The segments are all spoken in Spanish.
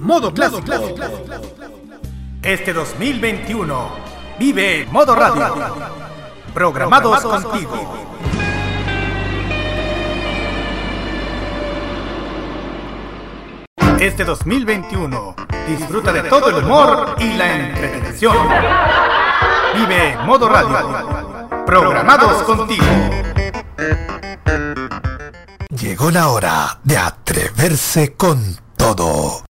Modo clásico. Este 2021, vive Modo Radio. Programados contigo. Este 2021, disfruta de todo el humor y la entretención. Vive Modo Radio. Programados contigo. Llegó la hora de atreverse con todo.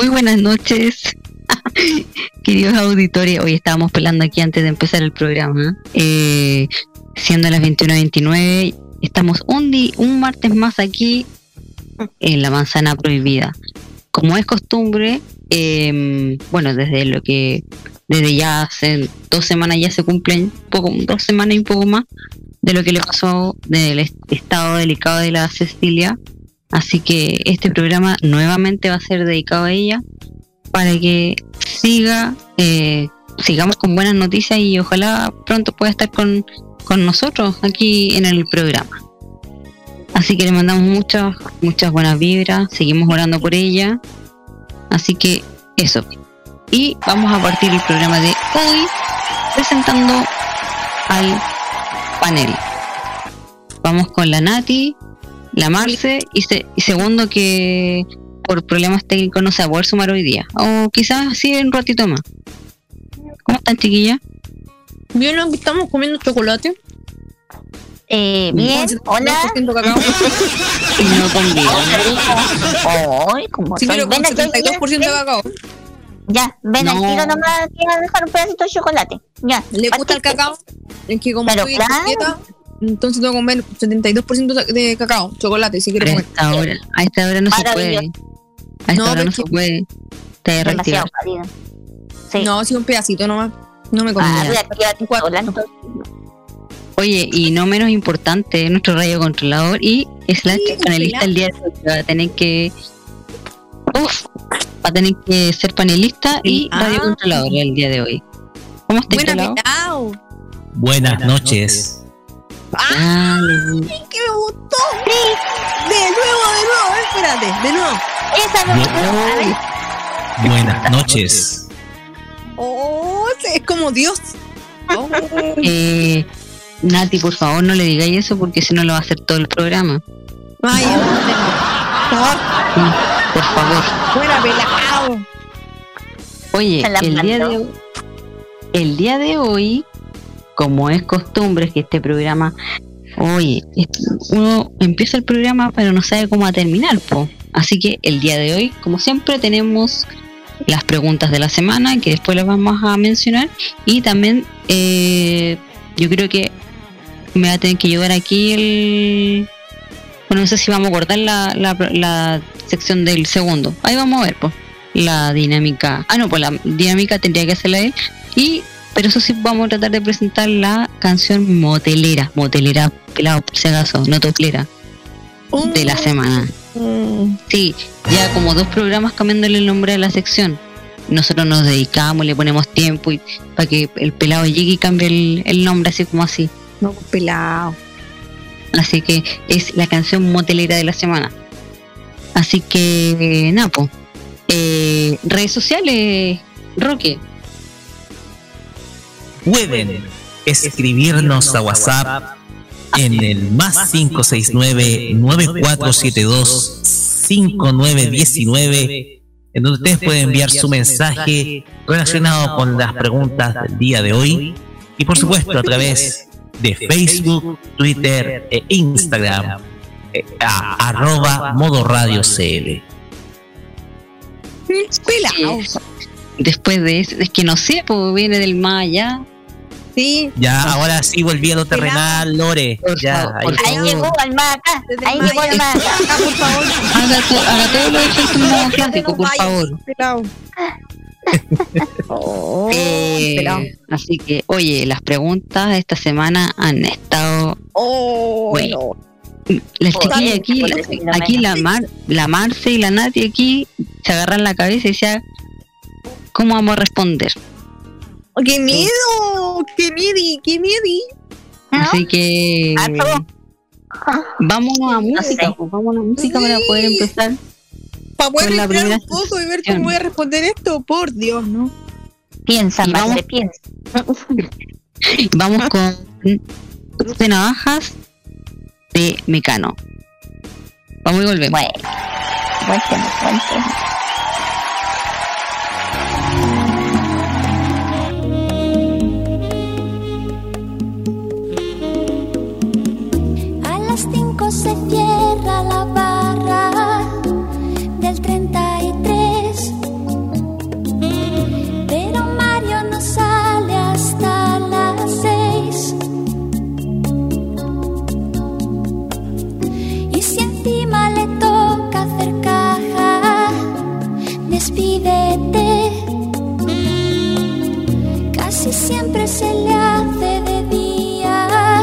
Muy buenas noches, queridos auditores. Hoy estábamos pelando aquí antes de empezar el programa. Eh, siendo las 21.29, estamos un, un martes más aquí en la manzana prohibida. Como es costumbre, em, bueno, desde lo que, desde ya hace dos semanas ya se cumplen, poco, dos semanas y un poco más, de lo que le pasó del estado delicado de la Cecilia. Así que este programa nuevamente va a ser dedicado a ella para que siga, eh, sigamos con buenas noticias y ojalá pronto pueda estar con con nosotros aquí en el programa. Así que le mandamos muchas, muchas buenas vibras, seguimos orando por ella. Así que eso. Y vamos a partir el programa de hoy presentando al panel. Vamos con la Nati, la Marce y, y segundo que por problemas técnicos no se va a poder sumar hoy día. O quizás así un ratito más. ¿Cómo están chiquillas? Bien, aquí estamos comiendo chocolate. Eh, bien, hola. y no conviene. Ay, como sí, pero con 72% de cacao. Ya, ven no. al tiro nomás a dejar un pedacito de chocolate. Ya. ¿Le gusta el cacao? Es que como pero estoy claro. Entonces tengo que comer 72% de cacao, chocolate, si quiero comer. A esta hora, a esta hora no se puede. A esta no, hora no se puede. Te demasiado sí. No, sí, un pedacito nomás. No me comía. Ah, Oye, y no menos importante, nuestro radio controlador y es la panelista el día de hoy. Va a tener que. Uf, va a tener que ser panelista y ah. radio controlador el día de hoy. ¿Cómo estás, Buenas, Buenas noches. ¡Ay, que me gustó! De nuevo, de nuevo, espérate, de nuevo. Esa no Buenas noches. Oh, es como Dios. Oh. Eh, Nati, por favor, no le digáis eso porque si no lo va a hacer todo el programa. Ay, por favor. Fuera pelado. Oye, el día, de hoy, el día de hoy, como es costumbre que este programa, oye, uno empieza el programa pero no sabe cómo a terminar, po. Así que el día de hoy, como siempre, tenemos las preguntas de la semana que después las vamos a mencionar y también eh, yo creo que me va a tener que llevar aquí el bueno no sé si vamos a cortar la, la, sección del segundo. Ahí vamos a ver pues la dinámica. Ah no pues la dinámica tendría que hacerla él. Y pero eso sí vamos a tratar de presentar la canción motelera motelera pelado por si acaso no toplera de la semana Sí, ya como dos programas cambiándole el nombre a la sección. Nosotros nos dedicamos, le ponemos tiempo y para que el pelado llegue y cambie el, nombre así como así. No, pelado. Así que es la canción motelera de la semana. Así que, Napo. Eh, redes sociales, Roque. Pueden escribirnos a WhatsApp en el más 569 9472 5919, en donde ustedes pueden enviar su mensaje relacionado con las preguntas del día de hoy. Y por supuesto a través de Facebook, Twitter e Instagram, eh, a arroba modo radio CL. Después de eso, es que no sé, pues viene del allá. Sí. Ya, ahora sí volví a lo terrenal, Lore. Ya, ahí- Ahí llegó acá. Ahí el llegó el más acá. Por favor. Haga, to- haga todo lo de por favor. Oh, Eh, así que, oye, las preguntas esta semana han estado. Oh, Bueno. no. Las chiquillas aquí, aquí la Mar, la Marce y la Nati aquí se agarran la cabeza y decían, ¿cómo vamos a responder? Oh, ¡Qué miedo! ¡Qué miedo! ¡Qué miedo! Así que Harto. vámonos a música, sé. pues, vámonos a música para poder empezar. Para poder primera un poco y ver cómo voy a responder esto, por Dios, ¿no? Piensa, Y vamos- piensa. Vamos con Cruz de Navajas de Mecano. Vamos y volvemos. Bueno, buen tema, buen tema. Se le hace de día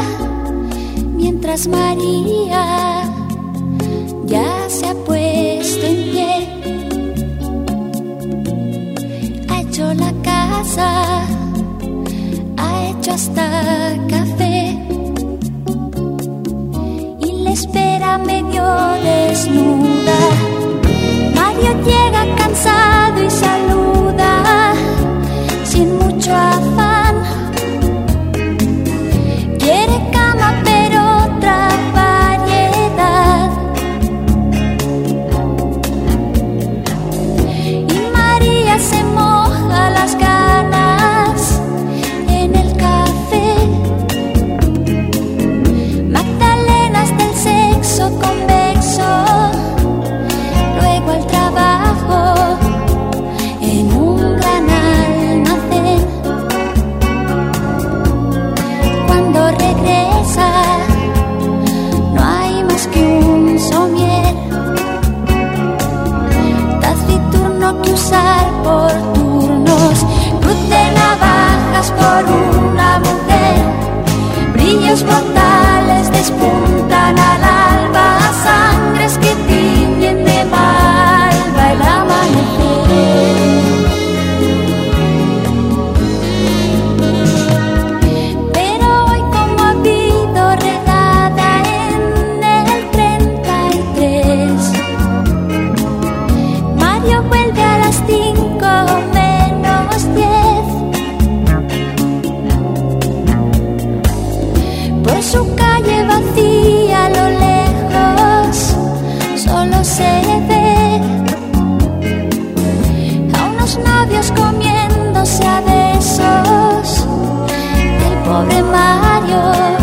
mientras María ya se ha puesto en pie. Ha hecho la casa, ha hecho hasta café y le espera medio desnuda. Mario llega cansado y saluda brillos brutales despuntan al alba su calle vacía a lo lejos Solo se ve a unos novios comiéndose a besos. El pobre Mario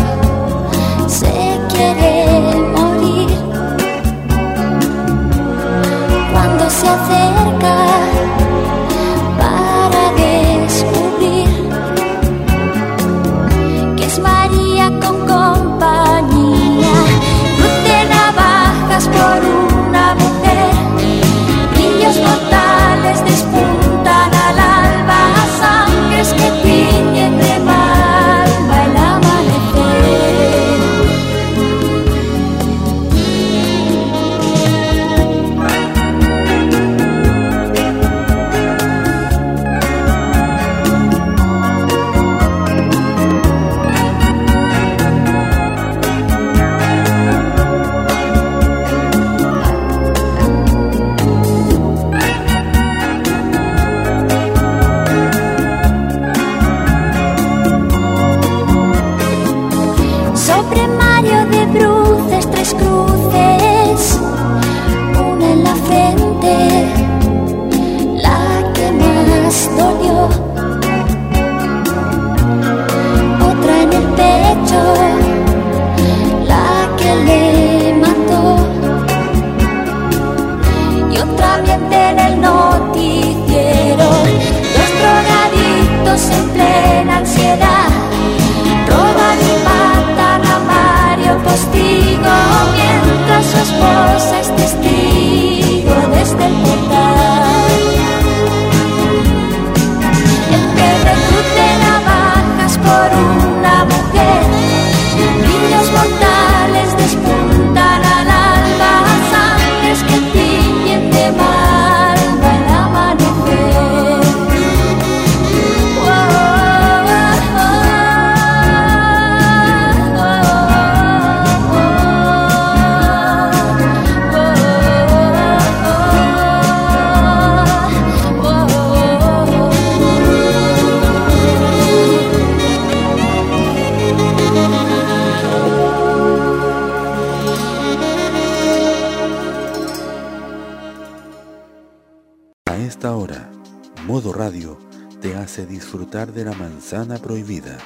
manzana prohibida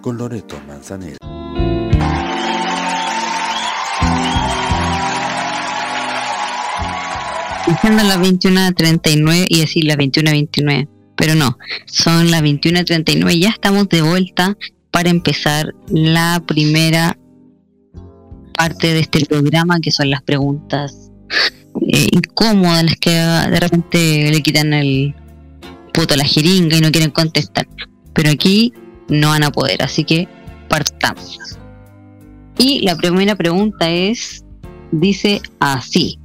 con Loreto Manzanera. Diciendo las 21.39 y decir las 21.29. Pero no, son las 21.39 y ya estamos de vuelta para empezar la primera parte de este programa, que son las preguntas eh, incómodas, las que de repente le quitan el puto a la jeringa y no quieren contestar. Pero aquí no van a poder, así que partamos. Y la primera pregunta es, dice así.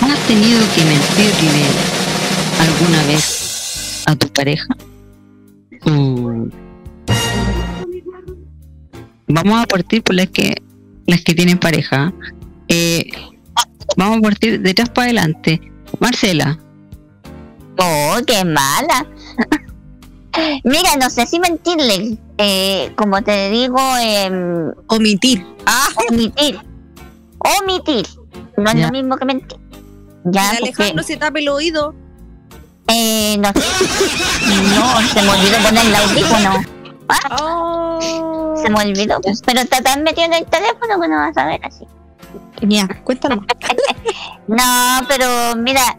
¿Has tenido que mentirle alguna vez a tu pareja? Mm. Vamos a partir por las que las que tienen pareja. Eh, vamos a partir de atrás para adelante. Marcela. Oh, qué mala. Mira, no sé si mentirle. Eh, como te digo, eh, Omitir. ah, omitir. Omitir. No es Ya. lo mismo que mentir. Ya, Que porque, Alejandro se tape el oído. eh, no sé. No, se me olvidó poner el audífono. Ah, Oh. se me olvidó. Pero está tan metido en el teléfono que no vas a ver así. Ya, cuéntanos. No, pero mira,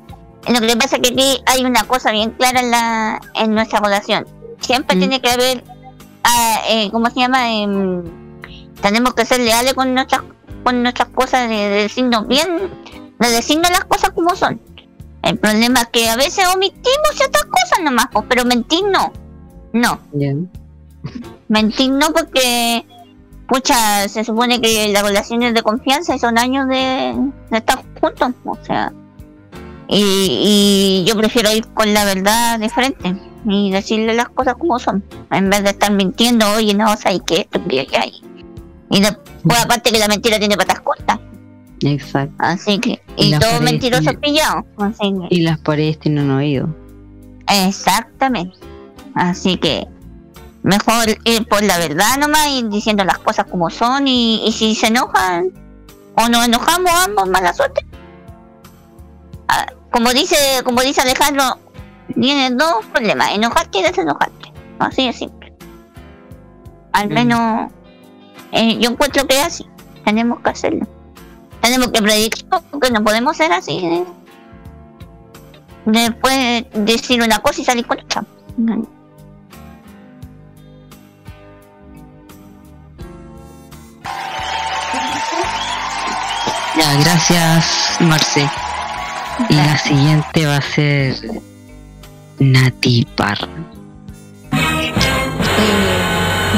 lo que pasa es que aquí hay una cosa bien clara en, la, en nuestra relación. Siempre Mm. tiene que haber, ah, eh, ¿cómo se llama? Em, tenemos que ser leales con nuestras, con nuestras cosas, de, de decirnos bien, de decirnos las cosas como son. El problema es que a veces omitimos ciertas cosas nomás, pues, pero mentir no. No, mentir no porque, pucha, se supone que las relaciones de confianza y son años de, de estar juntos, o sea. Y, y yo prefiero ir con la verdad de frente y decirle las cosas como son, en vez de estar mintiendo, oye, no, ¿sabes qué? Esto es que hay. Y después, aparte que la mentira tiene patas cortas, Exacto. así que, Y y todo mentiroso pillado, así que. Y las paredes tienen oído. Exactamente. Así que mejor ir por la verdad nomás y diciendo las cosas como son y, y si se enojan o nos enojamos ambos, mala suerte. Ah, como dice, como dice Alejandro, tiene dos problemas, enojarte y desenojarte. Así de simple. Al Mm. menos eh, yo encuentro que es así. Tenemos que hacerlo. Tenemos que predicar porque no podemos ser así. ¿eh? Después decir una cosa y salir con otra. Ya, gracias, Marce. Y la siguiente va a ser Nati Parra. Eh,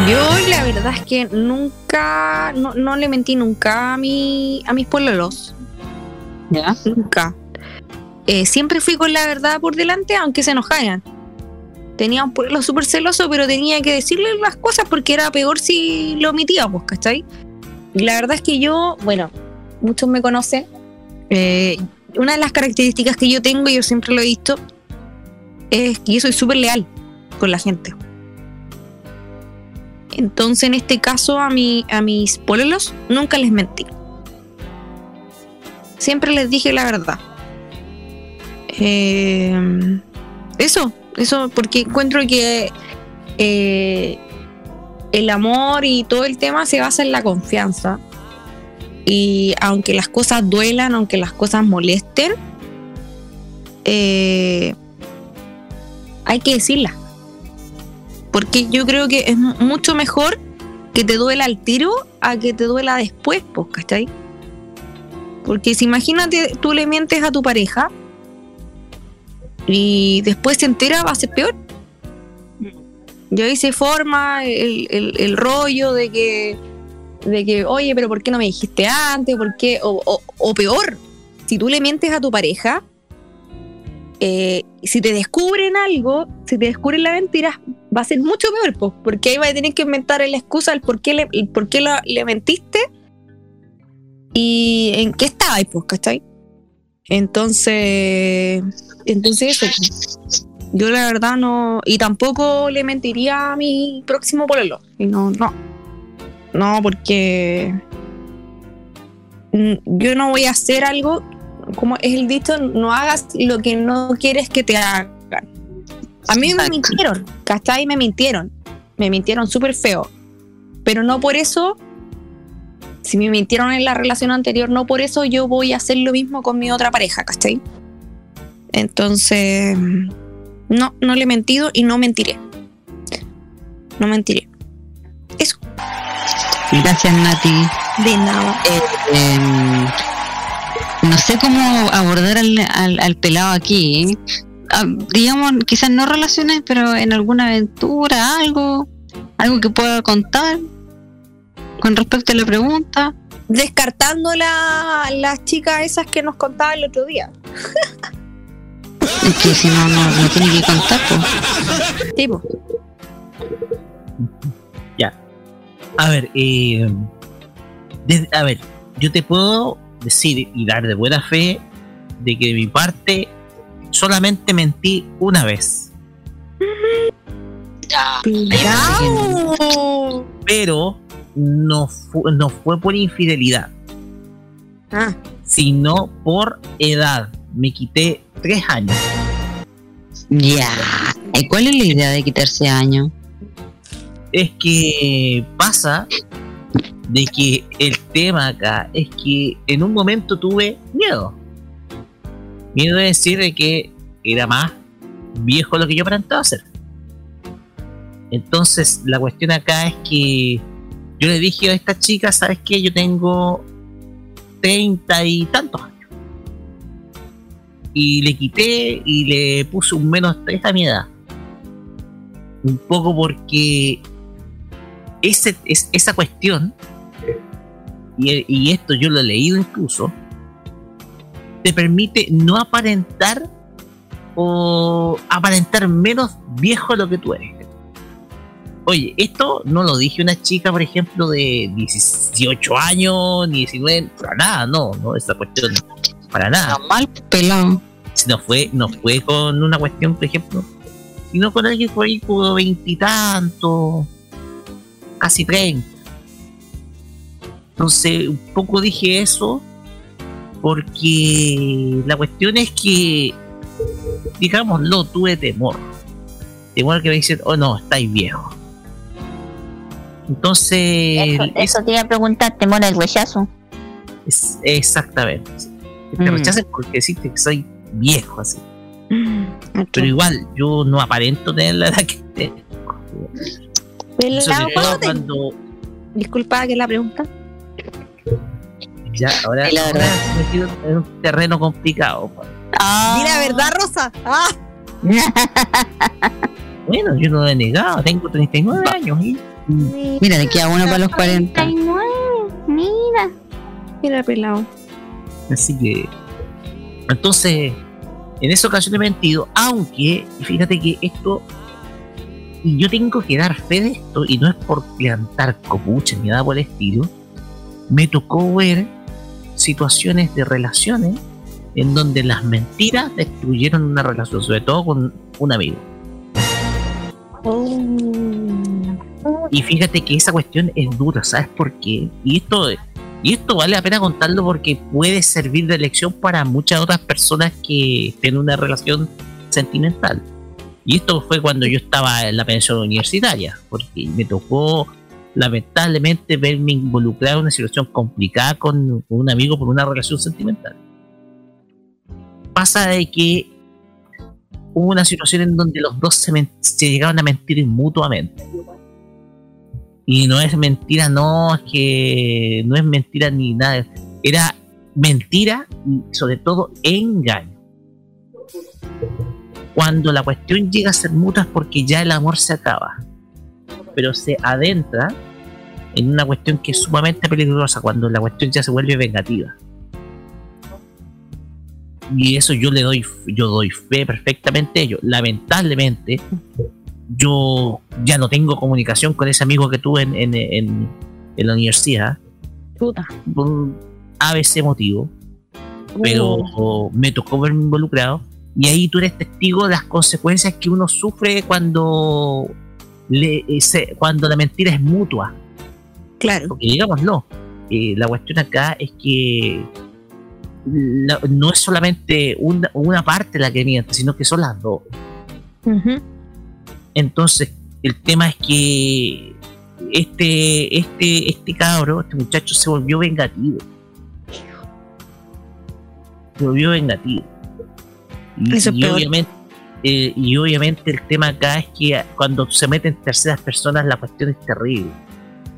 yo la verdad es que nunca, no, no le mentí nunca a mi, a mis pololos. ¿Ya? Nunca. Eh, siempre fui con la verdad por delante, aunque se enojaran. Tenía un pueblo súper celoso, pero tenía que decirle las cosas porque era peor si lo omitía, pues, ¿cachai? Y la verdad es que yo, bueno, muchos me conocen. eh, una de las características que yo tengo, y yo siempre lo he visto, es que yo soy súper leal con la gente. Entonces, en este caso, a, mi, a mis pololos nunca les mentí. Siempre les dije la verdad. Eh, eso, eso, porque encuentro que eh, el amor y todo el tema se basa en la confianza. Y aunque las cosas duelan, aunque las cosas molesten, eh, hay que decirlas. Porque yo creo que es mu- mucho mejor que te duela al tiro a que te duela después, pues, ¿cachai? Porque si imagínate, tú le mientes a tu pareja y después se entera, va a ser peor. Y ahí se forma el, el- el rollo de que, de que, oye, pero ¿por qué no me dijiste antes? ¿Por qué? O, o- peor, si tú le mientes a tu pareja, eh, si te descubren algo, si te descubren la mentira, va a ser mucho peor, pues, porque ahí va a tener que inventar la excusa del por qué le, por qué la- le mentiste y en qué estaba, pues, ¿cachai? Entonces, entonces eso. Yo la verdad no, y tampoco le mentiría a mi próximo pololo. No. No, porque yo no voy a hacer algo como es el dicho, no hagas lo que no quieres que te hagan. A mí me mintieron, ¿cachai? Me mintieron. Me mintieron súper feo. Pero no por eso, si me mintieron en la relación anterior, no por eso yo voy a hacer lo mismo con mi otra pareja, ¿cachai? Entonces, no, no le he mentido y no mentiré. No mentiré. Gracias, Nati. de nada. Eh, em, no sé cómo abordar al, al- al pelado aquí. Ah, digamos, quizás no relaciones, pero en alguna aventura, algo, algo que pueda contar con respecto a la pregunta. Descartando la- las chicas esas que nos contaba el otro día. Es que si no, no, no tiene que contar, pues. Tipo, A ver, eh, desde- a ver, yo te puedo decir y dar de buena fe de que de mi parte solamente mentí una vez, pero no, fu- no fue por infidelidad, Ah, sino por edad. Me quité tres años. Ya. ¿Y cuál es la idea de quitarse años? Es que pasa de que el tema acá es que en un momento tuve miedo. Miedo de decir de que era más viejo lo que yo aparentaba ser. Entonces, la cuestión acá es que yo le dije a esta chica, ¿sabes qué? Yo tengo treinta y tantos años. Y le quité y le puse un menos tres a mi edad. Un poco porque ese, es, esa cuestión, y, y esto yo lo he leído incluso, te permite no aparentar o aparentar menos viejo de lo que tú eres. Oye, esto no lo dije una chica, por ejemplo, de 18 años, ni 19, para nada, no, no, esa cuestión, para nada. Normal, pelado. Si no fue, no fue con una cuestión, por ejemplo, sino con alguien por ahí como veintitantos, casi treinta. Entonces, un poco dije eso porque la cuestión es que, digámoslo, tuve temor. Temor que me dicen, oh no, estáis viejo. Entonces, Eso, eso te iba a preguntar, temor al rechazo. es- exactamente. Que te Mm. rechacen porque deciste que soy viejo, así. Pero igual, yo no aparento tener la edad que tengo. ¿Cuánto te- cuando Disculpa que la pregunta. ya ahora, la verdad. metido en un terreno complicado. Ah, Di la verdad, Rosa. Ah, Bueno, yo no lo he negado, tengo 39 años y Mira, de aquí a uno para los 40. 39, mira. mira, pelado. así que entonces en esa ocasión he mentido, aunque fíjate que esto y yo tengo que dar fe de esto y no es por levantar copucha ni nada por el estilo. Me tocó ver situaciones de relaciones en donde las mentiras destruyeron una relación, sobre todo con un amigo. Y fíjate que esa cuestión es dura, ¿sabes por qué? Y esto, y esto vale la pena contarlo porque puede servir de lección para muchas otras personas que tienen una relación sentimental. Y esto fue cuando yo estaba en la pensión universitaria, porque me tocó lamentablemente verme involucrado en una situación complicada con, un amigo por una relación sentimental. Pasa de que hubo una situación en donde los dos se, se llegaban a mentir mutuamente. Y no es mentira, no, es que no es mentira ni nada. Era mentira y sobre todo engaño. Cuando la cuestión llega a ser mutua es porque ya el amor se acaba. Pero se adentra en una cuestión que es sumamente peligrosa cuando la cuestión ya se vuelve vengativa. Y eso yo le doy, yo doy fe perfectamente a ello. Lamentablemente, yo ya no tengo comunicación con ese amigo que tuve en, en, en- en la universidad Puta. por ABC motivo, pero Oh. me tocó verme involucrado y ahí tú eres testigo de las consecuencias que uno sufre cuando le, eh, se- cuando la mentira es mutua. Claro. Porque digámoslo, eh, la cuestión acá es que la- no es solamente una, una parte la que miente, sino que son las dos. Entonces, el tema es que este, este, este cabro, este muchacho se volvió vengativo. Se volvió vengativo. Y, Eso obviamente, eh, y obviamente el tema acá es que cuando se meten terceras personas la cuestión es terrible.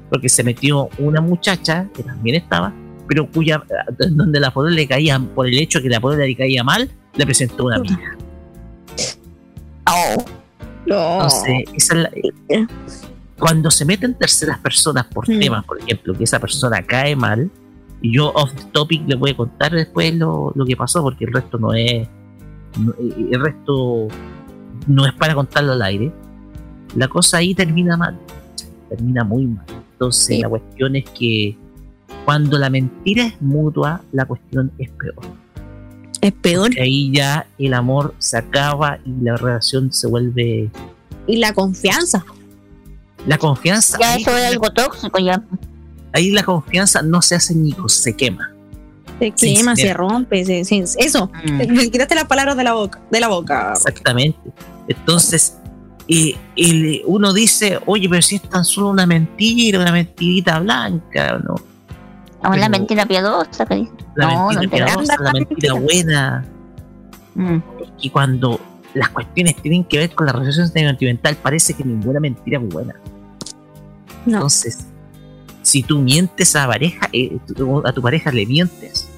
Porque se metió una muchacha que también estaba, pero cuya donde la poder le caía, por el hecho de que la poder le caía mal, le presentó una amiga. Oh, No. Entonces, esa es la- cuando se meten terceras personas por Mm. temas, por ejemplo, que esa persona cae mal, y yo off the topic le voy a contar después lo, lo que pasó, porque el resto no es. No- eh, el resto no es para contarlo al aire. La cosa ahí termina mal, termina muy mal. Entonces, Sí. la cuestión es que cuando la mentira es mutua, la cuestión es peor. Es peor. Ahí ya el amor se acaba y la relación se vuelve. Y la confianza. La confianza. ya ahí- eso es algo tóxico ya. ahí la confianza no se hace añicos, se quema. Se quema, sí. se rompe. se- se- eso. Mm. Me quitaste las palabras de la boca. De la boca. Exactamente. Entonces, eh, el- uno dice, oye, pero si es tan solo una mentira, una mentirita blanca, ¿no? O la mentira piadosa que dice. La No, mentira no piadosa, la la mentira mentira. buena. Mm. Y cuando las cuestiones tienen que ver con la relación sentimental, parece que ninguna mentira es buena. No. Entonces, si tú mientes a la pareja, eh, tú- a tu pareja le mientes,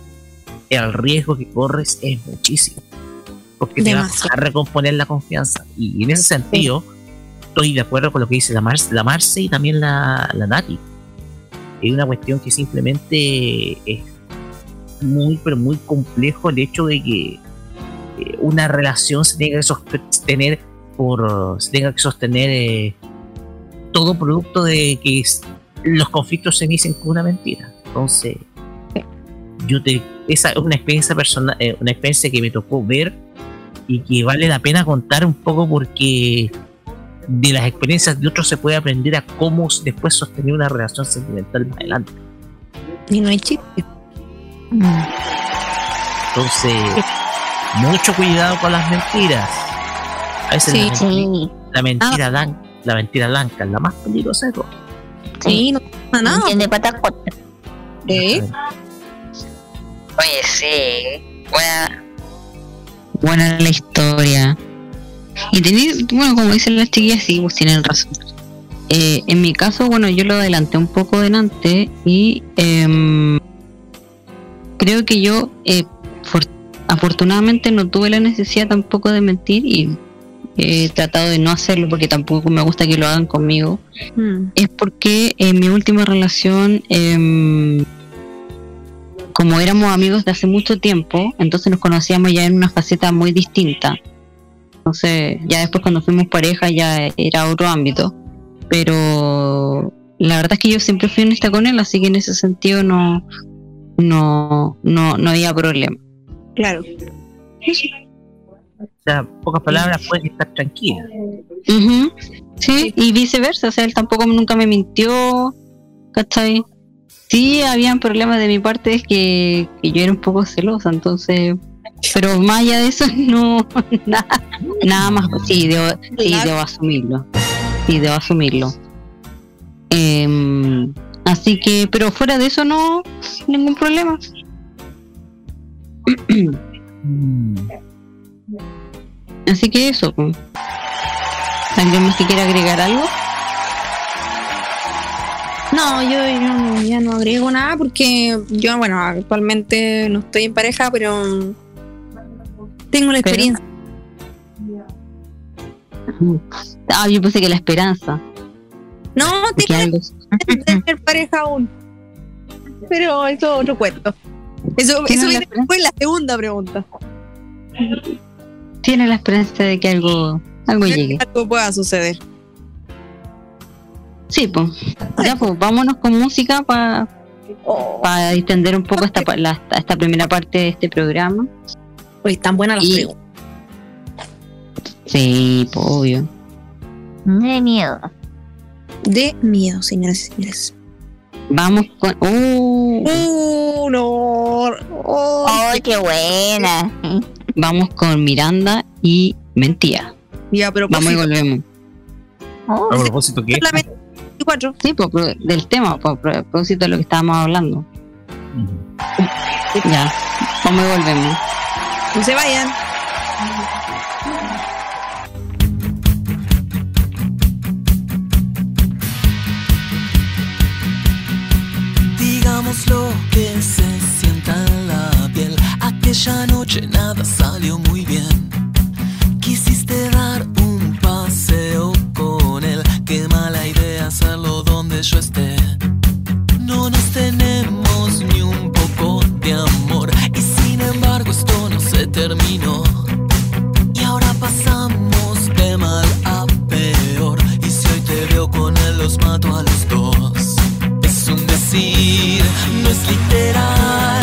el riesgo que corres es muchísimo. Porque te va a Demasiado. recomponer la confianza. Y en ese sentido, estoy de acuerdo con lo que dice la Marce, la Marce y también la, la Nati. Es una cuestión que simplemente es muy, pero muy complejo el hecho de que eh, una relación se tenga que sostener por se tenga que sostener eh, todo producto de que es- los conflictos se inicien con una mentira. Entonces, yo te esa es una experiencia personal, eh, una experiencia que me tocó ver y que vale la pena contar un poco porque de las experiencias de otros se puede aprender a cómo después sostener una relación sentimental más adelante. Y no hay chiste. Entonces, mucho cuidado con las mentiras. A veces Sí, la, mentira, Sí. la mentira blanca, la mentira blanca es la más peligrosa de todas. Sí, no pasa No nada. entiende patas cortas. ¿Eh? Oye, sí. Buena, buena la historia. Y tenéis, bueno, como dicen las chiquillas, sí, pues tienen razón. Eh, en mi caso, bueno, yo lo adelanté un poco delante y em, creo que yo, eh, for- afortunadamente, no tuve la necesidad tampoco de mentir y he tratado de no hacerlo porque tampoco me gusta que lo hagan conmigo Mm. es porque en mi última relación, em, como éramos amigos de hace mucho tiempo, entonces nos conocíamos ya en una faceta muy distinta. Entonces, ya después cuando fuimos pareja ya era otro ámbito. Pero la verdad es que yo siempre fui honesta con él, así que en ese sentido no, no, no, no había problema. Claro. O sea, en pocas palabras, puedes estar tranquila. Ujú, Sí, y viceversa, o sea, él tampoco nunca me mintió, ¿cachai? Sí, habían problemas de mi parte, es que, que yo era un poco celosa, entonces, pero más allá de eso, no, nada, nada más, sí, debo, sí, debo asumirlo, sí, debo asumirlo. Em, así que, pero fuera de eso, no, ningún problema. Así que eso. pues. ¿Alguien más que quiera agregar algo? No, yo, yo no- ya no agrego nada porque yo, bueno, actualmente no estoy en pareja, pero tengo la experiencia. Ah, yo pensé que la esperanza. No, tengo tener pareja aún. Pero eso es otro cuento. Eso, ¿Tienes eso viene después la segunda pregunta. tiene la esperanza de que algo, algo llegue. Algo pueda suceder. Sí, pues. Ya, pues, vámonos con música para distender un poco esta, pa- la- esta primera parte de este programa. Pues están buenas las Y- preguntas. Sí, pues, obvio. De miedo. De miedo, señoras y señores. Vamos con. Uh, ¡Uh, no! Oh, ¡Ay, qué buena! vamos con Miranda y Mentira. ya, pero Vamos y volvemos. Oh, A propósito, ¿qué? 24. Sí, pues, pro- del tema, pues, a propósito de lo que estábamos hablando. Ya, vamos y volvemos. No se vayan. Digamos lo que se sienta en la piel. Aquella noche nada salió muy bien. Hacerlo donde yo esté. No nos tenemos ni un poco de amor. Y sin embargo esto no se terminó. Y ahora pasamos de mal a peor. Y si hoy te veo con él, los mato a los dos. Es un decir, no es literal,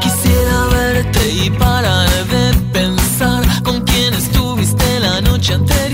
Quisiera verte y parar de pensar con quién estuviste la noche anterior.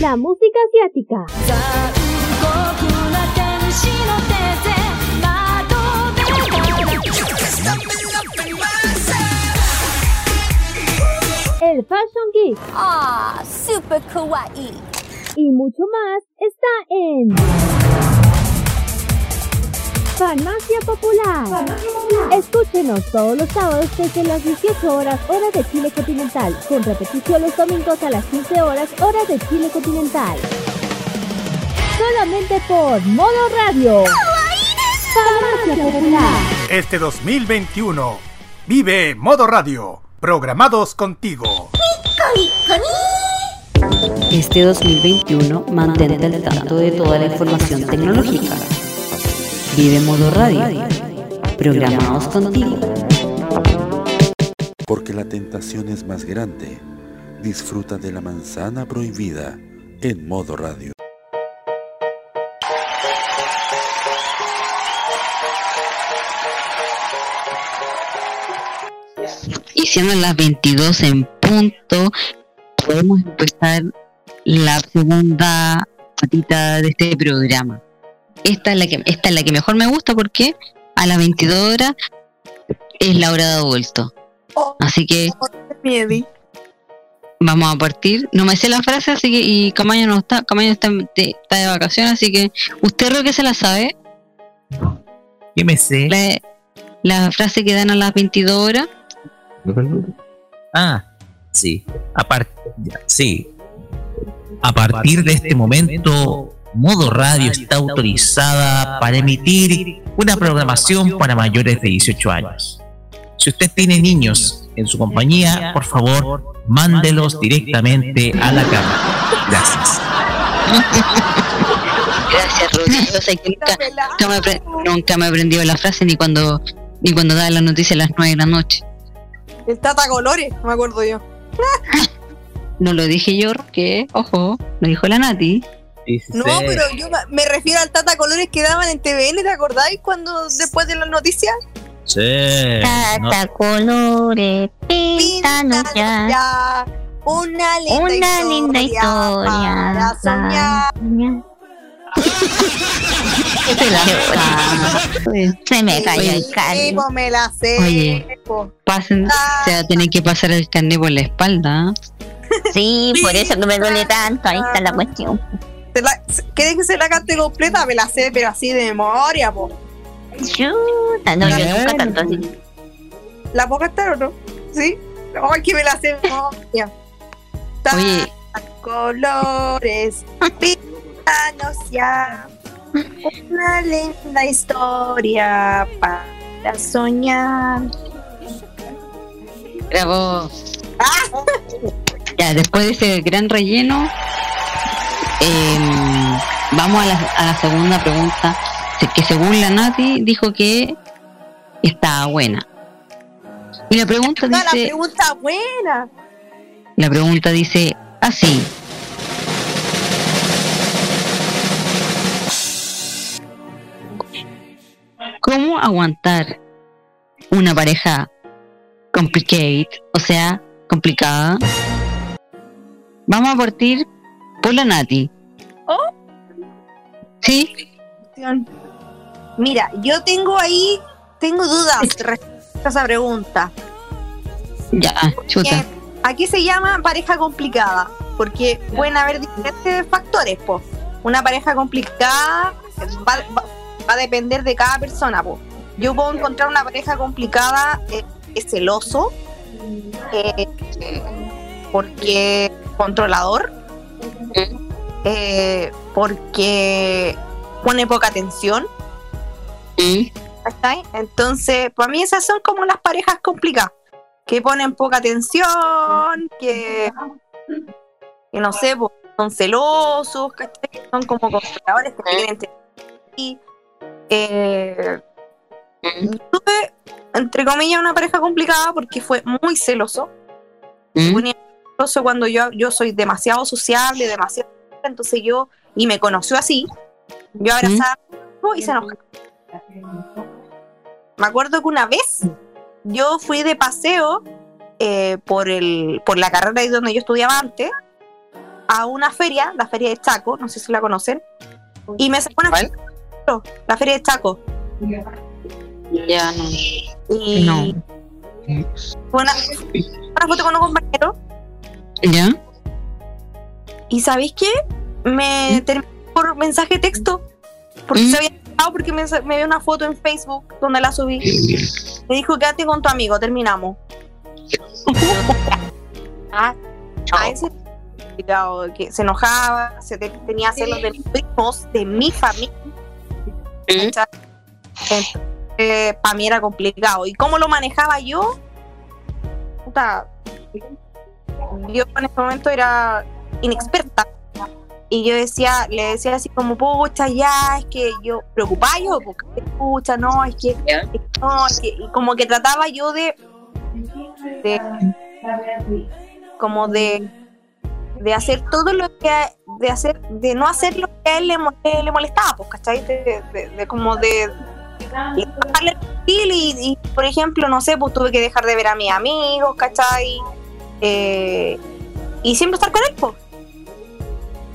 La música asiática. El Fashion Geek. Ah, super kawaii. Y mucho más está en Farmacia Popular. Escúchenos todos los sábados desde las 18 horas hora de Chile continental, con repetición los domingos a las 15 horas hora de Chile continental. Solamente por Modo Radio. Farmacia Popular. Este 2021 vive Modo Radio. Programados contigo. Este 2021 mantente al tanto de toda la información tecnológica. Vive Modo Radio. Programados contigo. Porque la tentación es más grande. Disfruta de la manzana prohibida en modo radio. Y siendo las 22 en punto, podemos empezar la segunda patita de este programa. Esta es la que, esta es la que mejor me gusta porque a las 22 horas es la hora de adulto. Así que vamos a partir. No me sé la frase, así que, y Camaño no está, Camaño está, de- está de vacaciones, así que usted creo que se la sabe. ¿Qué me sé? La, la frase que dan a las 22 horas. Ah, sí. A par- ya, sí. A partir de este momento, Modo Radio está autorizada para emitir una programación para mayores de 18 años. Si usted tiene niños en su compañía, por favor, mándelos directamente a la cama. Gracias. Gracias, Rodrigo. O sea, que nunca, nunca me apre- nunca me he aprendido la frase ni cuando ni cuando da la noticia a las 9 de la noche. El Tata Colores, me acuerdo yo. No lo dije yo, que, ojo, lo dijo la Nati. No, pero yo me- refiero al Tata Colores que daban en TVN, ¿te acordáis cuando después de las noticias? Sí. no- Tata colores, píntanos ya. Ya, una linda Una historia, linda historia. para soñar. Se me cayó el carne. me la sé. Oye. Pasen, se va a tener que pasar el carnet por la espalda. Sí, por eso que me duele tanto. Ahí está la cuestión. Se la- ¿Quieres que se la cante completa? Me la sé, pero así de memoria, po. Chuta, no, yo nunca tanto así. ¿La puedo cantar o no? ¿Sí? Ay, que me la sé de memoria. Oye, colores, pítanos ya. Una linda historia para soñar. bravo. Ya, después de ese gran relleno, em, vamos a la, a la segunda pregunta, que según la Nati dijo que estaba buena. Y la pregunta Ah, la dice, pregunta buena. la pregunta dice así. ¿Cómo aguantar una pareja complicated, o sea, complicada? Vamos a partir por la Nati. ¿Oh? ¿Sí? Mira, yo tengo ahí, tengo dudas respecto a esa pregunta. Ya, chuta. Eh, Aquí se llama pareja complicada, porque pueden haber diferentes factores, po. Una pareja complicada va, va- va a depender de cada persona, po. Yo puedo encontrar una pareja complicada eh, es celoso, eh, porque controlador, eh, porque pone poca atención. ¿cachai? Entonces, para mí esas son como las parejas complicadas. que ponen poca atención, que, que no sé, son celosos, ¿cachai? Que son como controladores que quieren y, eh, tuve, entre comillas, una pareja complicada porque fue muy celoso. ¿Mm? Muy cuando yo, yo soy demasiado sociable, demasiado. Entonces yo, y me conoció así, yo abrazaba y se enojaba. Me acuerdo que una vez yo fui de paseo eh, por, el, por la carrera ahí donde yo estudiaba antes a una feria, la feria de Chaco, no sé si la conocen, y me sacó una foto, la feria de Chaco. Ya no. Y No. fue una, una foto con un compañero ¿Ya? y ¿sabéis qué? Me terminó por mensaje de texto porque se había enojado porque me, me vio una foto en Facebook donde la subí. Me dijo, quédate con tu amigo, terminamos. ah, a ese complicado, que se enojaba, se te- tenía celos de mis primos, de mi familia. para mí era complicado. ¿Y cómo lo manejaba yo? Puta, yo en ese momento era inexperta. Y yo decía, le decía así como, pucha, ya, es que yo preocupaba yo, porque pucha, no, es que, es que no, es que, y como que trataba yo de, de como de, de hacer todo lo que, de hacer, de no hacer lo que a él le, mo- le molestaba, pues, ¿cachai? De, de- de como de, y, y, por ejemplo, no sé, pues tuve que dejar de ver a mis amigos, ¿cachai? Eh, y siempre estar con él, pues.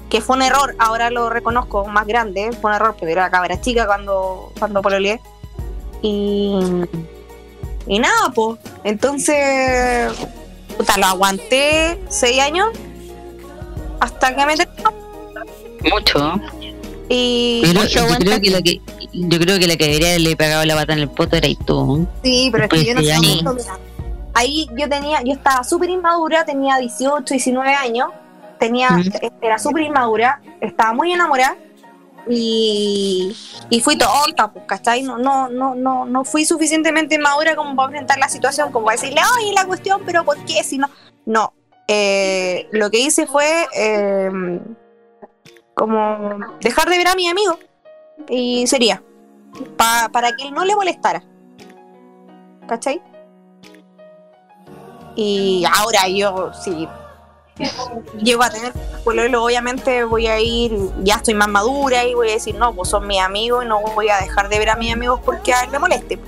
Que fue un error, ahora lo reconozco más grande, fue un error, porque era cabra chica cuando, cuando pololeé. Y, y nada, pues. Entonces, puta, lo aguanté seis años hasta que me terminó. Mucho. Y Pero yo, creo que la que yo creo que la que debería haberle pegado la pata en el poto era tú. Sí, pero es que yo no de Ahí yo tenía, yo estaba súper inmadura, tenía 18, 19 años, tenía, era súper inmadura, estaba muy enamorada y, y fui tonta, pues, ¿cachai? No, no, no, no, no fui suficientemente madura como para enfrentar la situación, como para decirle, oye, la cuestión, pero ¿por qué? Si no, no. Eh, lo que hice fue eh, como dejar de ver a mi amigo y sería pa- para que él no le molestara. ¿Cachai? Y ahora yo, si llego a tener pololo, obviamente voy a ir, ya estoy más madura y voy a decir, no, pues son mis amigos y no voy a dejar de ver a mis amigos porque a él le moleste.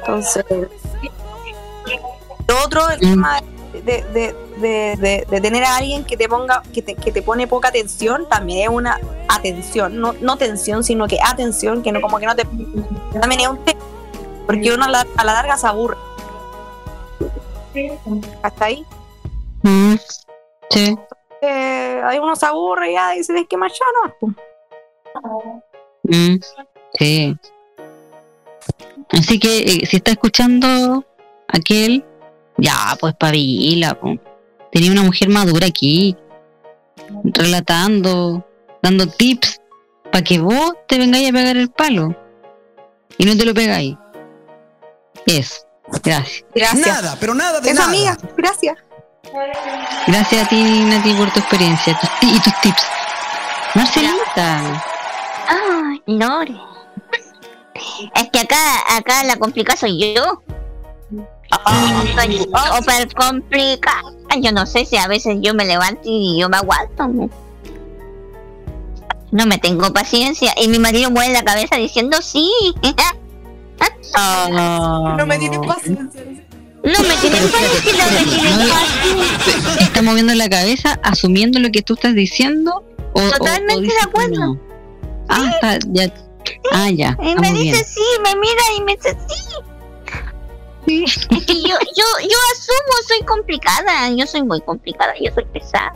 Entonces, lo otro, el tema de, de, de, de- de tener a alguien que te ponga, que te, que te pone poca atención, también es una atención, no, no tensión, sino que atención, que no como que no te también es un tema, porque uno a la, a la larga se aburre. Hasta ahí. Mm, Sí. Eh, ahí uno se aburre ya y dice, es que más ya no. Mm, Sí. Así que eh, si está escuchando aquel, ya, pues pavila, po. Tenía una mujer madura aquí, relatando, dando tips para que vos te vengáis a pegar el palo y no te lo pegáis. Eso. Gracias. Gracias. Nada, pero nada de Eso, nada. amiga, gracias. Gracias a ti, Nati, por tu experiencia tus y tus tips. Marcelita. Ay, Lore. Es que acá, acá la complicada soy yo. Soy súper complicada. Yo no sé si a veces yo me levanto y yo me aguanto. No, No me tengo paciencia. Y mi marido mueve la cabeza diciendo sí. No me tiene paciencia. No me tiene paciencia. no me tiene paciencia. Está moviendo la cabeza, asumiendo lo que tú estás diciendo. O, o- o Totalmente dice de acuerdo. no? Ah, está, ya. Ah, ya. Y me dice bien. sí, me mira y me dice sí. Es que yo, yo, yo asumo, soy complicada. Yo soy muy complicada, yo soy pesada.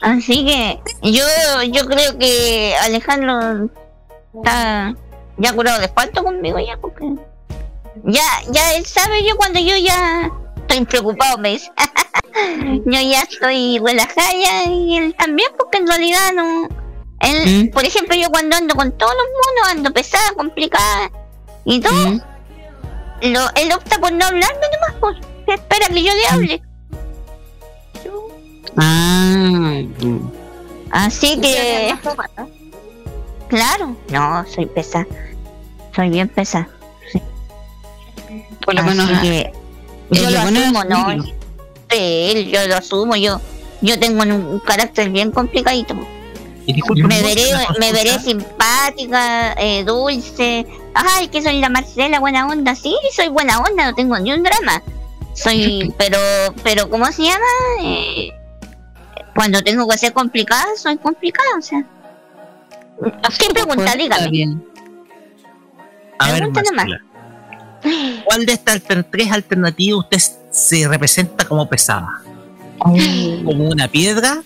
Así que yo, yo creo que Alejandro está ya curado de espanto conmigo ya porque ya, ya él sabe yo cuando yo ya estoy preocupado, me dice. yo ya estoy relajada ya, y él también porque en realidad no. Él, por ejemplo, yo cuando ando con todos los monos ando pesada, complicada y todo. lo, él opta por no hablarme nomás, pues. Espera que yo le hable. Ah, Así que. Claro, no, soy pesada. Soy bien pesada. por lo Así menos. que yo lo asumo, ¿no? Sí, yo lo asumo, yo, yo tengo un, un carácter bien complicadito. Y Me ¿puedo veré, me veré simpática, eh, dulce. Ay, que soy la Marcela, buena onda. Sí, soy buena onda, no tengo ni un drama. Soy, pero, pero, ¿cómo se llama? Eh, cuando tengo que ser complicada, soy complicada, o sea. ¿Qué pregunta? Está Dígame. bien. A ver, Pregunta. Marcela, ¿cuál de estas tres alternativas usted se representa como pesada? ¿Como una piedra?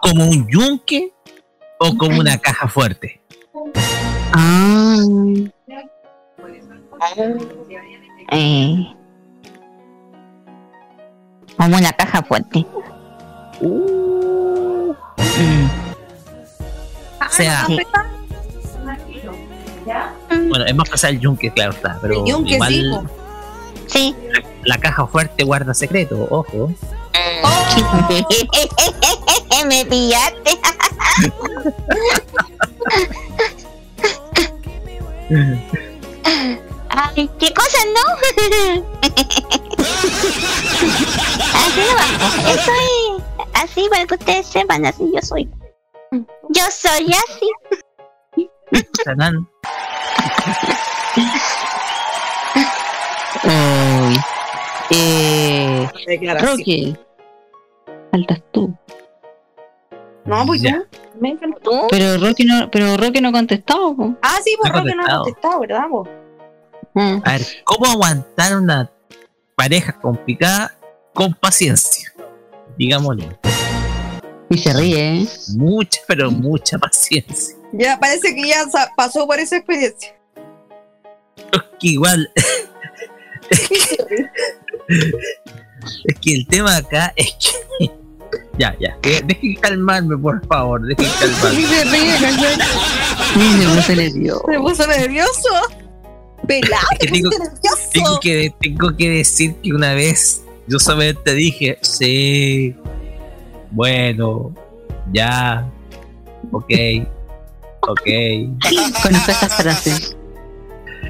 ¿Como un yunque? ¿O como una caja fuerte? Ah, Eh, como una caja fuerte. Uh. Mm. O sea, Sí. bueno, es más pasar el yunque, claro está, pero El yunque, igual sí, la caja fuerte guarda secreto, ojo. Me pillaste. Ay, ¿qué cosa no? así no es así para que ustedes sepan, así yo soy. Yo soy así. Uy. Eh. Rocky, faltas tú. No, pues Ya. Me encantó. ¿Tú? Pero Rocky no, pero Rocky no ha contestado. po. Ah, sí, pues No Roque no ha contestado. ¿verdad, po? Mm. A ver, ¿cómo aguantar una pareja complicada con paciencia? Digámosle, Y se ríe, ¿eh? mucha, pero mucha paciencia. Ya parece que ya pasó por esa experiencia. Es que igual, es que el tema acá es que. Ya, ya. eh, Dejen calmarme, por favor. Dejen calmarme. se ríe. Sí, se puso nervioso. Se puso nervioso. Pelado, Es que te pusiste nervioso. Tengo que, tengo que decir que una vez yo solamente dije, sí, bueno, ya, ok, ok. Conozco estas frases.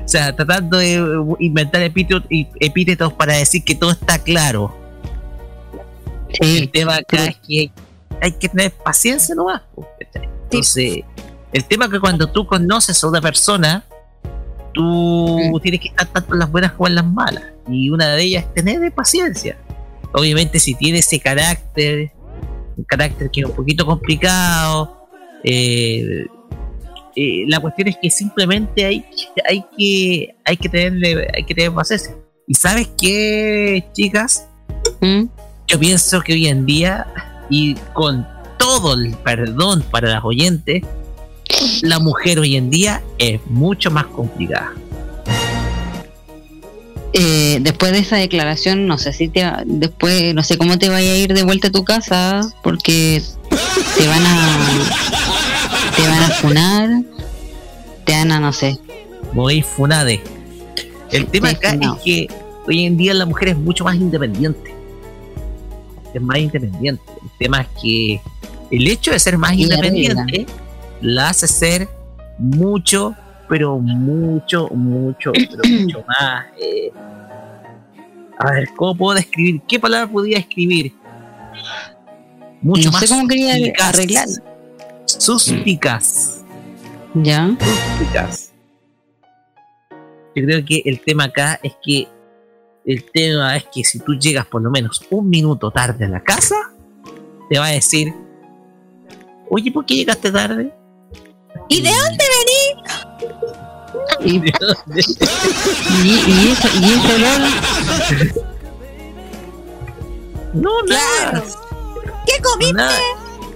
O sea, tratando de inventar epítetos, epítetos para decir que todo está claro. El tema acá es que hay que tener paciencia nomás. Entonces, el tema es que cuando tú conoces a una persona, tú tienes que estar tanto en las buenas como en las malas. Y una de ellas es tener paciencia. Obviamente, si tiene ese carácter, carácter que es un poquito complicado, eh, eh, la cuestión es que simplemente hay, que- hay que hay que tenerle hay que tener paciencia. Y sabes qué, chicas, ¿Mm? yo pienso que hoy en día, y con todo el perdón para las oyentes, la mujer hoy en día es mucho más complicada. Eh, después de esa declaración, no sé si te va- después, no sé cómo te vaya a ir de vuelta a tu casa, porque te van a te van a funar, te van a no sé. Muy funade. El tema acá funado. es que hoy en día la mujer es mucho más independiente. Es más independiente. El tema es que el hecho de ser más Y independiente la hace ser mucho, pero mucho, mucho, pero mucho más. eh, a ver, ¿cómo puedo describir? ¿Qué palabra podría escribir? Mucho No más sé cómo quería arreglar. Suspicaz. Ya. Suspicaz. Yo creo que el tema acá es que el tema es que si tú llegas por lo menos un minuto tarde a la casa, te va a decir, oye, ¿por qué llegaste tarde? ¿Y de dónde Y, y, y eso, y ese olor, No, nada. ¿Qué comiste? nada.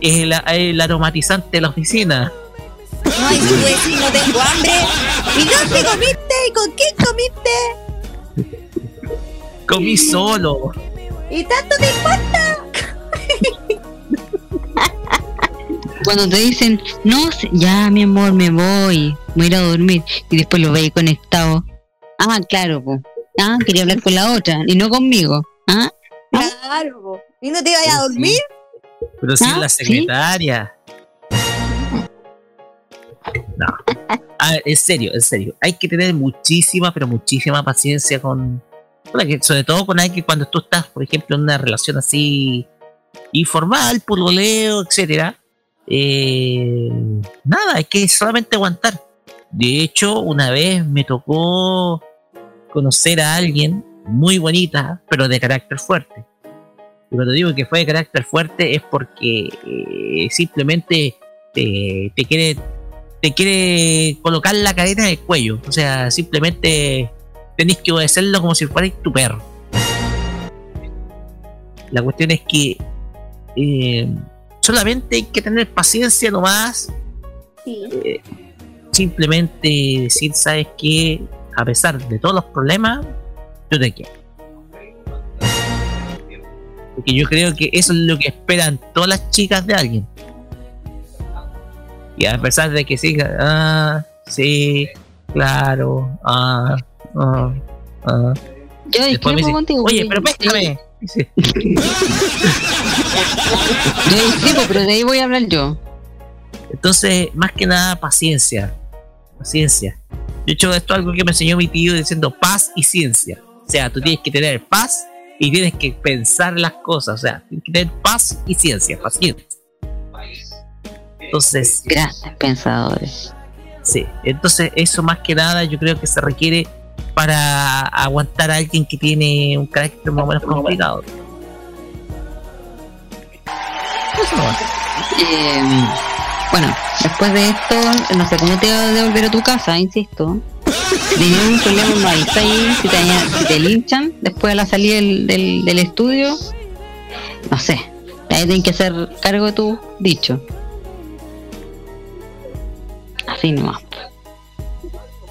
Es el, el aromatizante de la oficina. No, y tú decís, no tengo hambre. ¿Y dónde comiste? ¿Y con quién comiste? Comí solo. ¿Y tanto te importa? cuando te dicen, no, sé, ya mi amor, me voy, voy a ir a dormir, y después lo veis conectado Ah, claro, pues. Ah, quería hablar con la otra y no conmigo. Ah, Claro, po. ¿Y no te ibas a dormir? Pero si Ah, es la sí. secretaria. No. A ver, en serio, en serio. Hay que tener muchísima, pero muchísima paciencia con. sobre todo con alguien que cuando tú estás, por ejemplo, en una relación así informal, puloleo, etcétera. Eh, nada, hay que solamente aguantar. De hecho, una vez me tocó conocer a alguien muy bonita, pero de carácter fuerte. Y cuando digo que fue de carácter fuerte es porque eh, simplemente te, te quiere te quiere colocar la cadena en el cuello. O sea, simplemente tenés que obedecerlo como si fuera tu perro. La cuestión es que eh, solamente hay que tener paciencia nomás. Eh, simplemente decir, ¿sabes qué? A pesar de todos los problemas, yo te quiero. Porque yo creo que eso es lo que esperan todas las chicas de alguien. Y a pesar de que siga, ah, sí, claro, ah, ah, ah. Yo discrepo contigo. Oye, pero péscame. Dice, Yo discrepo, pero de ahí voy a hablar yo. Entonces, más que nada, paciencia. Paciencia. De hecho, esto es algo que me enseñó mi tío diciendo paz y ciencia. O sea, tú tienes que tener paz y tienes que pensar las cosas. O sea, tienes que tener paz y ciencia, paciencia. Entonces, Grandes pensadores. sí. Entonces, eso más que nada yo creo que se requiere para aguantar a alguien que tiene un carácter más o menos complicado. Eh, bueno, después de esto, no sé cómo te va a devolver a tu casa, insisto. Tenía un problema, no si te, linchan después de la salida del estudio, no sé, ahí tienen que hacer cargo de tu dicho. Así nomás.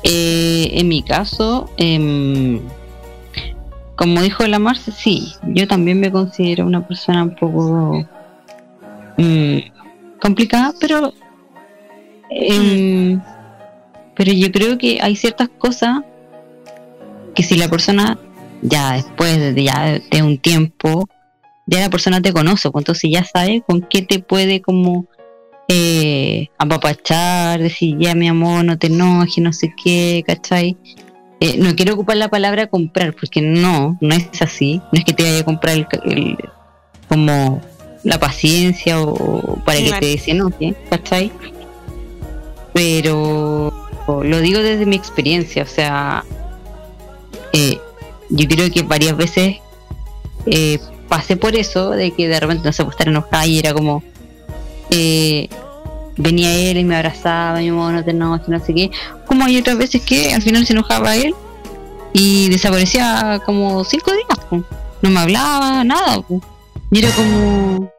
Eh, en mi caso, em, como dijo la Marce, sí, yo también me considero una persona un poco mm, complicada, pero em, pero yo creo que hay ciertas cosas que si la persona ya después de ya de un tiempo ya la persona te conoce, pues entonces ya sabe con qué te puede como eh, apapachar, decir ya mi amor, no te enojes, no sé qué, ¿cachai? Eh, no quiero ocupar la palabra comprar, porque no, no es así, no es que te vaya a comprar el, el- como la paciencia o para que te desenoje, ¿cachai? Pero lo digo desde mi experiencia, o sea, eh, yo creo que varias veces eh, pasé por eso, de que de repente no sé, pues estar enojada y era como, eh, venía él y me abrazaba, mi amor, no te enojes, no sé qué. Como hay otras veces que al final se enojaba él y desaparecía como cinco días, po. no me hablaba, nada. po. Y era como,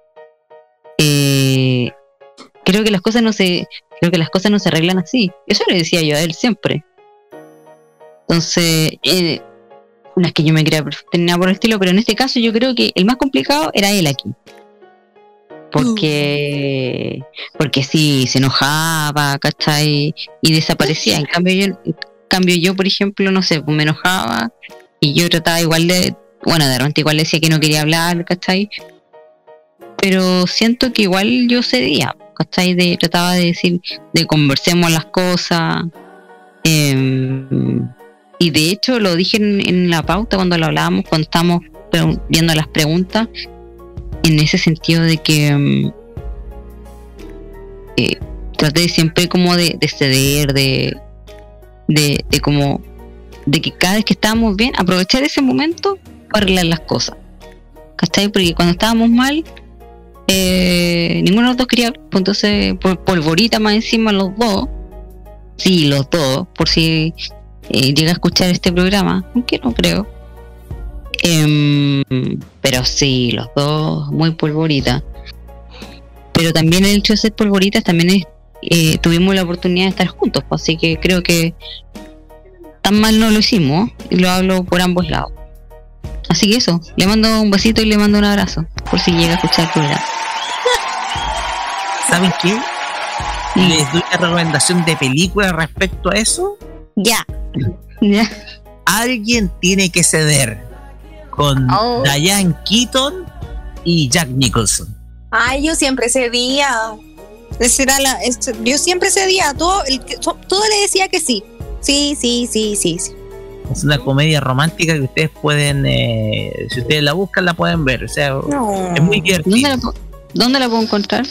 eh, creo que las cosas no se, creo que las cosas no se arreglan así. Eso le decía yo a él siempre. Entonces, eh, no es que yo me crea nada por el estilo, pero en este caso yo creo que el más complicado era él aquí. Porque, porque sí, se enojaba, ¿cachai? Y desaparecía. En cambio, yo, en cambio yo, por ejemplo, no sé, pues me enojaba y yo trataba igual de, bueno, de repente igual decía que no quería hablar, ¿cachai? Pero siento que igual yo cedía, ¿cachai? Trataba de decir, de conversemos las cosas. em, y de hecho lo dije en, la pauta cuando lo hablábamos, cuando estábamos viendo las preguntas, en ese sentido de que mm, eh, traté siempre como de, de ceder, de, de, de como de que cada vez que estábamos bien, aprovechar ese momento arreglar las cosas. ¿Cachai? Porque cuando estábamos mal, eh, ninguno de los dos quería, pues entonces polvorita más encima los dos, sí, los dos, por si eh, llega a escuchar este programa, aunque no creo. Em, pero sí, los dos muy polvorita. Pero también el hecho de ser polvoritas también es, eh, tuvimos la oportunidad de estar juntos, pues, así que creo que tan mal no lo hicimos y lo hablo por ambos lados. Así que eso, le mando un besito y le mando un abrazo, por si llega a escuchar el programa. ¿Saben qué? Les doy una recomendación de película respecto a eso. Ya. Ya. Alguien tiene que ceder con Oh. Diane Keaton y Jack Nicholson. Ay, yo siempre cedía. Era la, es- yo siempre cedía. Todo, el todo le decía que sí. Sí, sí, sí, sí. sí. Es una comedia romántica que ustedes pueden, eh, si ustedes la buscan, la pueden ver. O sea, No. es muy divertido. ¿Dónde la, pu- ¿Dónde la puedo encontrar?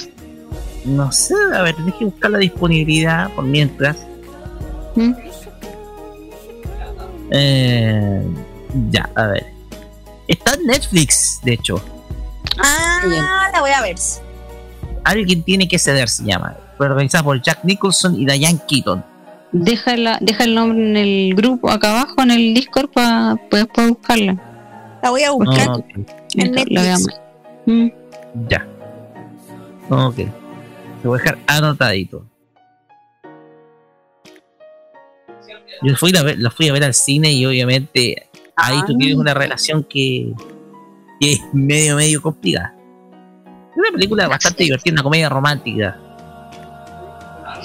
No sé, a ver, tenés que buscar la disponibilidad por mientras. ¿Mm? Eh, ya, a ver. Está en Netflix, de hecho. Ah, la voy a ver. Alguien tiene que ceder, se llama. Fue organizada por Jack Nicholson y Diane Keaton. Deja, la, deja el nombre en el grupo acá abajo, en el Discord, para poder buscarla. La voy a buscar en La veamos. Mm. ya. Ok. Te voy a dejar anotadito. Yo fui a ver, la fui a ver al cine y obviamente ahí tú Ah. tienes una relación que, que es medio, medio complicada. Es una película bastante divertida, una comedia romántica.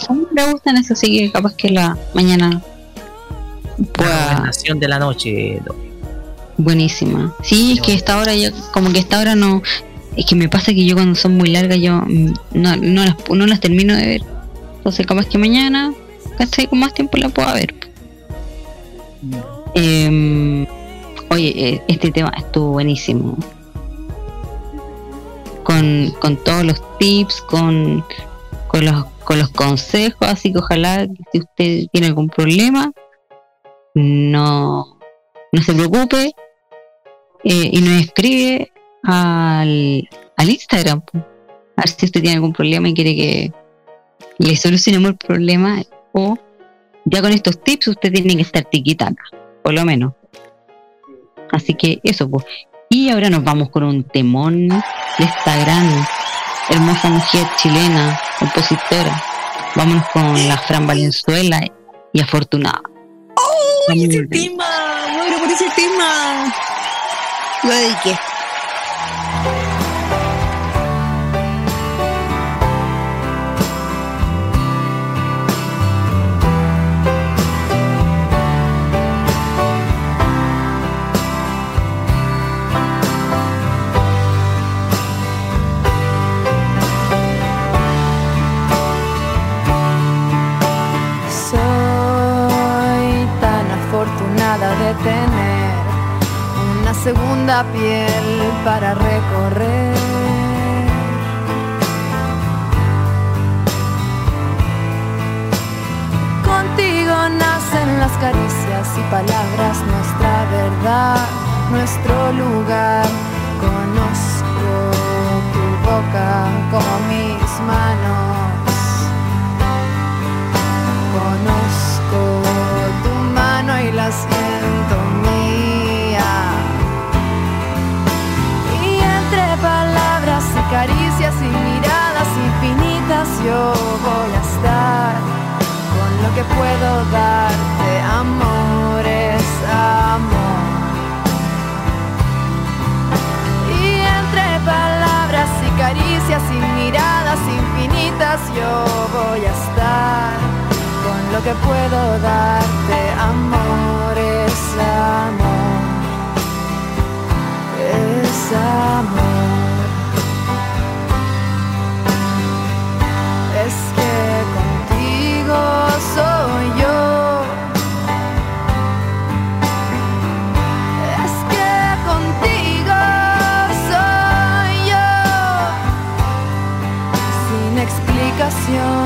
A mí me gustan eso, así que capaz que la mañana pueda. recomendación de la noche. ¿no? Buenísima. Sí, es que esta hora yo, como que esta hora no. Es que me pasa que yo cuando son muy largas, yo no, no, las, no las termino de ver. Entonces, capaz que mañana, ¿cachai? Con más tiempo la puedo ver. Em, oye, eh, este tema estuvo buenísimo. Con, con todos los tips, con, con, los, con los consejos, así que ojalá si usted tiene algún problema, no, no se preocupe eh, y nos escribe al, al Instagram. A ver si usted tiene algún problema y quiere que le solucionemos el problema o ya con estos tips usted tiene que estar tiquitaca, por lo menos. Así que eso, pues. Y ahora nos vamos con un temón de esta hermosa mujer chilena, compositora. Vámonos con la Fran Valenzuela y Afortunada. ¡Oh, ese tema! Muero por ese tema. Lo dediqué. Segunda piel para recorrer. Contigo nacen las caricias y palabras, nuestra verdad, nuestro lugar. Conozco tu boca como mis manos. Caricias y miradas infinitas yo voy a estar con lo que puedo darte. Amor es amor. Y entre palabras y caricias y miradas infinitas yo voy a estar con lo que puedo darte. Amor es amor. Es amor. Explicación.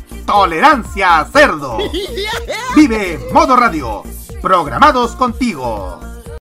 Tolerancia Cerdo. Vive Modo Radio programados contigo.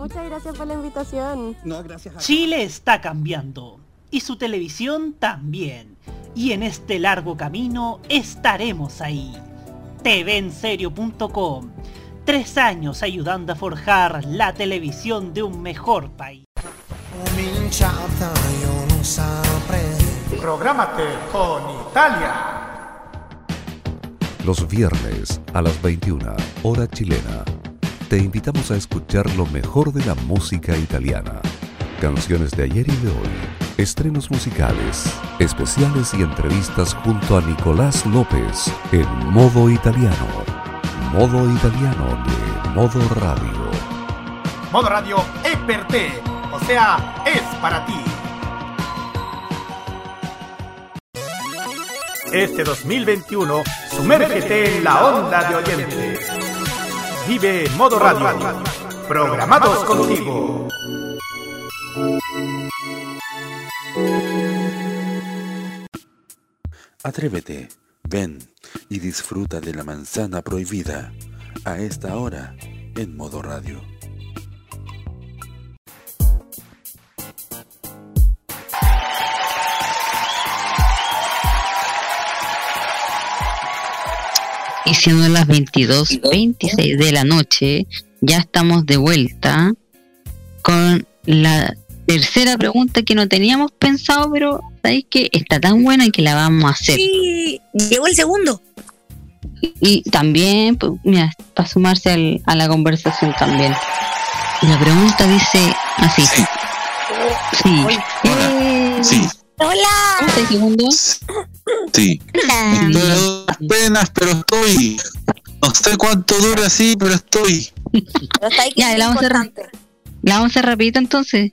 Muchas gracias por la invitación. No, gracias a Chile está cambiando y su televisión también. Y en este largo camino estaremos ahí. TVenserio.com. Tres años ayudando a forjar la televisión de un mejor país. Prográmate con Italia. Los viernes a las 21, hora chilena, te invitamos a escuchar lo mejor de la música italiana. Canciones de ayer y de hoy, estrenos musicales, especiales y entrevistas junto a Nicolás López en modo italiano. Modo italiano de Modo Radio. Modo Radio es o sea, es para ti. Este 2021, sumérgete en la onda de oyentes. Vive Modo Radio, programados contigo. Atrévete, ven y disfruta de la manzana prohibida a esta hora en modo radio. Y siendo las 22.26 de la noche, ya estamos de vuelta con la tercera pregunta que no teníamos pensado, pero sabéis que está tan buena que la vamos a hacer. Sí, llegó el segundo. Y también, pues, mira, para sumarse al- a la conversación también. La pregunta dice así. Sí. Eh, Sí, Hola. ¿Cómo estás, segundo? sí. Estoy a penas, pero estoy. No sé cuánto dura así, pero estoy. Ya, la vamos a hacer, la vamos a hacer rapidito entonces.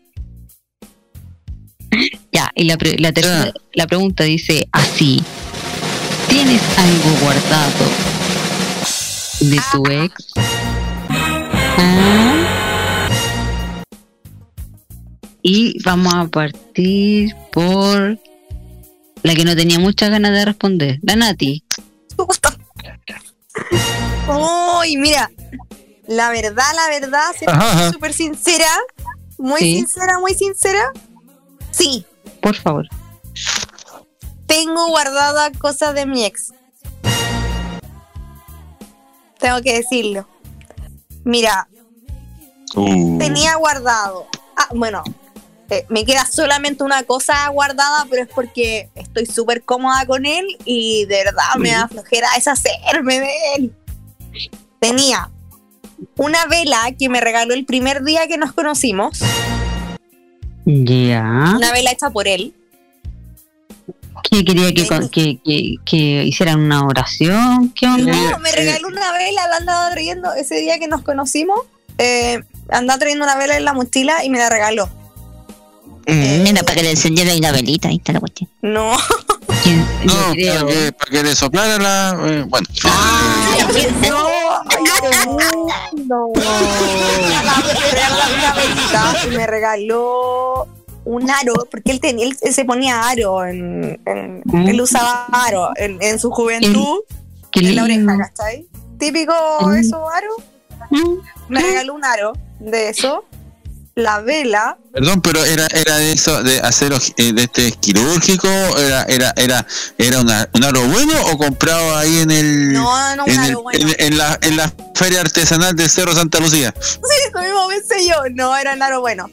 Ya, y la, pre- la, tercera- la pregunta dice así. ¿Tienes algo guardado de tu ex? Ah. Y vamos a partir por la que no tenía muchas ganas de responder, la Nati. Uy, mira, la verdad, la verdad, siendo súper sincera, muy Sí. sincera, muy sincera. Sí, Por favor. tengo guardada cosas de mi ex. Tengo que decirlo. Mira, Uh. tenía guardado. Ah, bueno, eh, me queda solamente una cosa guardada, pero es porque estoy súper cómoda con él y de verdad me da flojera deshacerme de él. Tenía una vela que me regaló el primer día que nos conocimos, Ya. una vela hecha por él. que quería que, con- que, que, que hicieran una oración. ¿Qué onda? No, me regaló una vela, la andaba trayendo ese día que nos conocimos. Eh, andaba trayendo una vela en la mochila y me la regaló. Mira, para que le encendiera la velita, ahí está la cuestión. No. No, para que, para que le soplara la. eh, bueno. No. una velita y me regaló un aro, porque él tenía, él, se ponía aro en, en- Mm. él usaba aro en, en su juventud Qué en la oreja, ¿cachai? Típico Mm. eso aro. Me regaló un aro de eso. La vela. Perdón, pero era era de eso de acero eh, de este quirúrgico, era era era era una, un aro bueno o comprado ahí en el No, no, un en, aro el- bueno. en, en la en la feria artesanal del Cerro Santa Lucía. Sí, eso mismo pensé yo. No, era un aro bueno.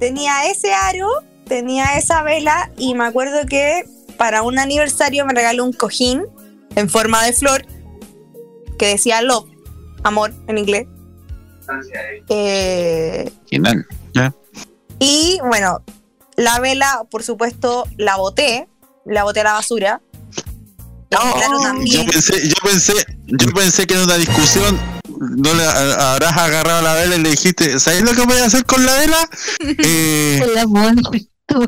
Tenía ese aro, tenía esa vela y me acuerdo que para un aniversario me regaló un cojín en forma de flor que decía love, amor en inglés. Eh, Genial. Y bueno, la vela, por supuesto, la boté, la boté a la basura. El claro Yo también. pensé, yo pensé, yo pensé que en una discusión no le a- habrás agarrado la vela y le dijiste, ¿sabes lo que voy a hacer con la vela? Eh.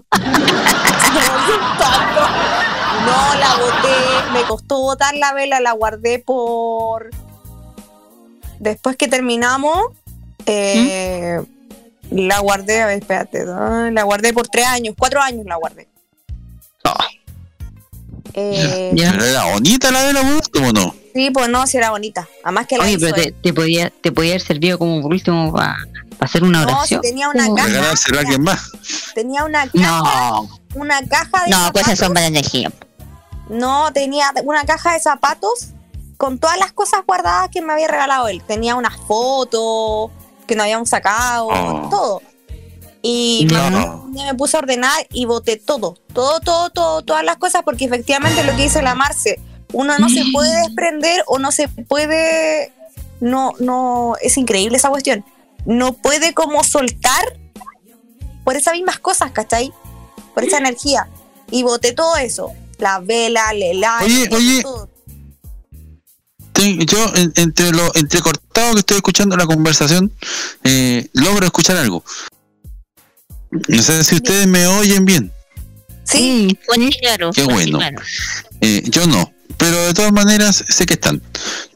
No, la boté, me costó botar la vela, la guardé por... Después que terminamos, eh, la guardé, a ver, espérate, ¿no? la guardé por tres años, cuatro años la guardé. Eh, Pero era bonita la vela, ¿vos? ¿cómo no? Sí, pues no, si era bonita. Además que la Oye, hizo pero te, podía, te podía haber servido como por último para hacer una No, si oración. tenía una caja, Regalársela a alguien más. tenía una caja, una caja de No, pues zapatos. esas son para energía. No, tenía una caja de zapatos con todas las cosas guardadas que me había regalado él. Tenía unas fotos que nos habíamos sacado, Oh. todo. Y No. me puse a ordenar y boté todo, todo, todo, todo, todas las cosas, porque efectivamente lo que dice la Marce, uno no se puede desprender o no se puede, no, no, es increíble esa cuestión. No puede como soltar por esas mismas cosas, ¿cachai? Por esa energía. Y boté todo eso. La vela, el Oye, oye. todo. Yo en- entre lo entrecortado que estoy escuchando la conversación, eh, logro escuchar algo. No sé si ustedes me oyen bien. Sí, claro. Qué bueno. Eh, yo no. Pero de todas maneras sé que están.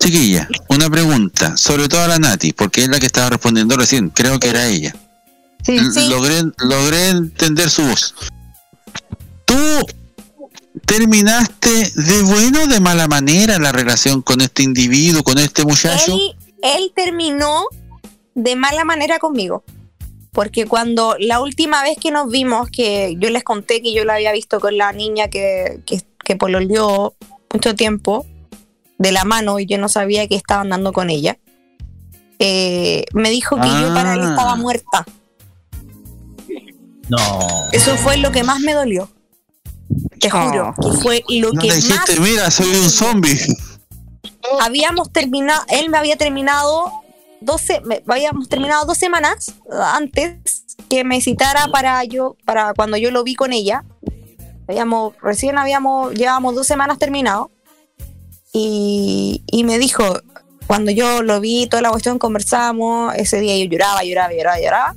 Chiquilla, una pregunta, sobre todo a la Nati, porque es la que estaba respondiendo recién, creo que era ella. L- Logré, logré entender su voz. ¿Tú terminaste de buena o de mala manera la relación con este individuo, con este muchacho? Él, él terminó de mala manera conmigo. Porque cuando la última vez que nos vimos, que yo les conté que yo la había visto con la niña que, que, que pololeó mucho tiempo de la mano y yo no sabía que estaba andando con ella, eh, me dijo que yo para él Ah. estaba muerta. No. Eso fue lo que más me dolió. Te juro, que fue lo No que le más dijiste, mira, soy un zombie. habíamos terminado, él me había terminado 12, me- habíamos terminado dos semanas antes que me citara para yo, para cuando yo lo vi con ella. Habíamos, recién habíamos, llevábamos dos semanas terminado. Y, y me dijo, cuando yo lo vi, toda la cuestión conversamos, ese día yo lloraba, lloraba, lloraba, lloraba.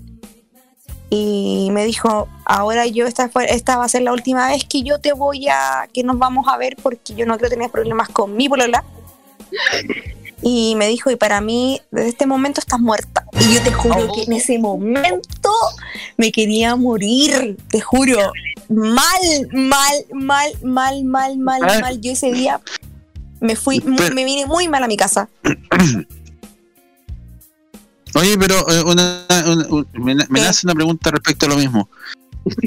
Y me dijo, ahora yo esta, fue, esta va a ser la última vez que yo te voy a, que nos vamos a ver porque yo no quiero tener problemas con mi polola. Y me dijo, y para mí, desde este momento estás muerta. Y yo te juro que en ese momento me quería morir, te juro. Mal, mal, mal, mal, mal, mal, Ah. mal. Yo ese día me fui, me vine muy mal a mi casa. Oye, pero eh, una, una- un- me, nace una pregunta respecto a lo mismo.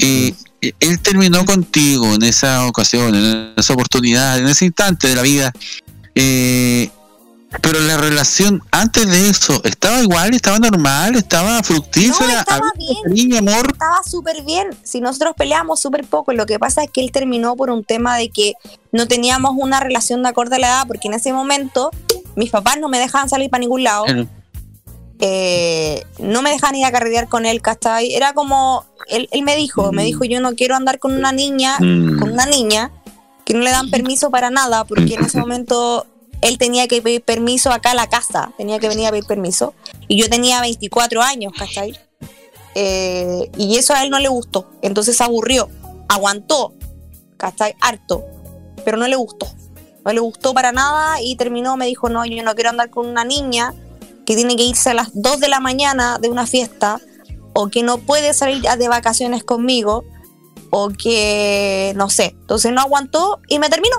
Eh, eh, él terminó contigo en esa ocasión, en esa oportunidad, en ese instante de la vida. eh, pero la relación antes de eso, ¿estaba igual? ¿Estaba normal? ¿Estaba fructífera? estaba ¿Había bien. cariño, amor? Estaba súper bien. Si nosotros peleábamos súper poco, lo que pasa es que él terminó por un tema de que no teníamos una relación de acorde a la edad, porque en ese momento mis papás no me dejaban salir para ningún lado. Eh, no me dejaban ir a carretear con él, ¿cachai? Era como, él, él me dijo, me dijo, yo no quiero andar con una niña, Mm. con una niña que no le dan permiso para nada, porque en ese momento él tenía que pedir permiso acá a la casa, tenía que venir a pedir permiso, y yo tenía 24 años, ¿cachai? Eh, y eso a él no le gustó, entonces se aburrió, aguantó, ¿cachai? Harto, pero no le gustó, no le gustó para nada y terminó, me dijo, no, yo no quiero andar con una niña que tiene que irse a las 2 de la mañana de una fiesta o que no puede salir de vacaciones conmigo o que no sé. Entonces no aguantó y me terminó.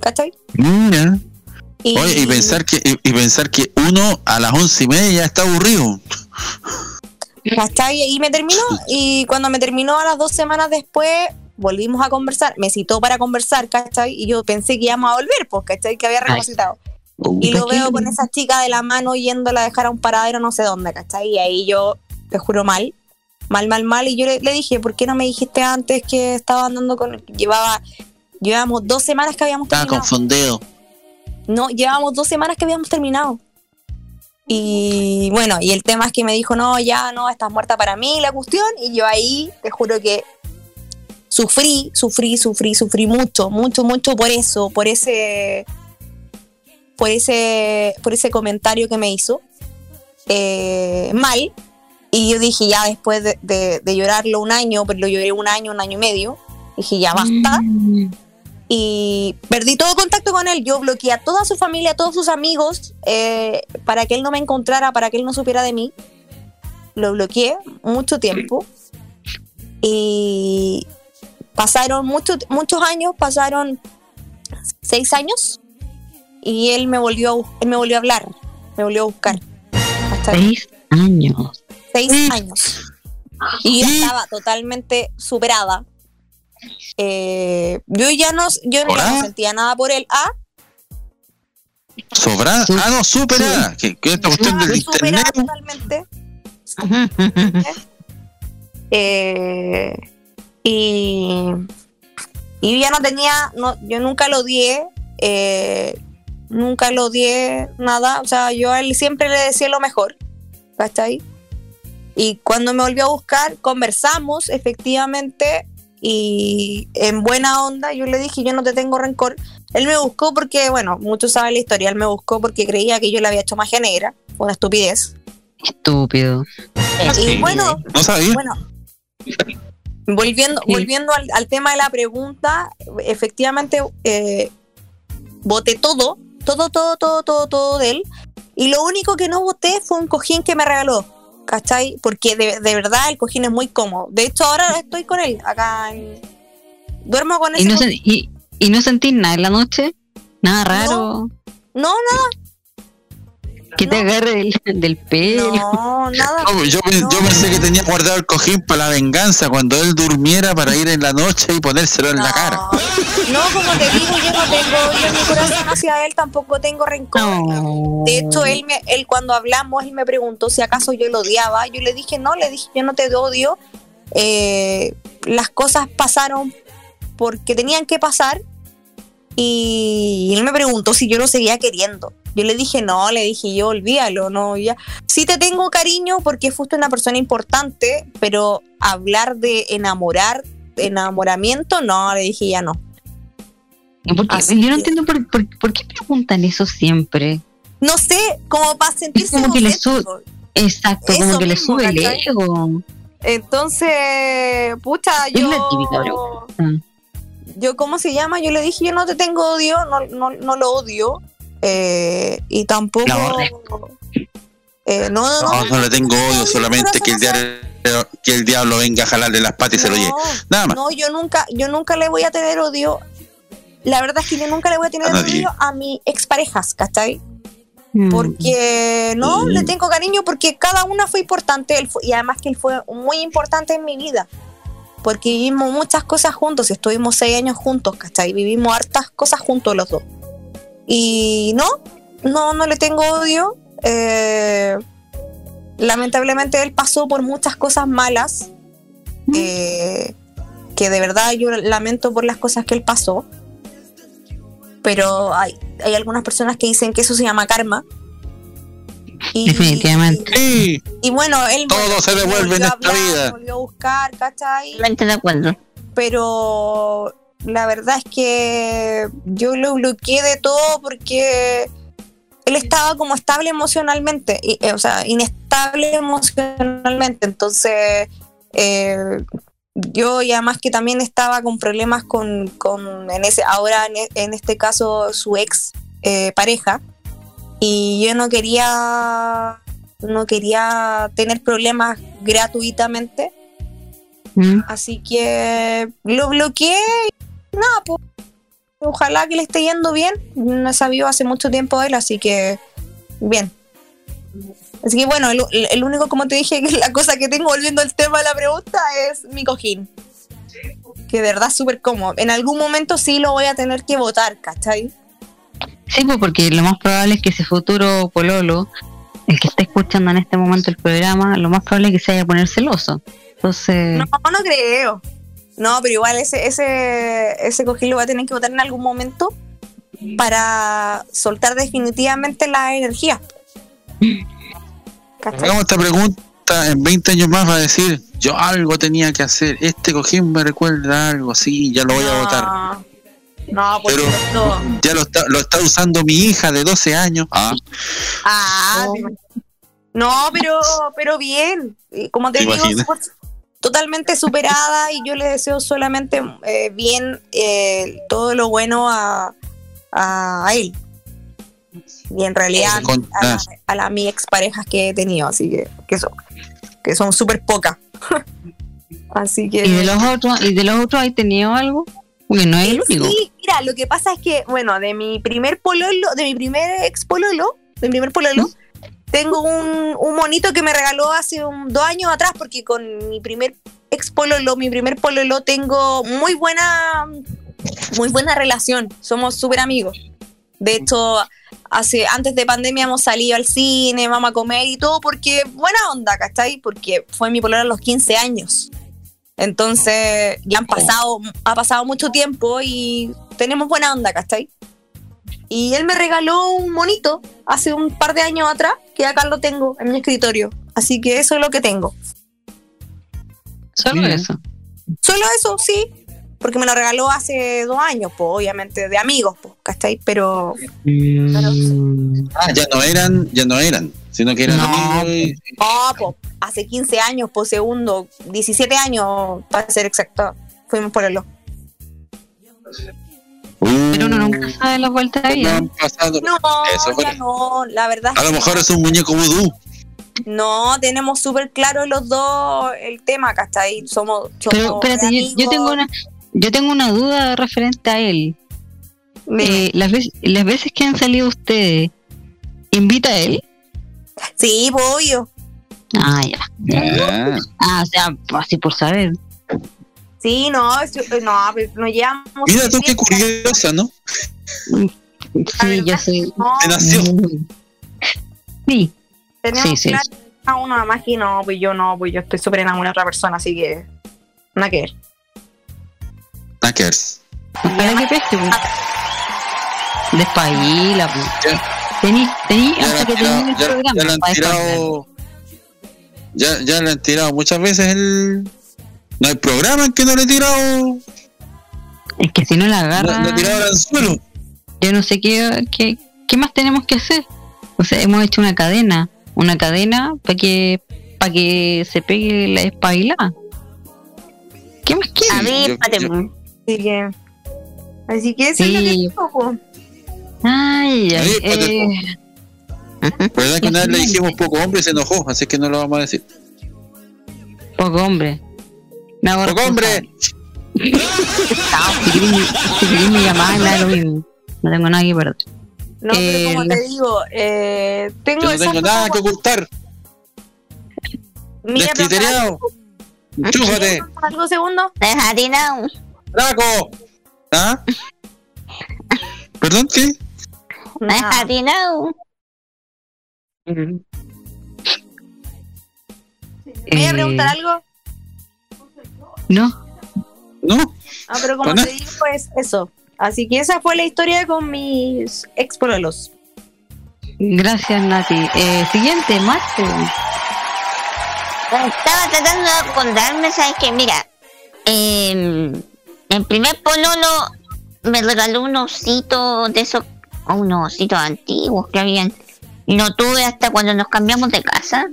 ¿Cachai? Mira. Y- Oye, y pensar que y, y pensar que uno a las once y media ya está aburrido. ¿Cachai? Y me terminó. Y cuando me terminó a las dos semanas después, volvimos a conversar. Me citó para conversar, ¿cachai? Y yo pensé que íbamos a volver, pues, ¿cachai? Que había recapacitado. Y lo veo con esa chica de la mano yéndola a dejar a un paradero no sé dónde, ¿cachai? Y ahí yo, te juro mal, mal, mal, mal. Y yo le, le dije, ¿por qué no me dijiste antes que estaba andando con... Llevaba, llevábamos dos semanas que habíamos Estaba terminado. confundido. No, llevábamos dos semanas que habíamos terminado. Y bueno, y el tema es que me dijo, no, ya no, estás muerta para mí la cuestión. Y yo ahí, te juro que sufrí, sufrí, sufrí, sufrí mucho, mucho, mucho por eso, por ese, por ese, por ese comentario que me hizo. eh, mal. Y yo dije, ya después de, de- de llorarlo un año, pero lo lloré un año, un año y medio, dije, ya basta. Y perdí todo contacto con él. Yo bloqueé a toda su familia, a todos sus amigos, eh, para que él no me encontrara, para que él no supiera de mí. Lo bloqueé mucho tiempo. Y pasaron muchos muchos años, pasaron seis años. Y él me volvió a, él me volvió a hablar, me volvió a buscar. Hasta Seis años. seis años. Y yo estaba totalmente superada. Eh, yo ya no, yo no sentía nada por él. Ah, ¿Sobrada? Ah, no, supera. Que, que esta cuestión del internet. superada totalmente. Eh, y, y yo ya no tenía, no, yo nunca lo odié, eh, nunca lo odié nada, o sea, yo a él siempre le decía lo mejor, ¿cachai? Y cuando me volvió a buscar, conversamos efectivamente y en buena onda yo le dije, yo no te tengo rencor. Él me buscó porque, bueno, muchos saben la historia, él me buscó porque creía que yo le había hecho magia negra, una estupidez. Estúpido. Y bueno, No sabía. bueno, volviendo, volviendo al, al tema de la pregunta, efectivamente eh, voté todo, todo, todo, todo, todo, todo de él. Y lo único que no voté fue un cojín que me regaló, ¿cachai? Porque de, de verdad el cojín es muy cómodo. De hecho, ahora estoy con él, acá en... Duermo con ¿Y ese no, y, y no sentís nada en la noche? ¿Nada raro? No, nada. Que te agarre del, del pelo. No, nada. No, yo, yo pensé que tenía guardado el cojín para la venganza cuando él durmiera para ir en la noche y ponérselo en la cara. No, como te digo, yo no tengo, yo en mi corazón hacia él tampoco tengo rencor. De hecho, él, me, él cuando hablamos, él me preguntó si acaso yo lo odiaba. Yo le dije, no, le dije, yo no te odio. Eh, las cosas pasaron porque tenían que pasar. Y él me preguntó si yo lo seguía queriendo. Yo le dije, no, le dije, yo olvídalo, no, ya. Sí te tengo cariño porque fuiste una persona importante, pero hablar de enamorar, enamoramiento, no, le dije, ya no. ¿Por qué? Yo no entiendo por, por- por qué preguntan eso siempre. No sé, como para sentirse como que le. Exacto, como que le sube el ego. Entonces, pucha, Es yo. la típica pregunta. Yo, ¿cómo se llama? Yo le dije, yo no te tengo odio, no, no, no lo odio. Eh, y tampoco. Eh, no, no, No, no. no le tengo odio, solamente que el, diablo, que el diablo venga a jalarle las patas y se lo lleve. Nada más. No, yo nunca, yo nunca le voy a tener odio. La verdad es que yo nunca le voy a tener A odio a mis exparejas, ¿cachai? Mm. Porque no, le tengo cariño porque cada una fue importante él fue- y además que él fue muy importante en mi vida. Porque vivimos muchas cosas juntos y estuvimos seis años juntos, ¿cachai? Vivimos hartas cosas juntos los dos. Y no, no, no le tengo odio. eh, lamentablemente él pasó por muchas cosas malas. eh, que de verdad yo lamento por las cosas que él pasó. Pero hay, hay algunas personas que dicen que eso se llama karma. Y, Definitivamente. y bueno, él Todo bueno, se me devuelve en volvió a esta hablar, vida. volvió a buscar, ¿cachai? De acuerdo. Pero la verdad es que yo lo bloqueé de todo porque él estaba como estable emocionalmente, y, eh, o sea, inestable emocionalmente. Entonces, eh, yo y además que también estaba con problemas con, con en ese, ahora en, e- en este caso su ex eh, pareja. Y yo no quería, no quería tener problemas gratuitamente. Mm. Así que lo bloqueé nada, pues ojalá que le esté yendo bien. No he sabido hace mucho tiempo de él, así que bien. Así que bueno, el, el único, como te dije, que la cosa que tengo volviendo al tema de la pregunta es mi cojín. Que de verdad es súper cómodo. En algún momento sí lo voy a tener que votar, ¿cachai? Sí, pues porque lo más probable es que ese futuro pololo, el que esté escuchando en este momento el programa, lo más probable es que se vaya a poner celoso. Entonces, No, no creo. No, pero igual ese, ese, ese cojín lo voy a tener que votar en algún momento para soltar definitivamente la energía. ¿Cachai? Hagamos esta pregunta en 20 años más va a decir, yo algo tenía que hacer, este cojín me recuerda algo, sí, ya lo voy a votar. No, por Pero- supuesto. Ya lo está, lo está usando mi hija de 12 años. Ah, Ah, imag- no, pero, pero bien. Como te ¿Te digo, totalmente superada y yo le deseo solamente eh, bien eh, todo lo bueno a, a él. Y en realidad a, la- a las mi exparejas que he tenido, así que, que son, que son súper pocas. así que. ¿y de los otros, y de los otros hay tenido algo? Porque no es el único. Sí, mira, lo que pasa es que, bueno, de mi primer pololo, de mi primer ex pololo, de mi primer pololo, tengo un, un monito que me regaló hace un, dos años atrás, porque con mi primer ex pololo, mi primer pololo, tengo muy buena, muy buena relación. Somos súper amigos. De hecho, hace, antes de pandemia hemos salido al cine, vamos a comer y todo, porque buena onda, ¿cachai? Porque fue mi pololo a los 15 años. Entonces, ya han pasado, ha pasado mucho tiempo y tenemos buena onda, ¿cachai? Y él me regaló un monito hace un par de años atrás, que acá lo tengo en mi escritorio. Así que eso es lo que tengo. Solo eso. Solo eso, sí. Porque me lo regaló hace dos años, pues, obviamente, de amigos, pues, ¿cachai? Pero. Ah, ya no eran, ya no eran, sino que eran amigos. y- No, pues, hace 15 años, por segundo, 17 años, para ser exacto. Fuimos por el Pero uno nunca sabe la vuelta de vida. No, Eso fue. ya no, la verdad. A lo mejor es un muñeco vudú. No, tenemos súper claro los dos el tema, ¿cachai? Somos. somos Pero espérate, yo, yo tengo una yo tengo una duda referente a él. Eh, las, veces, las veces que han salido ustedes, ¿invita a él? Sí, pues, obvio. Ah, ya. Ah, o sea, así por saber. Sí, no, no, pues, nos llevamos. Mira tú qué curiosa, ¿no? Sí, yo soy. Me nació. Sí. Tenemos Sí, sí. a uno además que no, pues yo no, pues yo estoy súper enamorada de otra persona, así que. Nada que ver. Para que pesque, pues. Despabila, pues. Tení, tení Ya hasta la que han tirado- termine el ya- programa. ya le han para tirado. Ya, ya le han tirado muchas veces el. No hay programa en que no le he tirado. Es que si no la No, agarra. no he tirado el anzuelo. yo no sé qué, qué, qué más tenemos que hacer. O sea, hemos hecho una cadena, una cadena para que para que se pegue la espabilada. ¿Qué más quieres? Avíspate, pues. Así que. Así que eso es lo que Sí. digo. Ay, ay, eh, ¿Verdad que una vez le dijimos poco hombre y se enojó? Así que no lo vamos a decir. poco hombre. Me hago ¡Poco hombre! responsable. Si querés mi- llamada, lo mismo. No tengo nada que perder. No, Eh, pero como te digo, eh, tengo Yo no tengo nada que ocultar. Mira, Descriteriado. Chúfate. ¿Algo segundo? Déjate no. ¡Draco! ¿Ah? ¿Perdón qué? Déjate no. ¿Me voy a Eh, preguntar algo? No. No. Ah, pero como te digo, pues eso. Así que esa fue la historia con mis ex pololos. Gracias, Nati. Eh, siguiente, Marte. Estaba tratando de acordarme, ¿sabes qué? Mira, eh, el primer pololo me regaló un osito de esos, unos ositos antiguos que habían. Y lo tuve hasta cuando nos cambiamos de casa.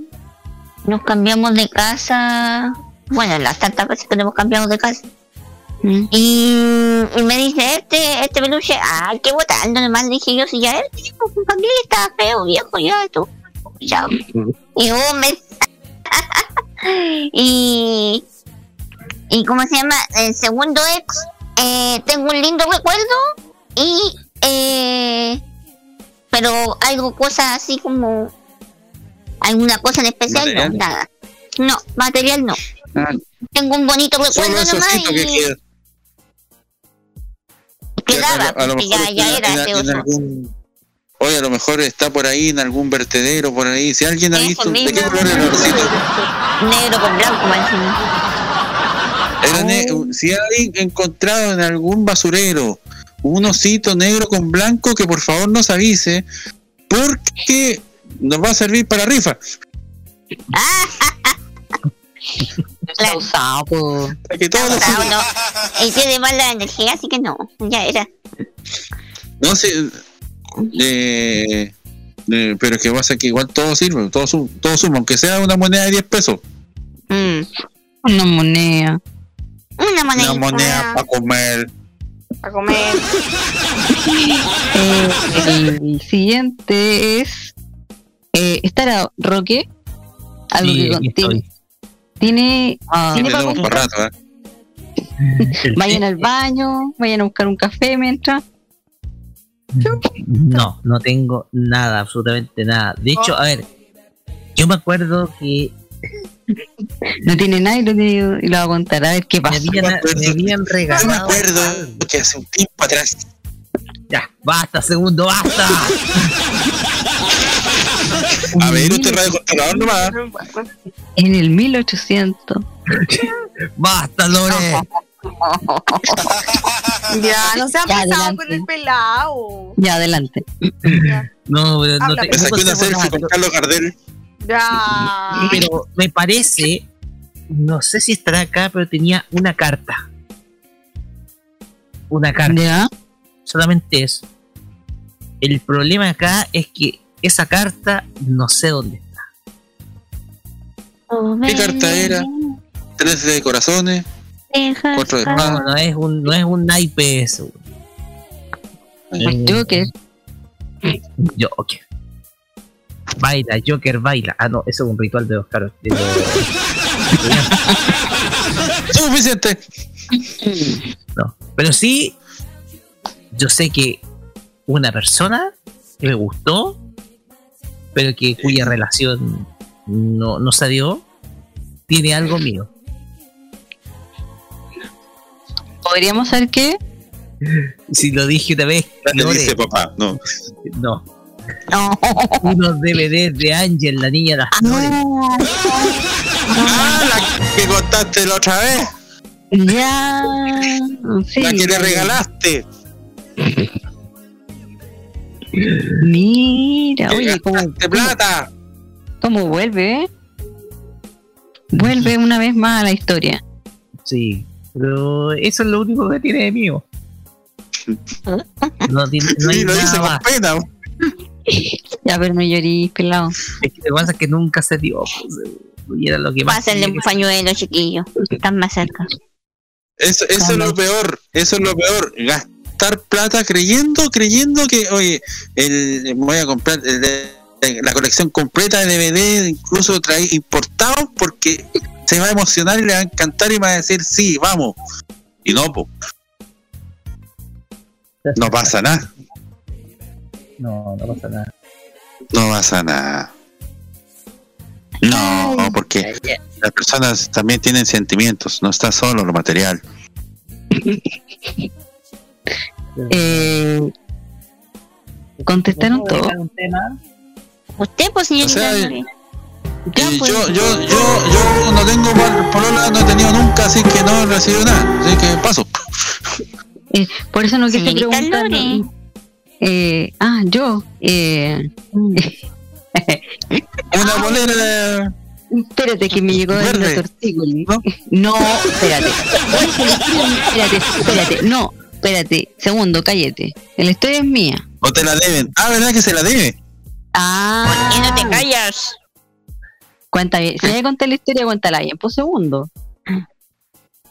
Nos cambiamos de casa, bueno, las tantas veces que nos cambiamos de casa. Y, y me dice, este, este peluche, ah, qué botando nomás, le dije yo, si ya él, ¿para qué estaba feo, viejo, ya, tú, ya. Y oh, me y y cómo se llama el segundo ex eh, tengo un lindo recuerdo y eh, pero algo cosas así como ¿Alguna cosa en especial? No, nada. No, material no. Ah, Tengo un bonito recuerdo nomás que y quedaba, a lo porque ya, era en- ese en oso. algún- Oye, a lo mejor está por ahí en algún vertedero, por ahí. Si alguien ha visto, ¿de qué mismo. color era el? Negro con blanco, ne- si hay encontrado en algún basurero un osito negro con blanco, que por favor nos avise, porque nos va a servir para rifa. Está usado, po. Que no. Tiene mala energía, así que no. Ya era. no sé, eh, eh, pero es que pasa que igual todo sirve, todo, su- todo suma, aunque sea una moneda de 10 pesos. Mm. Una moneda. Una moneda. Una moneda para comer. Para comer. Eh, el siguiente es. Eh, ¿Estará Roque? Algo Sí, que contiene. Tiene. Sí, tiene para tenemos comprar. para rato, ¿eh? Vayan al baño, vayan a buscar un café mientras. No, no tengo nada, absolutamente nada. De hecho, a ver, yo me acuerdo que No tiene nada y lo, tiene- y lo va a contar. A ver qué me pasa. habían, me habían Yo me regalado. acuerdo que hace un tiempo atrás Ya, basta, segundo, basta. A ver, usted radio controlador nomás. En el 1800. Basta, Lore. Ya, no se ha Ya, pasado adelante. con el pelado. Ya, adelante. No, pero no Habla, te- Me saqué una no selfie con Carlos Gardel. Ya. pero me parece, no sé si estará acá, pero tenía una carta. Una carta. ¿Ya? Solamente eso. El problema acá es que esa carta no sé dónde está. ¿Qué carta era? Tres de corazones, cuatro de No, espadas. no es un, no es un naipe eso. Eh, Joker. Joker. Baila, Joker baila. Ah, no, eso es un ritual de Oscar. de los- Suficiente. No. Pero sí, yo sé que una persona que me gustó, pero que cuya relación no, no se dio, tiene algo mío. ¿Podríamos saber qué? Si lo dije una vez, Ya te dice papá, no. no. Unos DVDs de Ángel, la niña de las flores. Ah, la que contaste la otra vez. Ya. Sí. La que le regalaste. Mira, oye, ¿cómo, gastaste plata. cómo vuelve? eh? Vuelve una vez más a la historia. Sí, pero eso es lo único que tiene de mío. No, tiene, no hay Y lo nada dice con más. pena. Ya, pero no llorís, pelado. Es que lo que pasa es que nunca se dio. pues, y era lo que más. Pásenle un pañuelo, chiquillo. Están más cerca. Eso, eso es lo peor. Eso es lo peor. Gastar plata creyendo, creyendo que, oye, el, voy a comprar el de- la colección completa de DVD, incluso trae importados, porque se va a emocionar y le va a encantar y va a decir, sí, vamos. Y no, po. No pasa nada. No, no pasa nada. No pasa nada. No, porque las personas también tienen sentimientos, no está solo lo material. Eh, ¿Contestaron todo? Usted, pues, señorita. O sea, Lore. Y yo, yo, yo, yo no tengo por polola, no he tenido nunca, así que no he recibido nada, así que paso. Eh, por eso no quise Señorita preguntar. Lore. Eh, ah, yo. Eh, Una bolera espérate, que me llegó de Verde. la tortícoli. No, espérate. espérate, espérate. No, espérate. Segundo, cállate. La historia es mía. o te la deben. Ah, ¿verdad que se la debe? Ah. ¿Por qué no te callas? Cuenta bien. Si a contar la historia, cuéntala bien. Por segundo.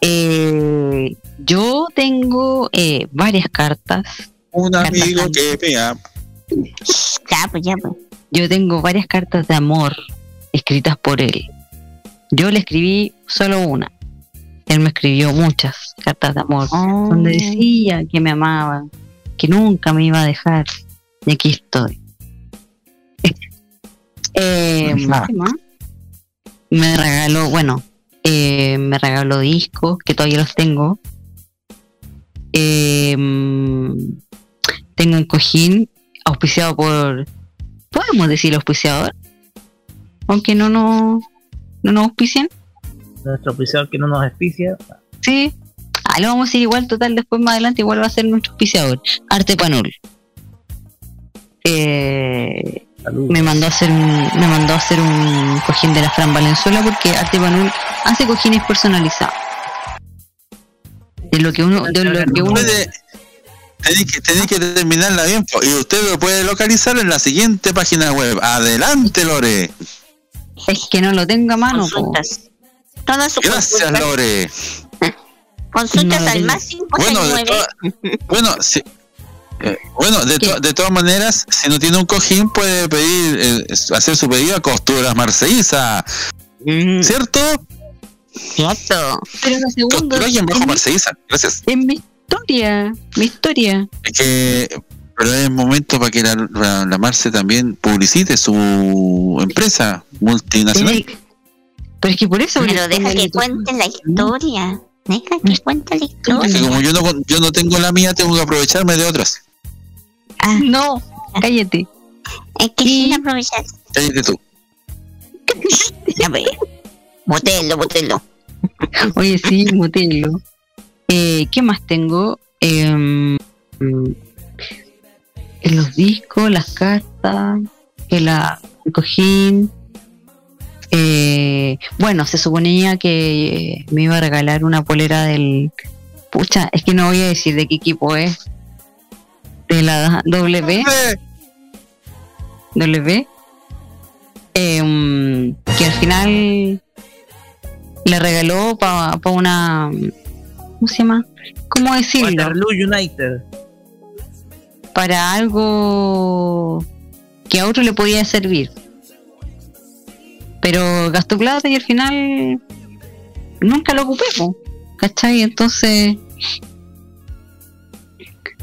Eh, yo tengo eh, varias cartas. Un Cartas amigo que me ama. Ya, pues, ya, pues. Yo tengo varias cartas de amor escritas por él. Yo le escribí solo una. Él me escribió muchas cartas de amor, donde decía que me amaba, que nunca me iba a dejar. Y aquí estoy. Eh. Me regaló, bueno, eh, me regaló discos, que todavía los tengo. Eh, tengo un cojín auspiciado por. ¿Podemos decir auspiciador? Aunque no nos no nos auspicien. Nuestro auspiciador que no nos auspicia. Sí. Ah, lo vamos a decir igual, total, después más adelante igual va a ser nuestro auspiciador. Arte Panul. Eh, me mandó a hacer un, me mandó a hacer un cojín de la Fran Valenzuela porque Arte Panul hace cojines personalizados. De lo que uno, de lo que uno Puede- Tenéis que, tenéis que terminarla bien y usted lo puede localizar en la siguiente página web. Adelante, Lore. es que no lo tenga a mano. po. Todas sus Gracias, consultas, Lore. consultas No, al más Bueno, de 569. toda- bueno, sí. Eh, bueno, de, to- de todas maneras, si no tiene un cojín, puede pedir, eh, hacer su pedido a costuras Marceiza. ¿Cierto? Cierto. Pero la segunda Costura y en bajo Marceiza. Gracias. es mi historia, mi historia. Es que, pero es momento para que la, la, la Marce también publicite su empresa multinacional. Pero es que por eso. Pero deja que cuente la historia. Deja que cuente la Que historia. como yo no, yo no tengo la mía, tengo que aprovecharme de otras. No, cállate. Es que sin aprovechar. Cállate tú. Ya ve. Botelo, botelo. Oye, sí, mutelo. Eh, ¿Qué más tengo? En los discos, las cartas, el, la- el cojín. Eh, bueno, se suponía que me iba a regalar una polera del. Pucha, es que no voy a decir de qué equipo es. De la W. W. Em, que al final le regaló para una. ¿Cómo se llama? ¿Cómo decirlo? Waterloo United. Para algo que a otro le podía servir. Pero gastó plata y al final nunca lo ocupé, po, ¿cachai? Entonces,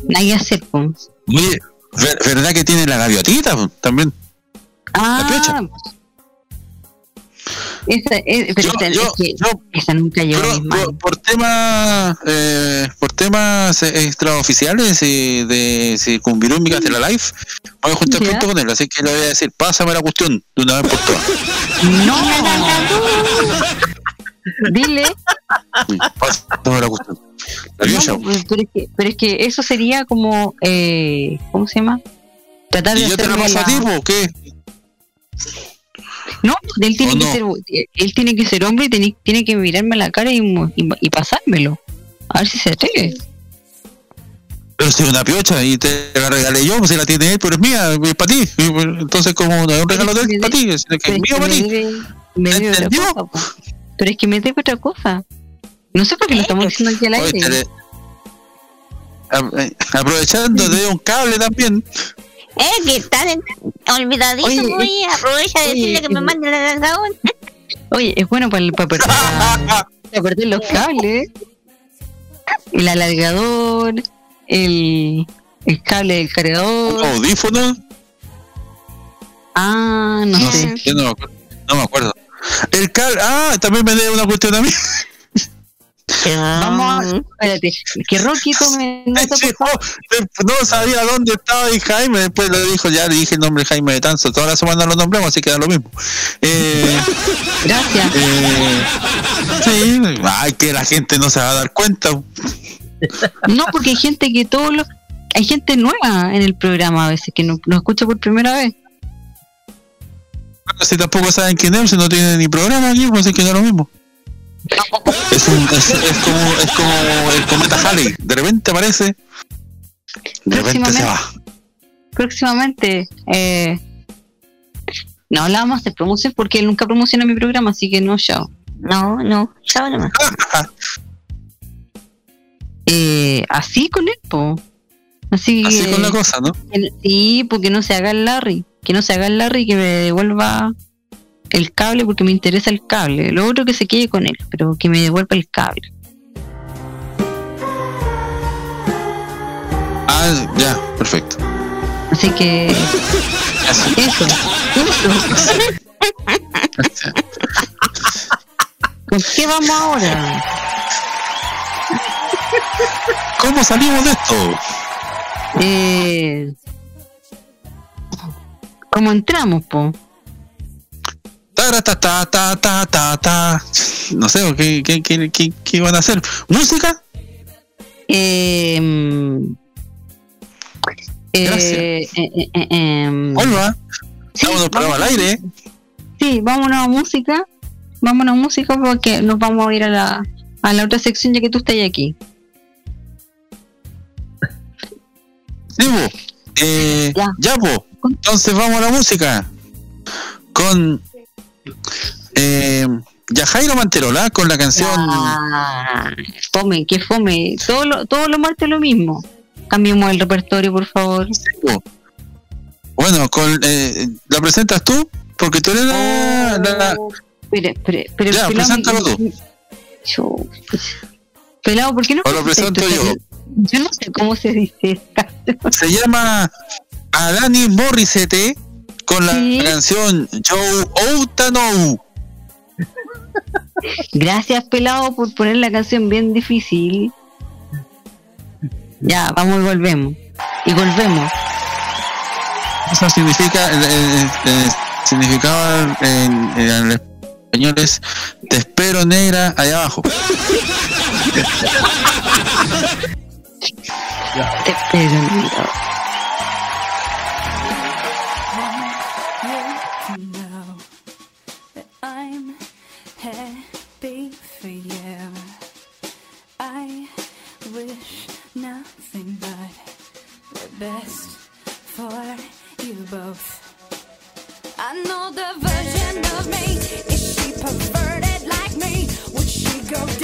nadie. Oye, ver- ¿verdad que tiene la gaviotita también? Ah. Esa, es, pero esa, es que esa nunca llegó a mis manos. Por, por temas eh, por temas eh, extraoficiales y de circunvirúmicas de la live, voy a juntar pronto con él, así que le voy a decir, pásame la cuestión de una vez por todas. No, dile. Pásame la cuestión. No, pero, es que, pero es que eso sería como, eh, ¿cómo se llama? Tratar de ¿Y yo te la paso a la- ti, po, o qué? No, él tiene ¿O que no? ser, él tiene que ser hombre y tiene, tiene que mirarme a la cara y, y, y pasármelo. A ver si se atreve. Pero si es una piocha y te la regalé yo, pues si la tiene él, pero es mía, es para ti. Pues, Entonces, como un regalo de él, para ti, es que mío para ti. me. Pero es que me debe otra cosa. No sé por qué lo estamos diciendo aquí al aire. te eh, aprovechando de un cable también. Eh, que están en- olvidadizo, Oye, muy. Aprovecha de oye, decirle que me eh, mande la dragón. Oye, es bueno para, para, perder, para perder los cables. El alargador, el, el cable del cargador. ¿Audífono? Ah, no, No sé. yo no me acuerdo. No me acuerdo. El cable, ah, también me debe una cuestión a mí. Vamos a. Espérate, que Rocky favor. no, sabía dónde estaba y Jaime, después le dijo, ya le dije el nombre Jaime de Tanzo, toda la semana lo nombramos, así que da lo mismo. Eh, Gracias. eh, sí, ay, que la gente no se va a dar cuenta. No, porque hay gente que todos los. Hay gente nueva en el programa a veces que no, no escucha por primera vez. Si tampoco saben quién es, si no tiene ni programa aquí, pues así que da lo mismo. Es, un, es, es como, es como el cometa Halley, de repente aparece, de repente se va. Próximamente. Eh, no hablábamos de promoción porque él nunca promociona mi programa, así que no, chao. No, no, chao nomás. Eh, así con él, po. Así, Así que- con la cosa, ¿no? que- Sí, porque no se haga el Larry. Que no se haga el Larry y que me devuelva el cable porque me interesa el cable. Lo otro que se quede con él, pero que me devuelva el cable. Ah, ya, perfecto. Así que eso, eso. ¿Con qué vamos ahora? ¿Cómo salimos de esto? Eh, ¿Cómo entramos, po? Ta, ta, ta, ta, ta. No sé, ¿qué, qué, qué, qué, qué van a hacer? ¿Música? Eh, mm, eh, eh, eh, em, el programa al aire. Sí, vámonos a música. Vámonos a música porque nos vamos a ir a la, a la otra sección ya que tú estás aquí. Sí. Eh, ya, po. Entonces vamos a la música. Con eh, Yajairo Manterola con la canción. Ah, fome, que fome. Todo lo, todo lo martes lo mismo. Cambiemos el repertorio, por favor. Bueno, con, eh, ¿la presentas tú? Porque tú eres la. la- la- espera, pero Ya, preséntalo tú. Yo- Pelado, ¿por qué no? O lo presento yo. Yo no sé cómo se dice. Se llama Alanis Morissette con la canción Joe Outano. Gracias, pelado, por poner la canción bien difícil. Ya, vamos y volvemos. Y volvemos. Eso significa, el, el- el significado en, en español es te espero negra allá abajo. Te espero, mira. For you both. I know the version of me. Is she perverted like me? Would she go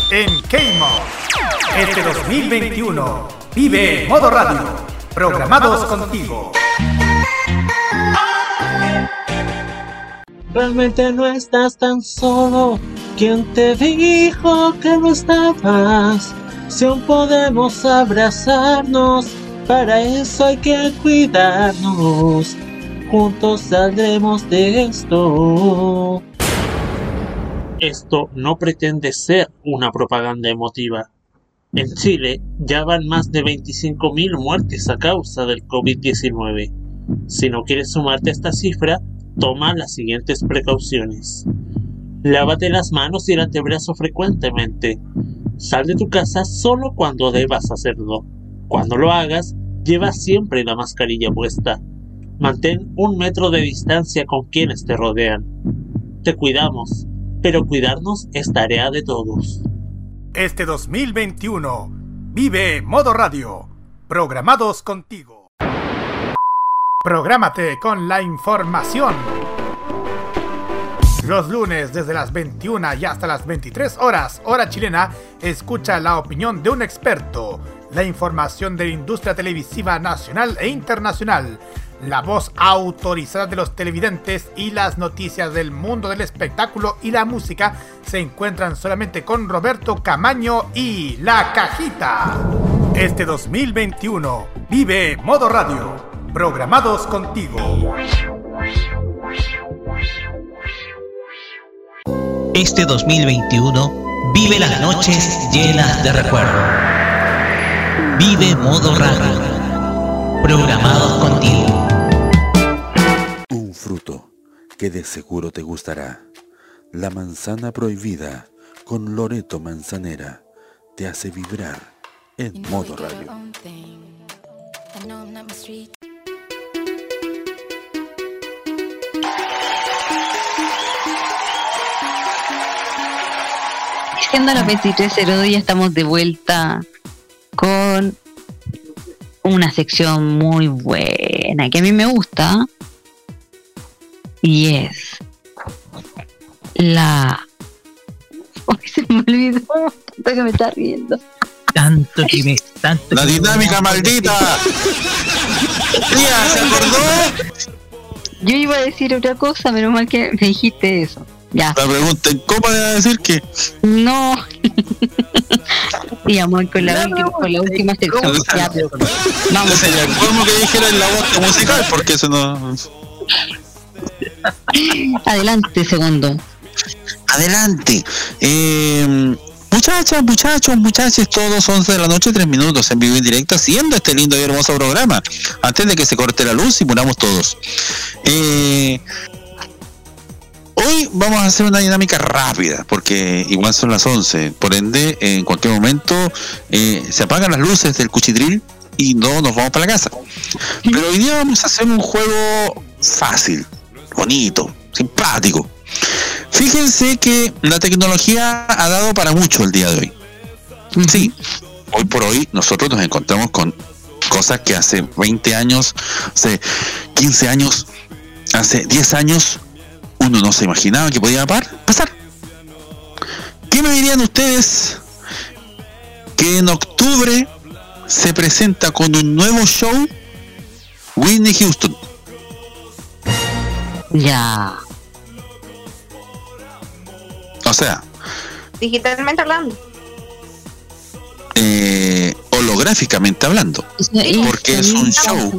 en Keimo. Este 2021 vive Modo Radio, programados contigo. Realmente no estás tan solo. ¿Quién te dijo que no estabas? Si aún podemos abrazarnos, para eso hay que cuidarnos. Juntos saldremos de esto. Esto no pretende ser una propaganda emotiva. En Chile ya van más de 25.000 muertes a causa del COVID-19. Si no quieres sumarte a esta cifra, toma las siguientes precauciones. Lávate las manos y el antebrazo frecuentemente. Sal de tu casa solo cuando debas hacerlo. Cuando lo hagas, lleva siempre la mascarilla puesta. Mantén un metro de distancia con quienes te rodean. Te cuidamos, pero cuidarnos es tarea de todos. Este 2021 vive Modo Radio, programados contigo. Prográmate con la información. Los lunes desde las 21 y hasta las 23 horas, hora chilena, escucha la opinión de un experto, la información de la industria televisiva nacional e internacional, la voz autorizada de los televidentes y las noticias del mundo del espectáculo y la música se encuentran solamente con Roberto Camaño y La Cajita. Este 2021 vive Modo Radio, programados contigo. Este 2021 vive las noches llenas de recuerdo. Vive Modo Radio, programados contigo. Fruto que de seguro te gustará. La manzana prohibida con Loreto Manzanera te hace vibrar en modo radio. Siendo las 23.02 ya estamos de vuelta con una sección muy buena que a mí me gusta y es la Uy, se me olvidó tanto que me está riendo Tanto que me. Tanto La que me- dinámica maldita. Tía, ¿se acordó? yo iba a decir otra cosa menos mal que me dijiste eso ya La pregunta incómoda de decir que. no y vamos con la, última, con la última sección ya, pero- Vamos. Sería el colmo que dijera en la voz musical, porque eso no. adelante segundo Adelante. Eh, muchachas, muchachos, muchachos, todos 11 de la noche, 3 minutos en vivo en directo, haciendo este lindo y hermoso programa. Antes de que se corte la luz y muramos todos. Eh, hoy vamos a hacer una dinámica rápida, porque igual son las 11. Por ende, en cualquier momento eh, se apagan las luces del cuchitril y no nos vamos para la casa. Pero hoy día vamos a hacer un juego fácil, bonito, simpático. Fíjense que la tecnología ha dado para mucho el día de hoy. Sí, hoy por hoy nosotros nos encontramos con cosas que hace 20 años, hace 15 años, hace 10 años, uno no se imaginaba que podía pasar. ¿Qué me dirían ustedes que en octubre se presenta con un nuevo show Whitney Houston? Ya O sea, Digitalmente hablando. eh, holográficamente hablando. Porque es un show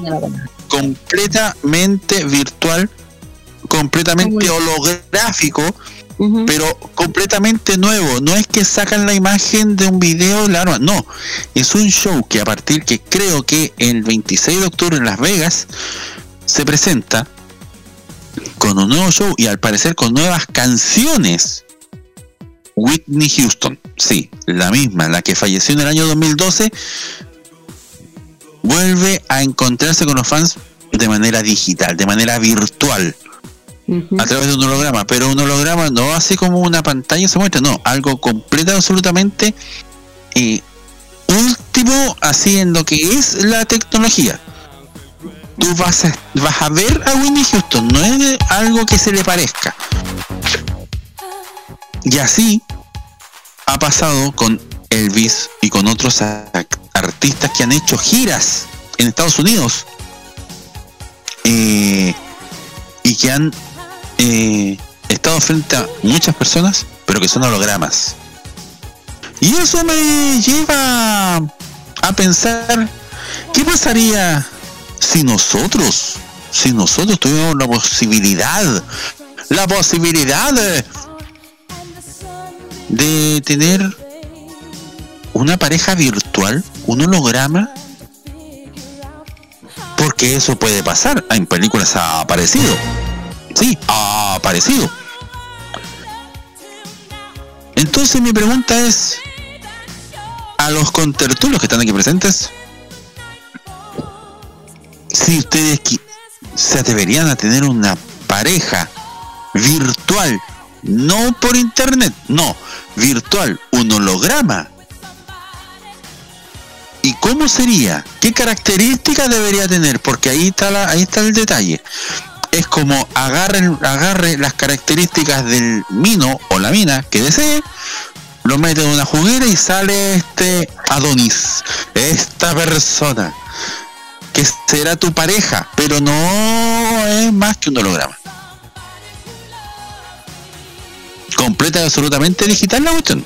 completamente virtual, completamente holográfico, pero completamente nuevo. No es que sacan la imagen de un video, claro, no. Es un show que a partir que creo que el 26 de octubre en Las Vegas se presenta con un nuevo show y al parecer con nuevas canciones. Whitney Houston, sí, la misma, la que falleció en el año 2012, vuelve a encontrarse con los fans de manera digital, de manera virtual, a través de un holograma, pero un holograma no así como una pantalla se muestra, no, algo completo absolutamente eh, último así en lo que es la tecnología. Tú vas a, vas a ver a Whitney Houston, no es algo que se le parezca. Y así ha pasado con Elvis y con otros artistas que han hecho giras en Estados Unidos eh, y que han eh, estado frente a muchas personas, pero que son hologramas. Y eso me lleva a pensar, ¿qué pasaría si nosotros, si nosotros tuviéramos la posibilidad, la posibilidad de, tener una pareja virtual, un holograma? Porque eso puede pasar. En películas ha aparecido. Sí, ha aparecido. Entonces mi pregunta es, a los contertulios que están aquí presentes, si ustedes se atreverían a tener una pareja virtual, no por internet, no, virtual, un holograma. ¿Y cómo sería? ¿Qué características debería tener? Porque ahí está la, ahí está el detalle. Es como agarre, agarre las características del mino o la mina que desee, lo mete en una juguera y sale este Adonis, esta persona, que será tu pareja, pero no es más que un holograma. Completa y absolutamente digital la cuestión.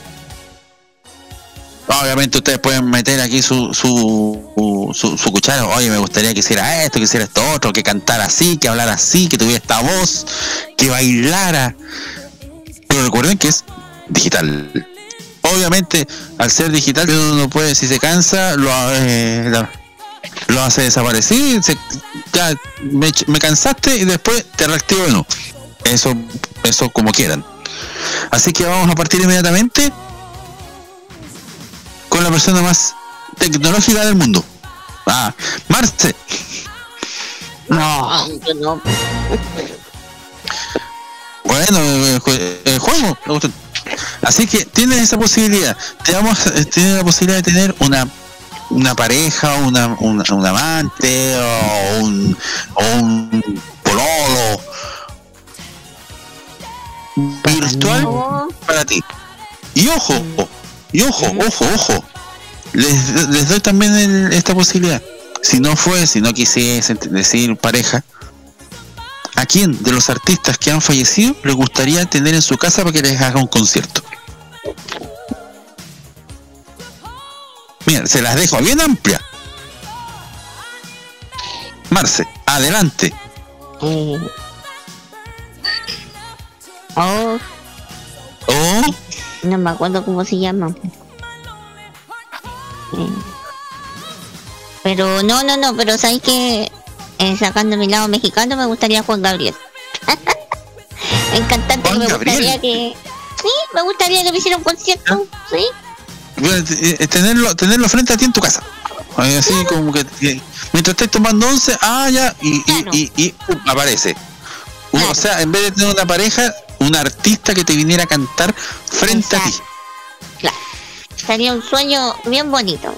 Obviamente ustedes pueden meter aquí su, su, su, su cuchara. Oye, me gustaría que hiciera esto, que hiciera esto otro, que cantara así, que hablara así, que tuviera esta voz, que bailara. Pero recuerden que es digital. Obviamente, al ser digital, uno no puede, si se cansa, lo, eh, lo hace desaparecer. se- ya me, me cansaste y después te reactivo de nuevo. Eso, eso como quieran. Así que vamos a partir inmediatamente con la persona más tecnológica del mundo. Ah, Marce. No, no. Bueno, el, jue- el juego. Así que tienes esa posibilidad. Te vamos, a- tienes la posibilidad de tener una una pareja, una, una- un amante o un, o un pololo virtual para ti. Y ojo, y ojo, ojo, ojo. Les, les doy también el- esta posibilidad. Si no fue, si no quisiese decir pareja, ¿a quién de los artistas que han fallecido les gustaría tener en su casa para que les haga un concierto? Mira, se las dejo bien amplia. Marce, adelante. Eh. Oh, Oh, no me acuerdo cómo se llama. Eh, Pero no, no, no, pero sabes que sacando mi lado mexicano me gustaría Juan Gabriel. El cantante que me gustaría que. Sí, me gustaría que me hiciera un concierto. Sí. Eh, eh, tenerlo, tenerlo frente a ti en tu casa. Así como que, que mientras estés tomando once, ah, ya, y, y, y, y, pum, aparece. O sea, en vez de tener una pareja, un artista que te viniera a cantar frente a ti. Claro. Sería un sueño bien bonito.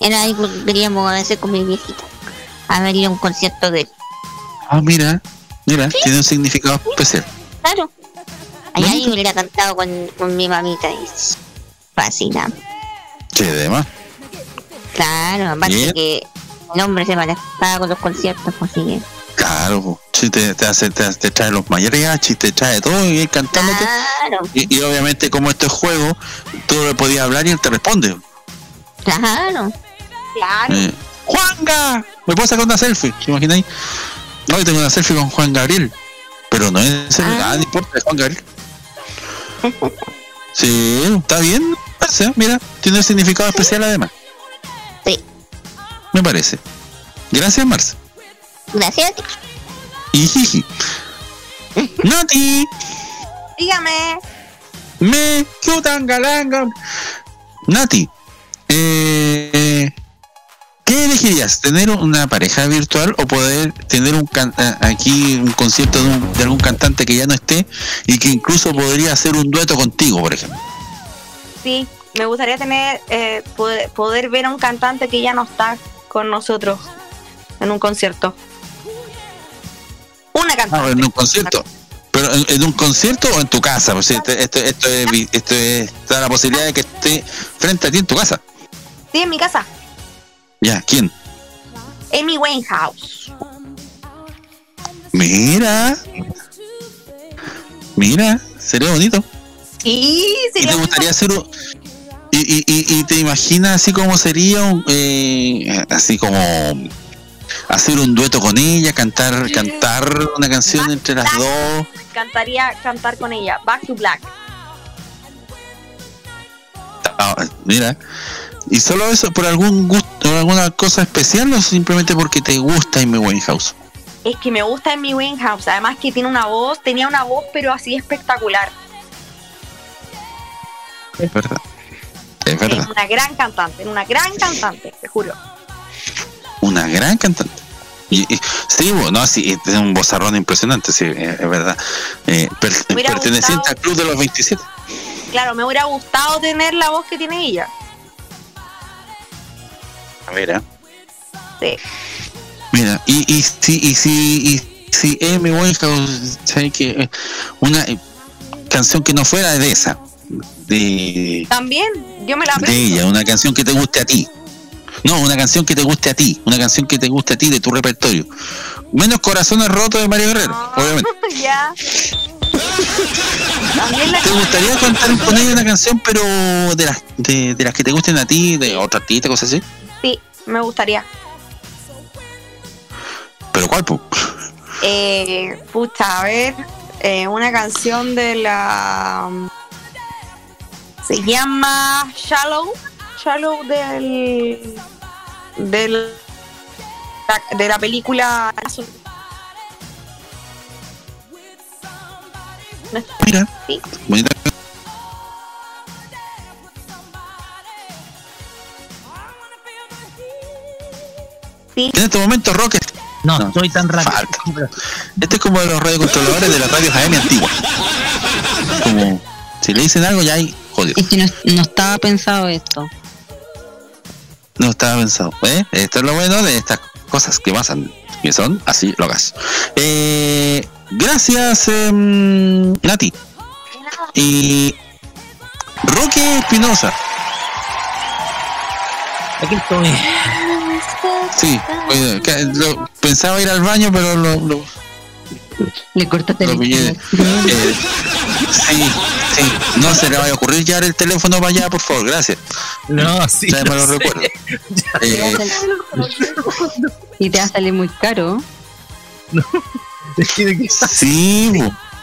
Era algo que queríamos hacer con mi viejito. A un concierto de él. Ah, mira, mira, tiene un significado especial. Claro. Allá yo hubiera cantado con, con mi mamita y fascinante. Che, además. Claro, aparte que el hombre se manejaba con los conciertos, pues sí. Claro, po. Sí, te, te, hace, te, te trae los mariachis, te trae todo y él cantándote. Claro, Y, y obviamente como esto es juego, tú le podías hablar y él te responde. claro. Claro. Eh, ¡Juanga! ¿Me puedo sacar una selfie? No, yo tengo una selfie con Juan Gabriel. Pero no es. Ah, no importa, es Juan Gabriel. Sí, está bien. Mira, tiene un significado especial además. Sí. Me parece. Gracias, Marce. Gracias. Ijiji. Nati. Dígame. Me chutangalanga. Nati, eh, ¿qué elegirías? ¿Tener una pareja virtual o poder tener un can- eh, aquí un concierto de, un- de algún cantante que ya no esté y que incluso podría hacer un dueto contigo, por ejemplo? Sí, me gustaría tener eh, poder, poder ver a un cantante que ya no está con nosotros en un concierto. Una cantante. Ah, en un concierto. Pero en, en un concierto o en tu casa, pues, esto, esto, esto es, esto es- está la posibilidad de que esté frente a ti en tu casa. Sí, en mi casa. Ya, ¿quién? Amy Winehouse. Mira. Mira, sería bonito. Sí, ¿Y sería te gustaría hacer un... Y, y, y, y te imaginas así como sería, un, eh, así como hacer un dueto con ella, cantar cantar una canción entre las dos. Cantaría cantar con ella. Back to Black. Ah, mira. ¿Y solo eso por algún gusto, por alguna cosa especial o simplemente porque te gusta Amy Winehouse? Es que me gusta Amy Winehouse. Además que tiene una voz, tenía una voz pero así espectacular. Es verdad. Es Es verdad. una gran cantante, una gran cantante, te juro. Una gran cantante. Y, y- sí, bueno, sí, tiene un vozarrón impresionante, sí, eh, es verdad. Eh, per- perteneciente gustado- al club de los 27. Claro, me hubiera gustado tener la voz que tiene ella. A ver, ¿eh? Sí. Mira, y, y si, y si, y si Amy Winehouse, ¿sabe que eh, Una canción que no fuera de esa, de, También, yo me la de ella, una canción que te guste a ti. No, una canción que te guste a ti, una canción que te guste a ti de tu repertorio. Menos Corazones Rotos de Mario Guerrero, obviamente. ya. ¿Te gustaría cantar con ella una canción, pero de las, de, de las que te gusten a ti, de otra artista, cosas así? Sí, me gustaría. ¿Pero cuál, po? Eh, pucha, a ver, eh, una canción de la... Se llama Shallow. Shallow del... del de la película Mira, Sí. bonita. Sí. En este momento, Rocket. No, soy tan rápido. Falta. Este es como de los radiocontroladores de las radios AM antiguas. Como si le dicen algo, ya hay Es que no, no estaba pensado esto. No estaba pensado. ¿eh? Esto es lo bueno de estas cosas que pasan, que son así locas. Eh, gracias, em, Nati. Y Roque Espinosa. Aquí estoy. Sí, lo- pensaba ir al baño, pero lo, lo, Le cortaste el pillé. Eh, sí, sí, no se le vaya a ocurrir llevar el teléfono para allá, por favor, gracias. No, sí. Ya me lo lo sé. recuerdo. Eh, Y te va a salir muy caro. Es que- que- sí,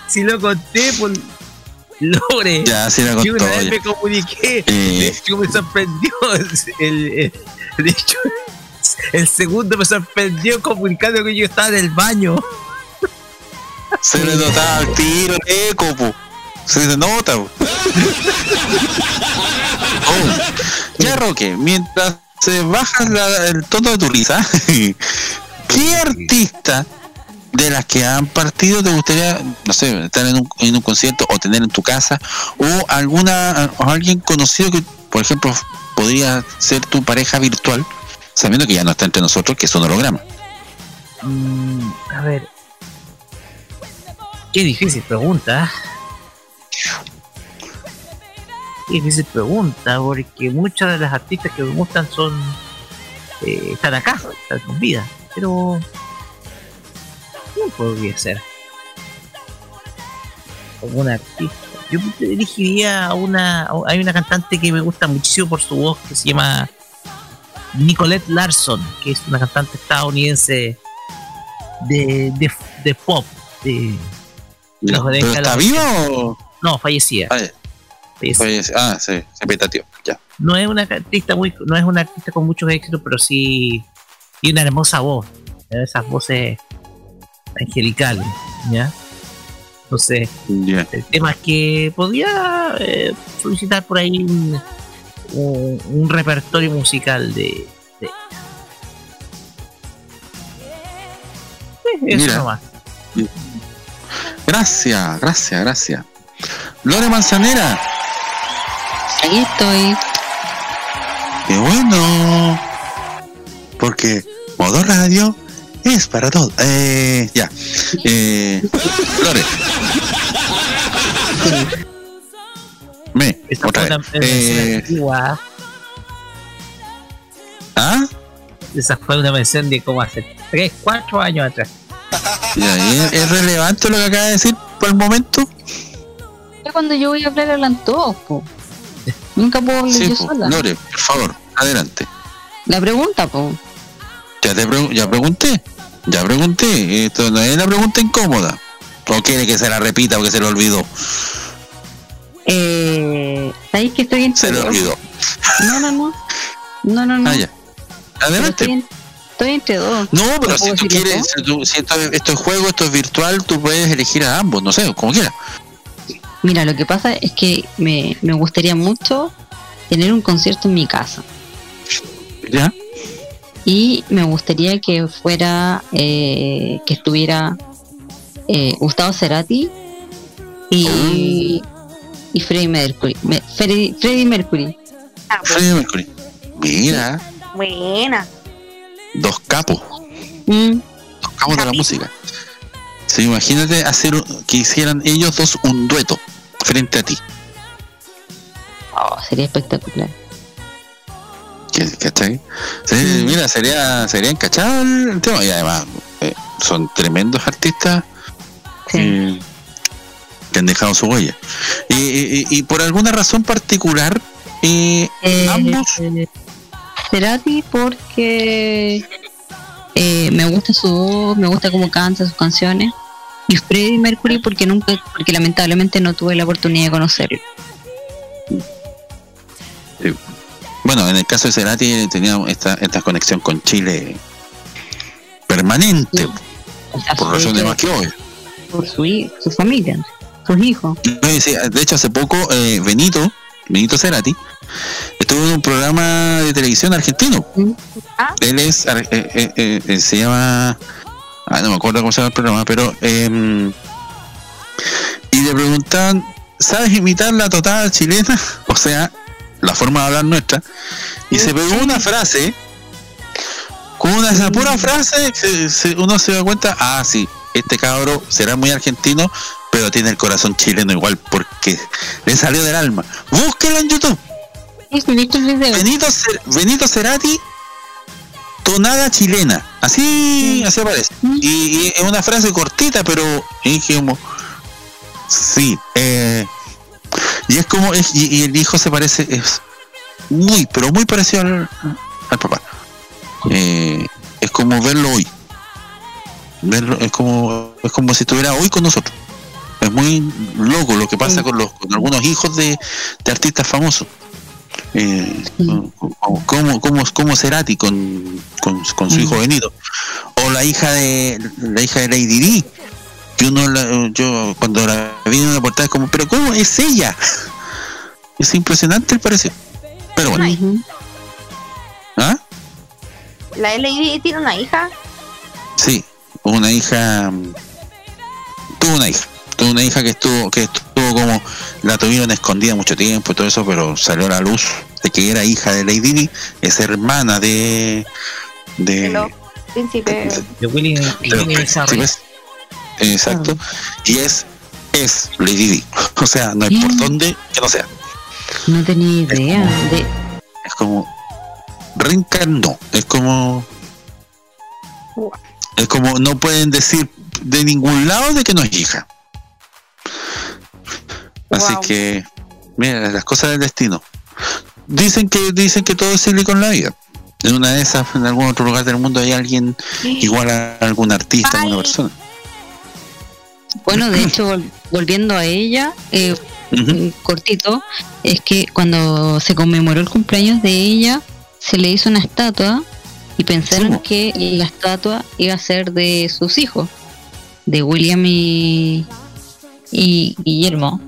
si lo conté, por Lore. ya se la Yo contó. una vez ya. me comuniqué. Eh. De hecho, me sorprendió. El, el- de hecho, el segundo me sorprendió comunicando que yo estaba en el baño. Se le notaba al tiro el eco, pu. Se le nota, pu. Oh. Ya, Roque, mientras se baja la- el tono de tu risa, ¿qué artista de las que han partido te gustaría, no sé, estar en un, en un concierto o tener en tu casa? ¿O alguna o alguien conocido que, por ejemplo, podría ser tu pareja virtual, sabiendo que ya no está entre nosotros, que es un holograma? Mm, a ver. Qué difícil pregunta. Qué difícil pregunta, porque muchas de las artistas que me gustan son. eh, están acá, están con vida. Pero. ¿Quién podría ser? Alguna artista. Yo dirigiría a una. Hay una cantante que me gusta muchísimo por su voz que se llama Nicolette Larson, que es una cantante estadounidense de, de, de pop. De los ¿Pero 90, está vivo 80. o...? No, fallecida. Ah, ya. Pues, ah, sí, expectativa, ya. No es una artista muy, no es una artista con muchos éxitos, pero sí tiene una hermosa voz. Esas voces angelicales, ¿ya? Entonces, Ya. el tema es que podía eh, solicitar por ahí un, un, un repertorio musical de, de- Sí, eso Mira. nomás. Gracias, gracias, gracias. Lore Manzanera, Aquí estoy. qué bueno. Porque modo radio es para todo. Eh, ya. Eh, Lore. Me, Esa otra fue una vez. Eh, antigua. ¿Ah? Esa fue una mención de como hace 3, 4 años atrás. ¿Y ¿es, es relevante lo que acaba de decir por el momento? Ya cuando yo voy a hablar hablan todos, po. Nunca puedo hablar Sí, yo po. sola. Lore, por favor, adelante. La pregunta, po. Ya te ya pregunté. Ya pregunté. Esto no es una pregunta incómoda. ¿O quiere que se la repita porque se le olvidó? Eh, ¿Sabéis que estoy entre Se dos? olvidó. No, no, no. No, no, no. Ah, ya. Adelante. Estoy, en- estoy entre dos. No, pero ¿No si tú quieres, si, tú- si esto, esto es juego, esto es virtual, tú puedes elegir a ambos, no sé, como quieras. Mira, lo que pasa es que me, me gustaría mucho tener un concierto en mi casa. ¿Ya? Y me gustaría que fuera, eh, que estuviera eh, Gustavo Cerati y, y Freddie Mercury. Me- Freddie, Freddie Mercury. Freddie Mercury. Mira, Buena. Dos capos, Mm, dos capos de la música. Sí, imagínate hacer un- que hicieran ellos dos un dueto frente a ti. oh, sería espectacular. ¿Qué- ¿Cachai? Sí, Mira, sería, sería encachado el tema. Y además, eh, son tremendos artistas eh, que han dejado su huella. Y, y- y por alguna razón particular, eh, Eh, ambos. Cerati porque eh, me gusta su voz, me gusta cómo canta sus canciones. Y Freddie Mercury porque nunca, porque lamentablemente no tuve la oportunidad de conocerlo. eh, bueno, en el caso de Cerati tenía esta, esta conexión con Chile permanente, por razones más que obvias. Por su, su familia, sus hijos. De hecho, hace poco eh, Benito, Benito Cerati, estuvo en un programa de televisión argentino. Él es, eh, eh, eh, se llama, ah, no me acuerdo cómo se llama el programa, pero em, y le preguntaban, ¿sabes imitar la total chilena? O sea, la forma de hablar nuestra. Y se pegó una frase, con una esa pura frase, se- se- uno se da cuenta, ah, sí, este cabro será muy argentino, pero tiene el corazón chileno igual, porque le salió del alma. Búsquelo en YouTube. Benito, Cer- Benito Cerati, tonada chilena. Así, así aparece. Y, y es una frase cortita, pero como, sí. eh, y es como, es- y, y el hijo se parece, es muy, pero muy parecido al, al papá. Eh, es como verlo hoy. Verlo, es como, es como si estuviera hoy con nosotros. Es muy loco lo que pasa con los con algunos hijos de, de artistas famosos. Eh, como, como, como, como Cerati con, con, con su hijo Benito. O la hija de la hija de Lady Di, que uno la- yo cuando la vi en una portada es como, pero ¿cómo es ella? Es impresionante el parecido. Pero bueno. ¿Ah? La Lady tiene una hija. Sí, una hija mm, tuvo una hija, tuvo una hija que estuvo, que estuvo como la tuvieron escondida mucho tiempo y todo eso, pero salió a la luz de que era hija de Lady Di, es hermana de de, Príncipe. De Willy, de los Willy Bizarre. príncipes. Exacto. Y es es Lady Di. O sea, no hay por dónde que no sea. No tenía idea. De, Es como reencarnó. Es como es como no pueden decir de ningún lado de que no es hija. Así Wow. que mira las cosas del destino. Dicen que dicen que todo es cíclico en la vida. En una de esas, en algún otro lugar del mundo hay alguien igual a algún artista, alguna persona. bueno, de hecho, vol- volviendo a ella, eh, un cortito, es que cuando se conmemoró el cumpleaños de ella, se le hizo una estatua y pensaron que la estatua iba a ser de sus hijos, de William y, y Guillermo.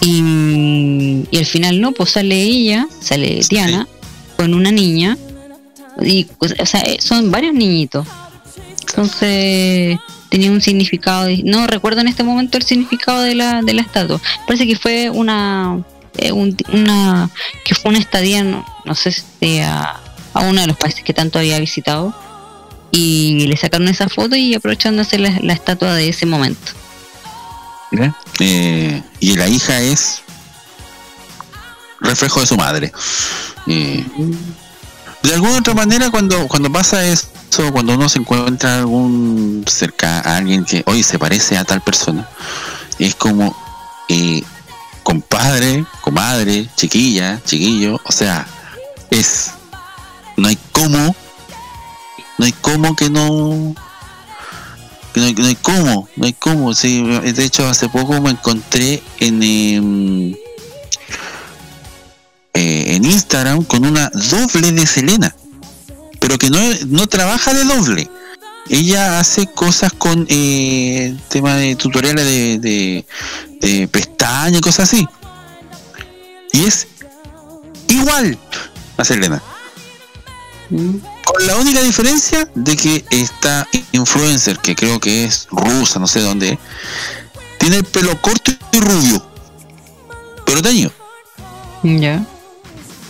Y, y al final no, pues sale ella, sale Diana, con una niña. Y, o sea, eh, son varios niñitos. Entonces tenía un significado. No recuerdo en este momento el significado de la, de la estatua. Parece que fue una, eh, un- una que fue una estadía, no, no sé si a, a uno de los países que tanto había visitado. Y le sacaron esa foto y aprovechando hacer la, la estatua de ese momento. ¿Ya? Eh, y la hija es reflejo de su madre. Eh, de alguna otra manera, cuando, cuando pasa eso, cuando uno se encuentra algún cerca a alguien que hoy se parece a tal persona, es como eh, compadre, comadre, chiquilla, chiquillo, o sea, es no hay cómo, no hay cómo que no no hay, no hay cómo, no hay cómo. Sí, de hecho, hace poco me encontré en em, eh, en Instagram con una doble de Selena, pero que no, no trabaja de doble. Ella hace cosas con eh, tema de tutoriales de, de, pestañas y cosas así. Y es igual a Selena. Con la única diferencia de que esta influencer, que creo que es rusa, no sé dónde, tiene el pelo corto y rubio, pero teñido. Ya.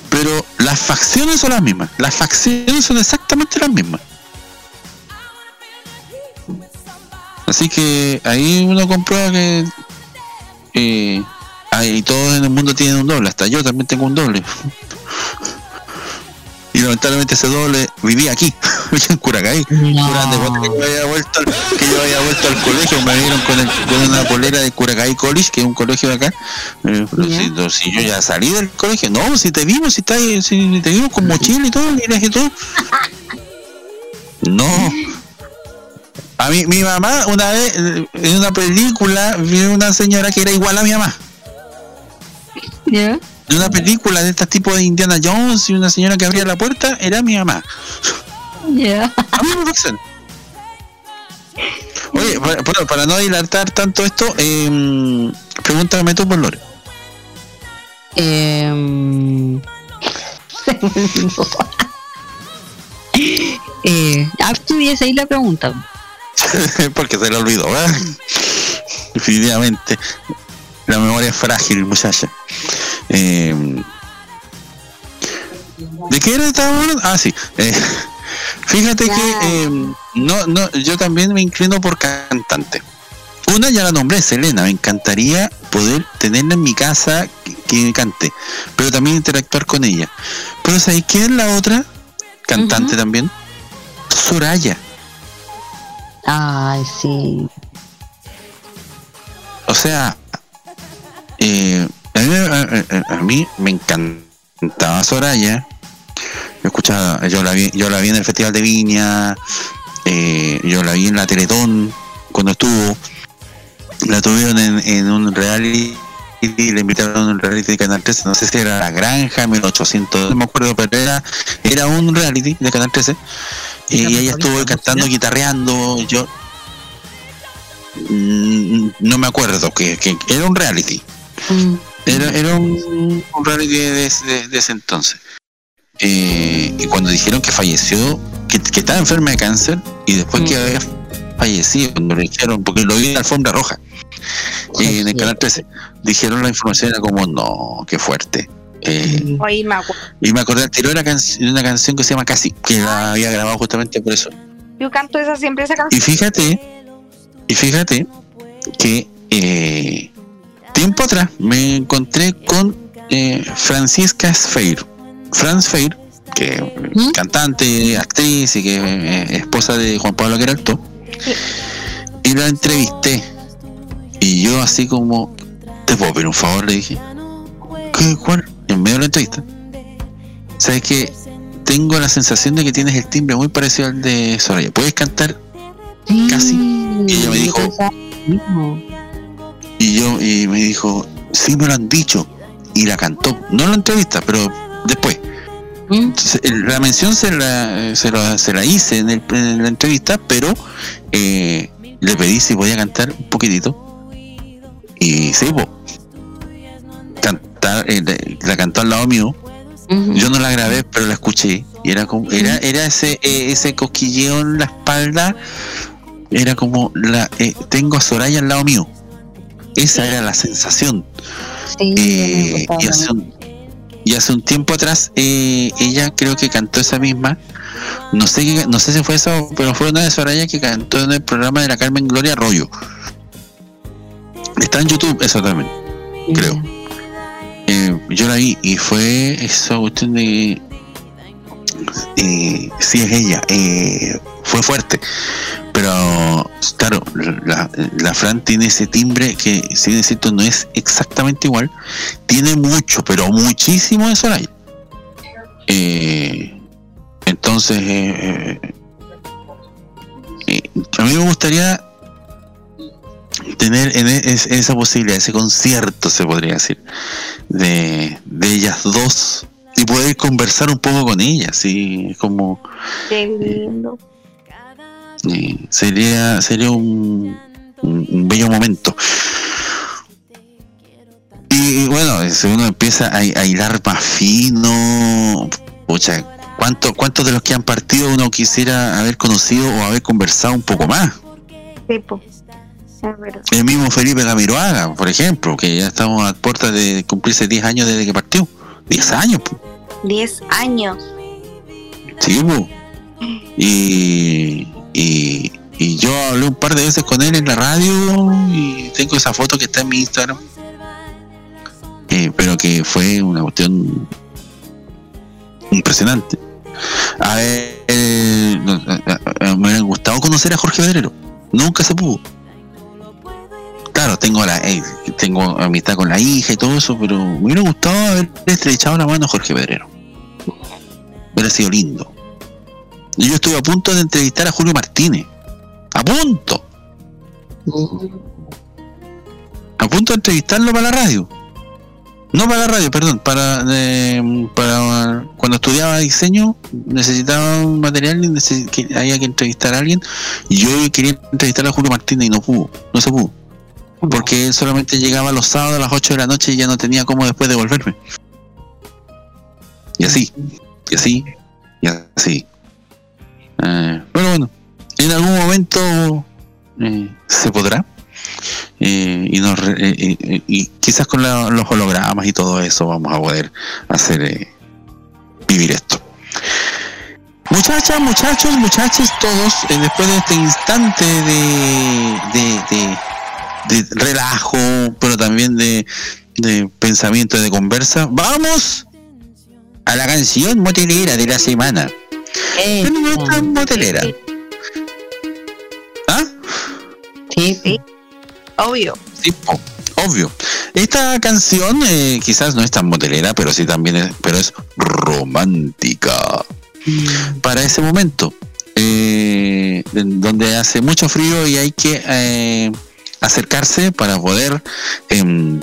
Pero las facciones son las mismas. Las facciones son exactamente las mismas. Así que ahí uno comprueba que eh, ahí todos en el mundo tienen un doble. Hasta yo también tengo un doble. Y lamentablemente ese doble vivía aquí, en Curacay. Durante cuando yo había vuelto al, que yo había vuelto al colegio, me vieron con, el- con una polera de Curacay College, que es un colegio de acá. Eh, pero si, no, si yo ya salí del colegio, no, si te vimos, si, está, si te vimos con mochila y todo, y todo. No. A mí, mi mamá, una vez, en una película, vio una señora que era igual a mi mamá. ¿Ya? En una película de este tipo de Indiana Jones y una señora que abría la puerta, era mi mamá. Ya. A mí me. Oye, para, para- para no dilatar tanto esto, eh, pregúntame tú por Lore. Em, olvidó. eh, ah, dices ahí la pregunta. Porque se le olvidó, ¿verdad? Definitivamente. La memoria es frágil, muchacha. Eh, ¿De qué era hablando? Ah, sí. Eh, fíjate que eh, no, no, yo también me inclino por cantante. Una ya la nombré, Selena. Me encantaría poder tenerla en mi casa que, que cante, pero también interactuar con ella. Pero ¿sabes quién es la otra? Cantante también. Soraya. Ay, sí. O sea, eh, a, mí, a- mí me encantaba Soraya. Yo escuchaba, yo la vi, yo la vi en el Festival de Viña, eh, yo la vi en la Teletón cuando estuvo, la tuvieron en, en un reality, la invitaron a un reality de Canal 13, no sé si era La Granja, 1800, no me acuerdo, pero era, era un reality de Canal 13, y ella estuvo cantando, guitarreando, yo mm, no me acuerdo, que, que era un reality. Era, era un, un reality de, de- de ese entonces. Eh, y cuando dijeron que falleció, que, que estaba enferma de cáncer, y después que había fallecido, cuando le dijeron, porque lo vi en la alfombra roja, eh, en el canal 13, dijeron la información, era como, no, qué fuerte. Eh, me acuerdo. y me acordé de, la canc- de una canción que se llama Casi, que la había grabado justamente por eso. Yo canto esa siempre esa Y canción. fíjate, y fíjate que eh, tiempo atrás me encontré con eh, Francisca Sfeir. Franz Feir, que cantante, actriz y que eh, esposa de Juan Pablo Queralto, y la entrevisté. Y yo así como, ¿te puedo pedir un favor? Le dije, ¿qué, cuál? En medio de la entrevista. ¿Sabes que Tengo la sensación de que tienes el timbre muy parecido al de Soraya. ¿Puedes cantar casi? Y ella me dijo, y yo, y me dijo, sí me lo han dicho. Y la cantó. No en la entrevista, pero después. Entonces, el- la mención se la, se la, se la hice en, el- en la entrevista, pero eh, le pedí si podía cantar un poquitito. y sí, po. Cantar, eh, la- la cantó al lado mío. Yo no la grabé, pero la escuché. Y era como, era, era ese, eh, ese cosquilleo en la espalda. Era como la eh, tengo a Soraya al lado mío. Esa era la sensación. Eh, y, hace un, y hace un tiempo atrás eh, ella creo que cantó esa misma. No sé no sé si fue eso, pero fue una de Soraya que cantó en el programa de la Carmen Gloria Arroyo. Está en YouTube, eso también, creo. Eh, yo la vi y fue esa cuestión de. Eh, sí, es ella. eh, fue fuerte. Pero, claro, la, Fran tiene ese timbre que, si es cierto, no es exactamente igual. Tiene mucho, pero muchísimo de Soraya. Eh, entonces, eh, eh, eh, a mí me gustaría tener en, e- es- esa posibilidad, ese concierto, se podría decir, de, de ellas dos y poder conversar un poco con ellas, es como Qué lindo. Sería sería un, un- un bello momento. Y, bueno, si uno empieza a, a hilar más fino, pucha, ¿cuánto, ¿cuántos de los que han partido uno quisiera haber conocido o haber conversado un poco más? Sí, po. Es verdad. El mismo Felipe Camiroaga, por ejemplo, que ya estamos a puertas de cumplirse 10 años desde que partió. 10 años, po. 10 años. sí, po. Y, y, yo hablé un par de veces con él en la radio y tengo esa foto que está en mi Instagram. Eh, pero que fue una cuestión impresionante. A ver, eh, a- me hubiera gustado conocer a Jorge Pedrero. Nunca se pudo. Claro, tengo la eh, tengo amistad con la hija y todo eso, pero me hubiera gustado haber estrechado la mano a Jorge Pedrero. Hubiera sido lindo. Yo estuve a punto de entrevistar a Julio Martínez. A punto. A punto de entrevistarlo para la radio. No para la radio, perdón, para, eh, para cuando estudiaba diseño necesitaba un material y había que entrevistar a alguien y yo quería entrevistar a Julio Martínez y no pudo, no se pudo. Porque él solamente llegaba los sábados a las 8 de la noche y ya no tenía cómo después devolverme. Y así, y así, y así. Eh, bueno, en algún momento eh, se podrá. Eh, y, nos eh, y quizás con los hologramas y todo eso vamos a poder hacer vivir esto. Muchachas, muchachos, muchachos, todos, después de este instante de, de, relajo, pero también de, de pensamiento, de conversa, vamos a la canción motelera de la semana. Tenemos esta motelera. ¿Ah? Sí, sí. Obvio. Sí, obvio. Esta canción eh, quizás no es tan motelera, pero sí también es, pero es romántica. Para ese momento, eh, donde hace mucho frío y hay que eh, acercarse para poder em,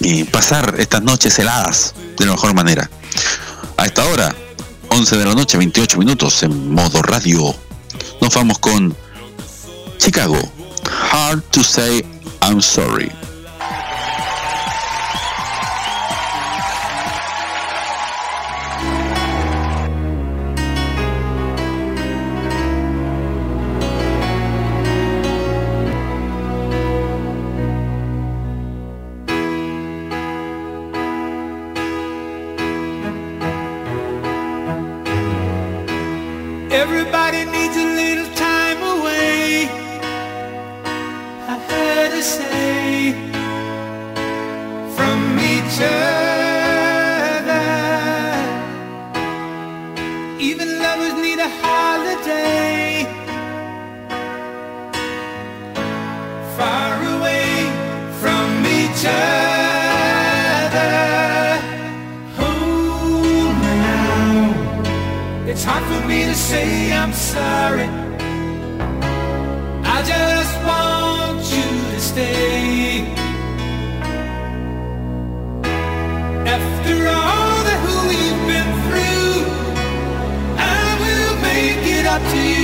eh, pasar estas noches heladas de la mejor manera. A esta hora, 11 de la noche, 28 minutos en modo radio. Nos vamos con Chicago. Hard to say I'm sorry. Everybody Hard for me to say I'm sorry. I just want you to stay. After all that we've been through, I will make it up to you.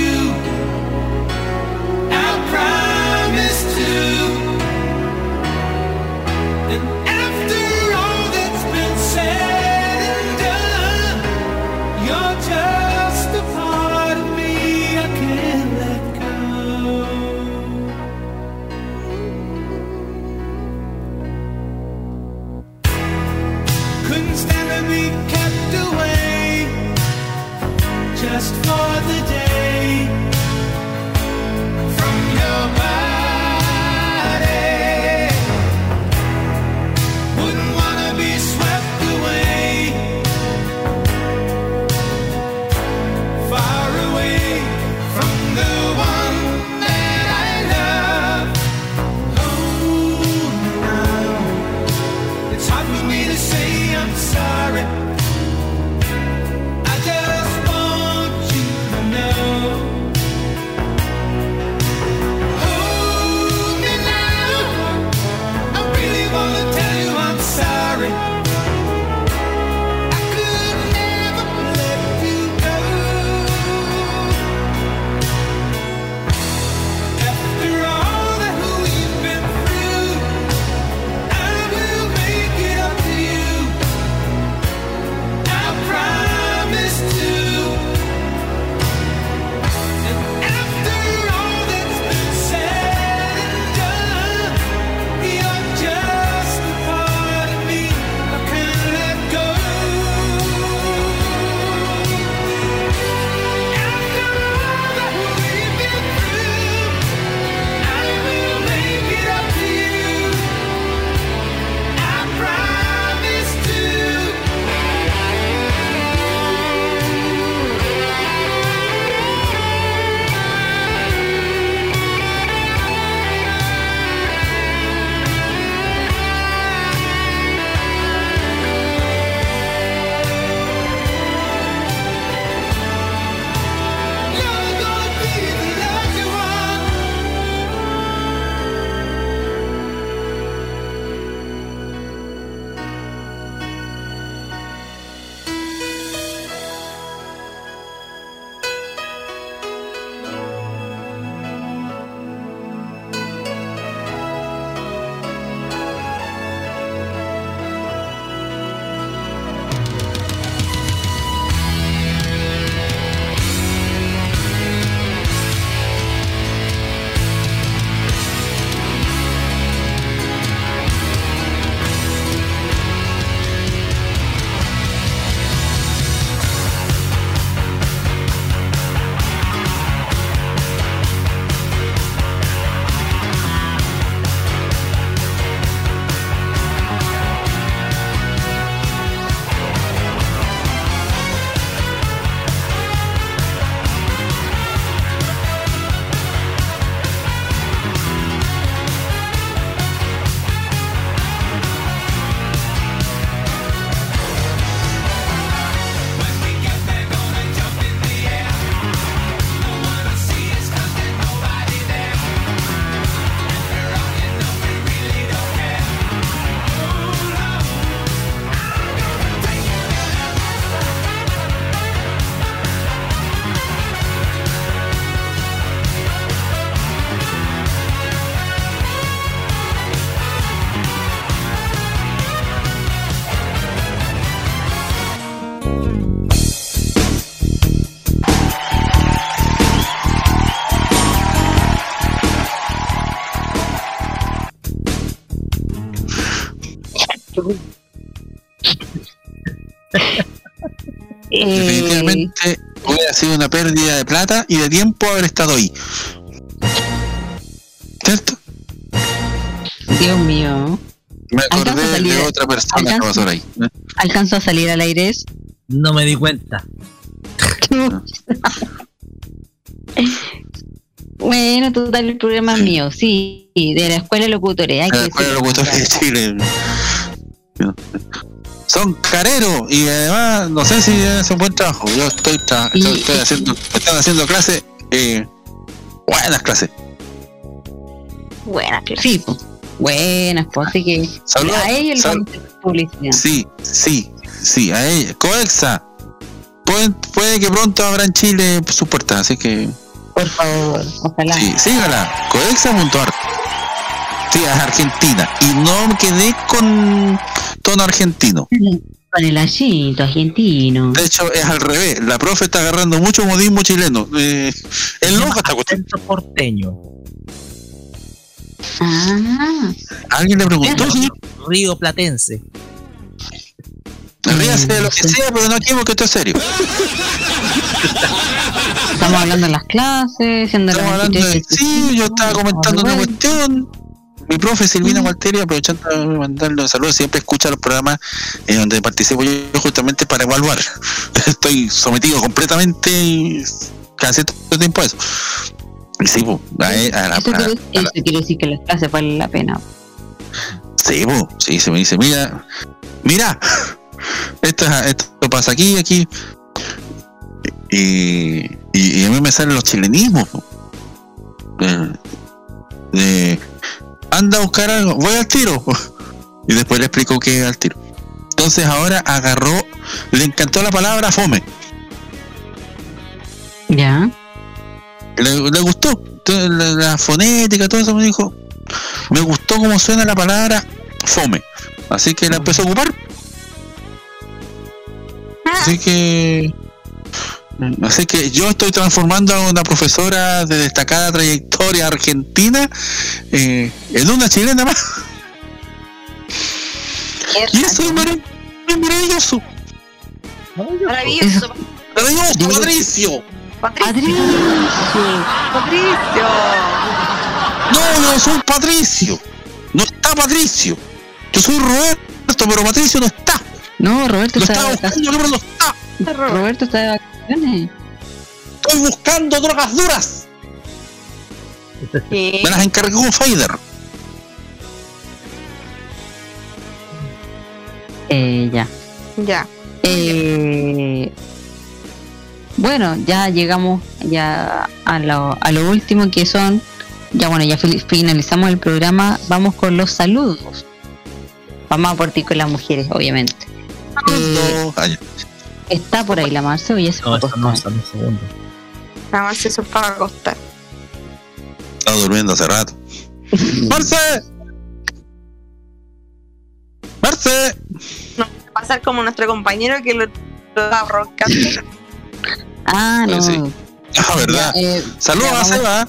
Definitivamente hubiera sido una pérdida de plata y de tiempo haber estado ahí. ¿Cierto? Dios mío. Me acordé salir- de otra persona que pasó ahí. ¿eh? ¿Alcanzó a salir al aire? No me di cuenta. Bueno, total, el programa es mío, sí, de la Escuela de Locutores. Hay que La Escuela de. Locutores de Chile. Son careros y además no sé si es un buen trabajo. Yo estoy, tra- Y- estoy haciendo, están haciendo clases, eh, buenas clases. Buena clase. Sí, pues. Buenas, pues, así que a ellos les sal- vamos a hacer publicidad. Sí, sí, sí, a ella. Coexa. Puede, puede que pronto abra en Chile sus puertas, así que Por favor, ojalá. sí, sígala. Coexa.ar. Sí, es Argentina. Y no quedé con tono argentino. Con el acento argentino. De hecho, es al revés. La profe está agarrando mucho modismo chileno. Eh, es loca esta cuestión. Acento porteño. Ah, Alguien le preguntó, señor. Río Platense. Ríase de lo que sea, pero no aquí porque esto es serio. estamos hablando de las clases, siendo Estamos hablando de. 23, Sí, yo estaba comentando una bueno. cuestión. Mi profe Silvina Walterio, aprovechando de mandarle un saludo, siempre escucha los programas en donde participo yo justamente para evaluar. Estoy sometido completamente y casi todo el tiempo a eso. Y sí, pues, a, a la- Eso a- quiere, eso quiere decir que las clases valen la pena. Sí, po, sí, se me dice, mira, mira, esto, es- esto pasa aquí, aquí. Y, y, y a mí me salen los chilenismos. po. Eh, anda a buscar algo, voy al tiro. Y después le explico qué es al tiro. Entonces ahora agarró, le encantó la palabra fome. Ya. Le, le gustó. La, la fonética, todo eso me dijo. Me gustó cómo suena la palabra fome. Así que la empezó a ocupar. Así que. Así que yo estoy transformando a una profesora de destacada trayectoria argentina eh, en una chilena más. Y eso es marav- es maravilloso. Maravilloso. Maravilloso, Patricio. Patricio. Patricio. No, yo soy Patricio. No está Patricio. Yo soy Roberto, pero Patricio no está. No, Roberto Lo está estaba de buscando, pero no está. Roberto está de vacaciones. Estoy buscando drogas duras. Me las encargó Fader. Eh, ya. Ya. Eh, bueno, ya llegamos ya a lo, a lo último que son, ya bueno, ya fi- finalizamos el programa, vamos con los saludos. Vamos a partir con las mujeres, obviamente. Eh. Está por ahí la Marce o ya se No, fue a no, segundo. Nada más eso para acostar. Estaba durmiendo hace rato. ¡Marce! ¡Marce! No va a pasar como nuestro compañero que lo, da roncando. Ah, no. Sí. Ah, ¿verdad? Eh, Saludos a vamos. Seba.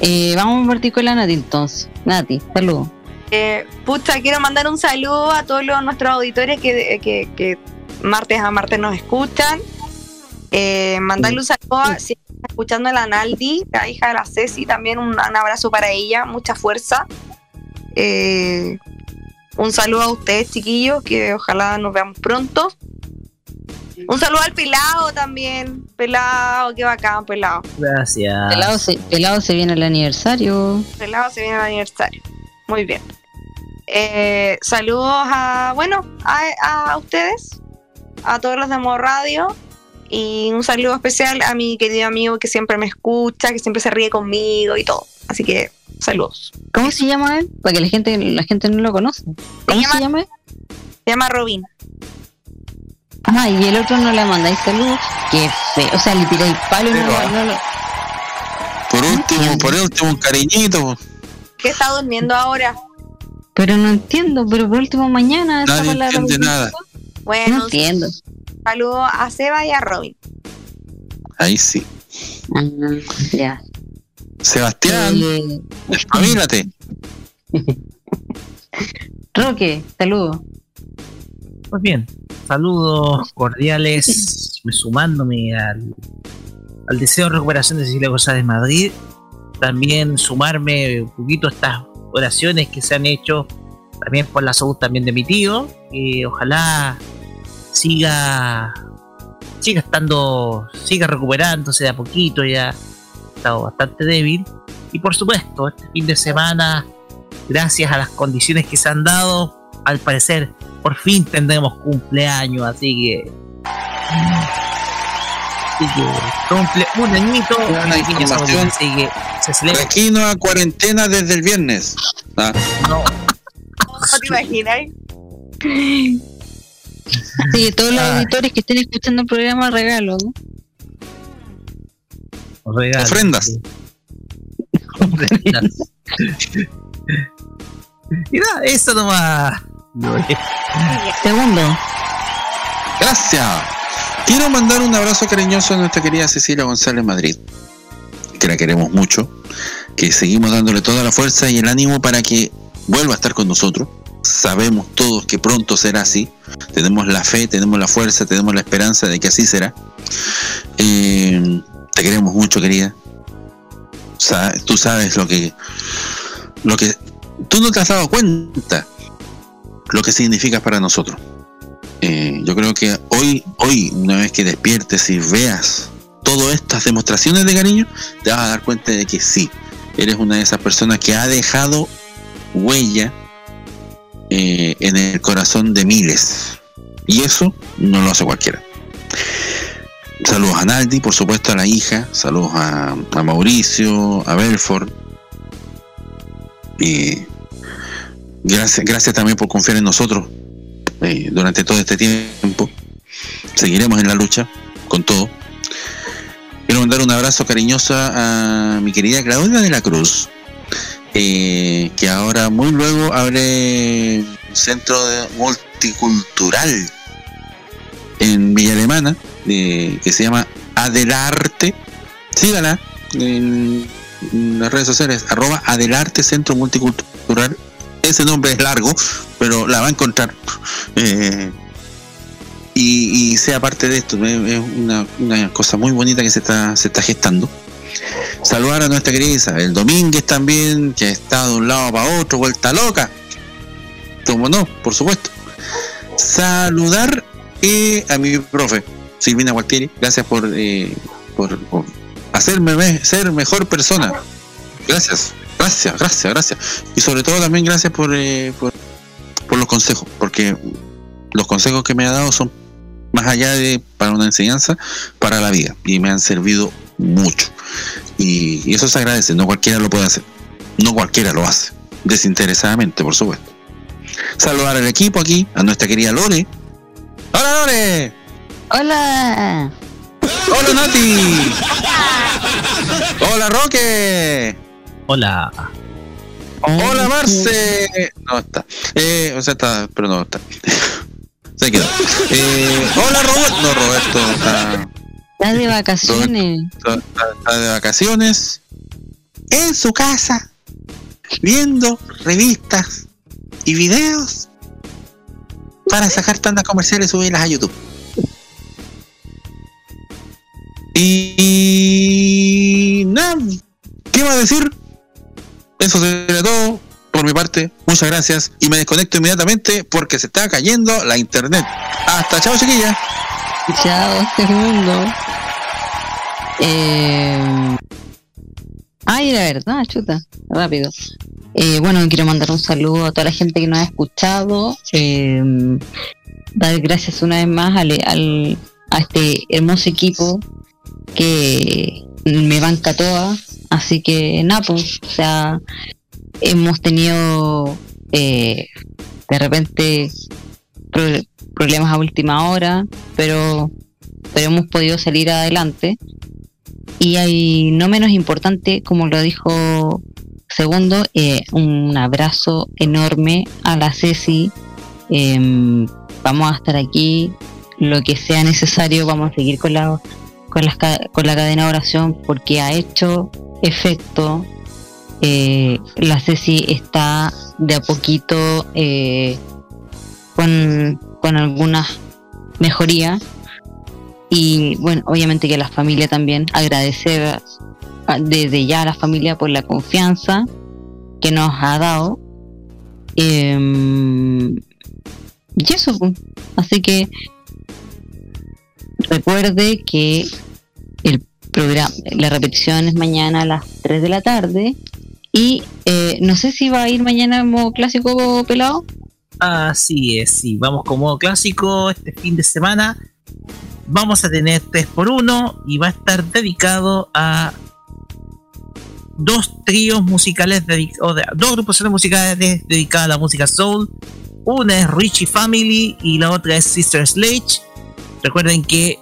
Eh, vamos a partir con la Nati entonces. Nati, saludos. Eh, pucha, quiero mandar un saludo a todos los, nuestros auditores que, que, que martes a martes nos escuchan. Eh, mandarle un saludo a si está escuchando a la Naldi, la hija de la Ceci, también un, un abrazo para ella, mucha fuerza. Eh, un saludo a ustedes, chiquillos, que ojalá nos veamos pronto. Un saludo al pelado también. Pelado, qué bacán, pelado. Gracias. Pelado se, pelado se viene el aniversario. Pelado se viene el aniversario. Muy bien. Eh, saludos a, bueno, a, a ustedes, a todos los de Modo Radio. Y un saludo especial a mi querido amigo que siempre me escucha, que siempre se ríe conmigo y todo. Así que, saludos. ¿Cómo se llama él? Para que la gente, la gente no lo conoce. ¿Cómo se llama él? Se llama Robin. Ah, y el otro no le mandáis saludos. Qué feo. O sea, le tiráis palo y no, no lo- Por último, por último, un cariñito. Que está durmiendo ahora. Pero no entiendo, pero por último mañana esa Nadie palabra- entiende nada. Bueno, No entiendo. saludo a Seba y a Robin. Ahí sí. Ah, ya. Sebastián, Eh, espabilate. Roque, saludos. Pues bien, saludos cordiales, me sumándome al, al deseo de recuperación de Cecilia González Madrid. También sumarme un poquito a estas oraciones que se han hecho también por la salud también de mi tío. Que ojalá siga siga estando, siga recuperándose de a poquito, ya estado bastante débil. Y por supuesto, este fin de semana, gracias a las condiciones que se han dado, al parecer por fin tendremos cumpleaños, así que. Así que cumple un añito, Una información. así que se celebra. Aquí no a cuarentena desde el viernes. Ah, No, ¿No te imaginas? Así que todos los Ah. auditores que estén escuchando el programa, regalo. ¿no? regalo. Ofrendas. Ofrendas. y nada, eso nomás. No. Segundo. Gracias. Quiero mandar un abrazo cariñoso a nuestra querida Cecilia González Madrid, que la queremos mucho, que seguimos dándole toda la fuerza y el ánimo para que vuelva a estar con nosotros. Sabemos todos que pronto será así. Tenemos la fe, tenemos la fuerza, tenemos la esperanza de que así será. Eh, te queremos mucho, querida. Tú sabes lo que, lo que, tú no te has dado cuenta lo que significa para nosotros. Eh, yo creo que hoy, hoy, una vez que despiertes y veas todas estas demostraciones de cariño, te vas a dar cuenta de que sí, eres una de esas personas que ha dejado huella eh, en el corazón de miles. Y eso no lo hace cualquiera. Saludos a Naldi, por supuesto a la hija, saludos a, a Mauricio, a Belfort. Y gracias, gracias también por confiar en nosotros eh, durante todo este tiempo. Seguiremos en la lucha con todo. Quiero mandar un abrazo cariñoso a mi querida Claudia de la Cruz, eh, que ahora muy luego abre un centro multicultural en Villa Alemana, que se llama Adelarte. Sígala en, en las redes sociales, arroba Adelarte Centro Multicultural. Ese nombre es largo, pero la va a encontrar. Eh, y, y sea parte de esto, es una, cosa muy bonita que se está, se está gestando. Saludar a nuestra querida Isabel Domínguez también, que estado de un lado para otro, vuelta loca. Como no, por supuesto. Saludar eh, a mi profe, Silvina Gualtieri. Gracias por, eh, por, hacerme me- ser mejor persona. Gracias, gracias, gracias, gracias. Y sobre todo también gracias por, eh, por, por los consejos, porque los consejos que me ha dado son más allá de para una enseñanza, para la vida. Y me han servido mucho. Y, y eso se agradece, no cualquiera lo puede hacer. No cualquiera lo hace. Desinteresadamente, por supuesto. Saludar al equipo aquí, a nuestra querida Lore. ¡Hola Lore! Hola. ¡Hola Nati! ¡Hola Roque! Hola. ¡Hola Marce! No está. Eh, o sea, está, pero no está. Se quedó. Eh, hola Roberto. No, Roberto está, Estás de vacaciones. está- está- está de vacaciones. En su casa. Viendo revistas y videos para sacar tandas comerciales y subirlas a YouTube. Y nada, ¿qué va a decir? Eso sería todo por mi parte. Muchas gracias y me desconecto inmediatamente porque se está cayendo la internet. Hasta chao, chiquilla. Chao, segundo. Eh... Ay, la verdad, chuta, rápido. Eh, bueno, quiero mandar un saludo a toda la gente que nos ha escuchado. eh, dar gracias una vez más al- a este hermoso equipo que me banca toda. Así que, nada, pues, o sea, hemos tenido eh, de repente pro- problemas a última hora, pero, pero hemos podido salir adelante. Y hay no menos importante, como lo dijo Segundo, eh, un abrazo enorme a la Ceci. Em, vamos a estar aquí, lo que sea necesario, vamos a seguir con la, con, las con la cadena de oración porque ha hecho efecto eh, la Ceci está de a poquito eh, con, con algunas mejorías y bueno, obviamente que la familia también agradecer desde ya a la familia por la confianza que nos ha dado. Em, y eso, pues. así que recuerde que programa, la repetición es mañana a las 3 de la tarde y eh, no sé si va a ir mañana en modo clásico pelado. Así es, sí. Vamos con modo clásico este fin de semana. Vamos a tener 3x1 y va a estar dedicado a dos tríos musicales, o de- dos agrupaciones musicales de- dedicadas a la música soul. Una es Richie Family y la otra es Sister Sledge. Recuerden que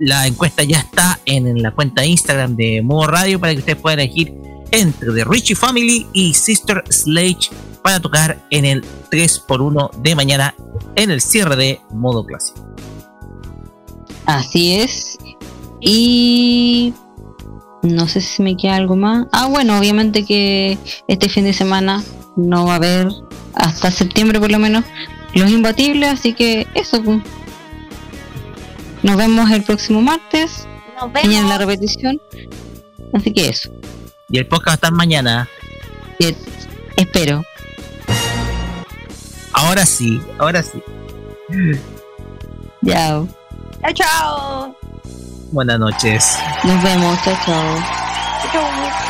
la encuesta ya está en, la cuenta de Instagram de Modo Radio para que ustedes puedan elegir entre The Richie Family y Sister Sledge para tocar en el 3x1 de mañana en el cierre de modo clásico. Así es. Y no sé si me queda algo más. Ah, bueno, obviamente que este fin de semana no va a haber hasta septiembre por lo menos los imbatibles, así que eso. Nos vemos el próximo martes. Nos Mañana la repetición. Así que eso. Y el podcast va a estar mañana. Y- espero. Ahora sí, ahora sí. Chao. Chao, chao. Buenas noches. Nos vemos. Chao, chao.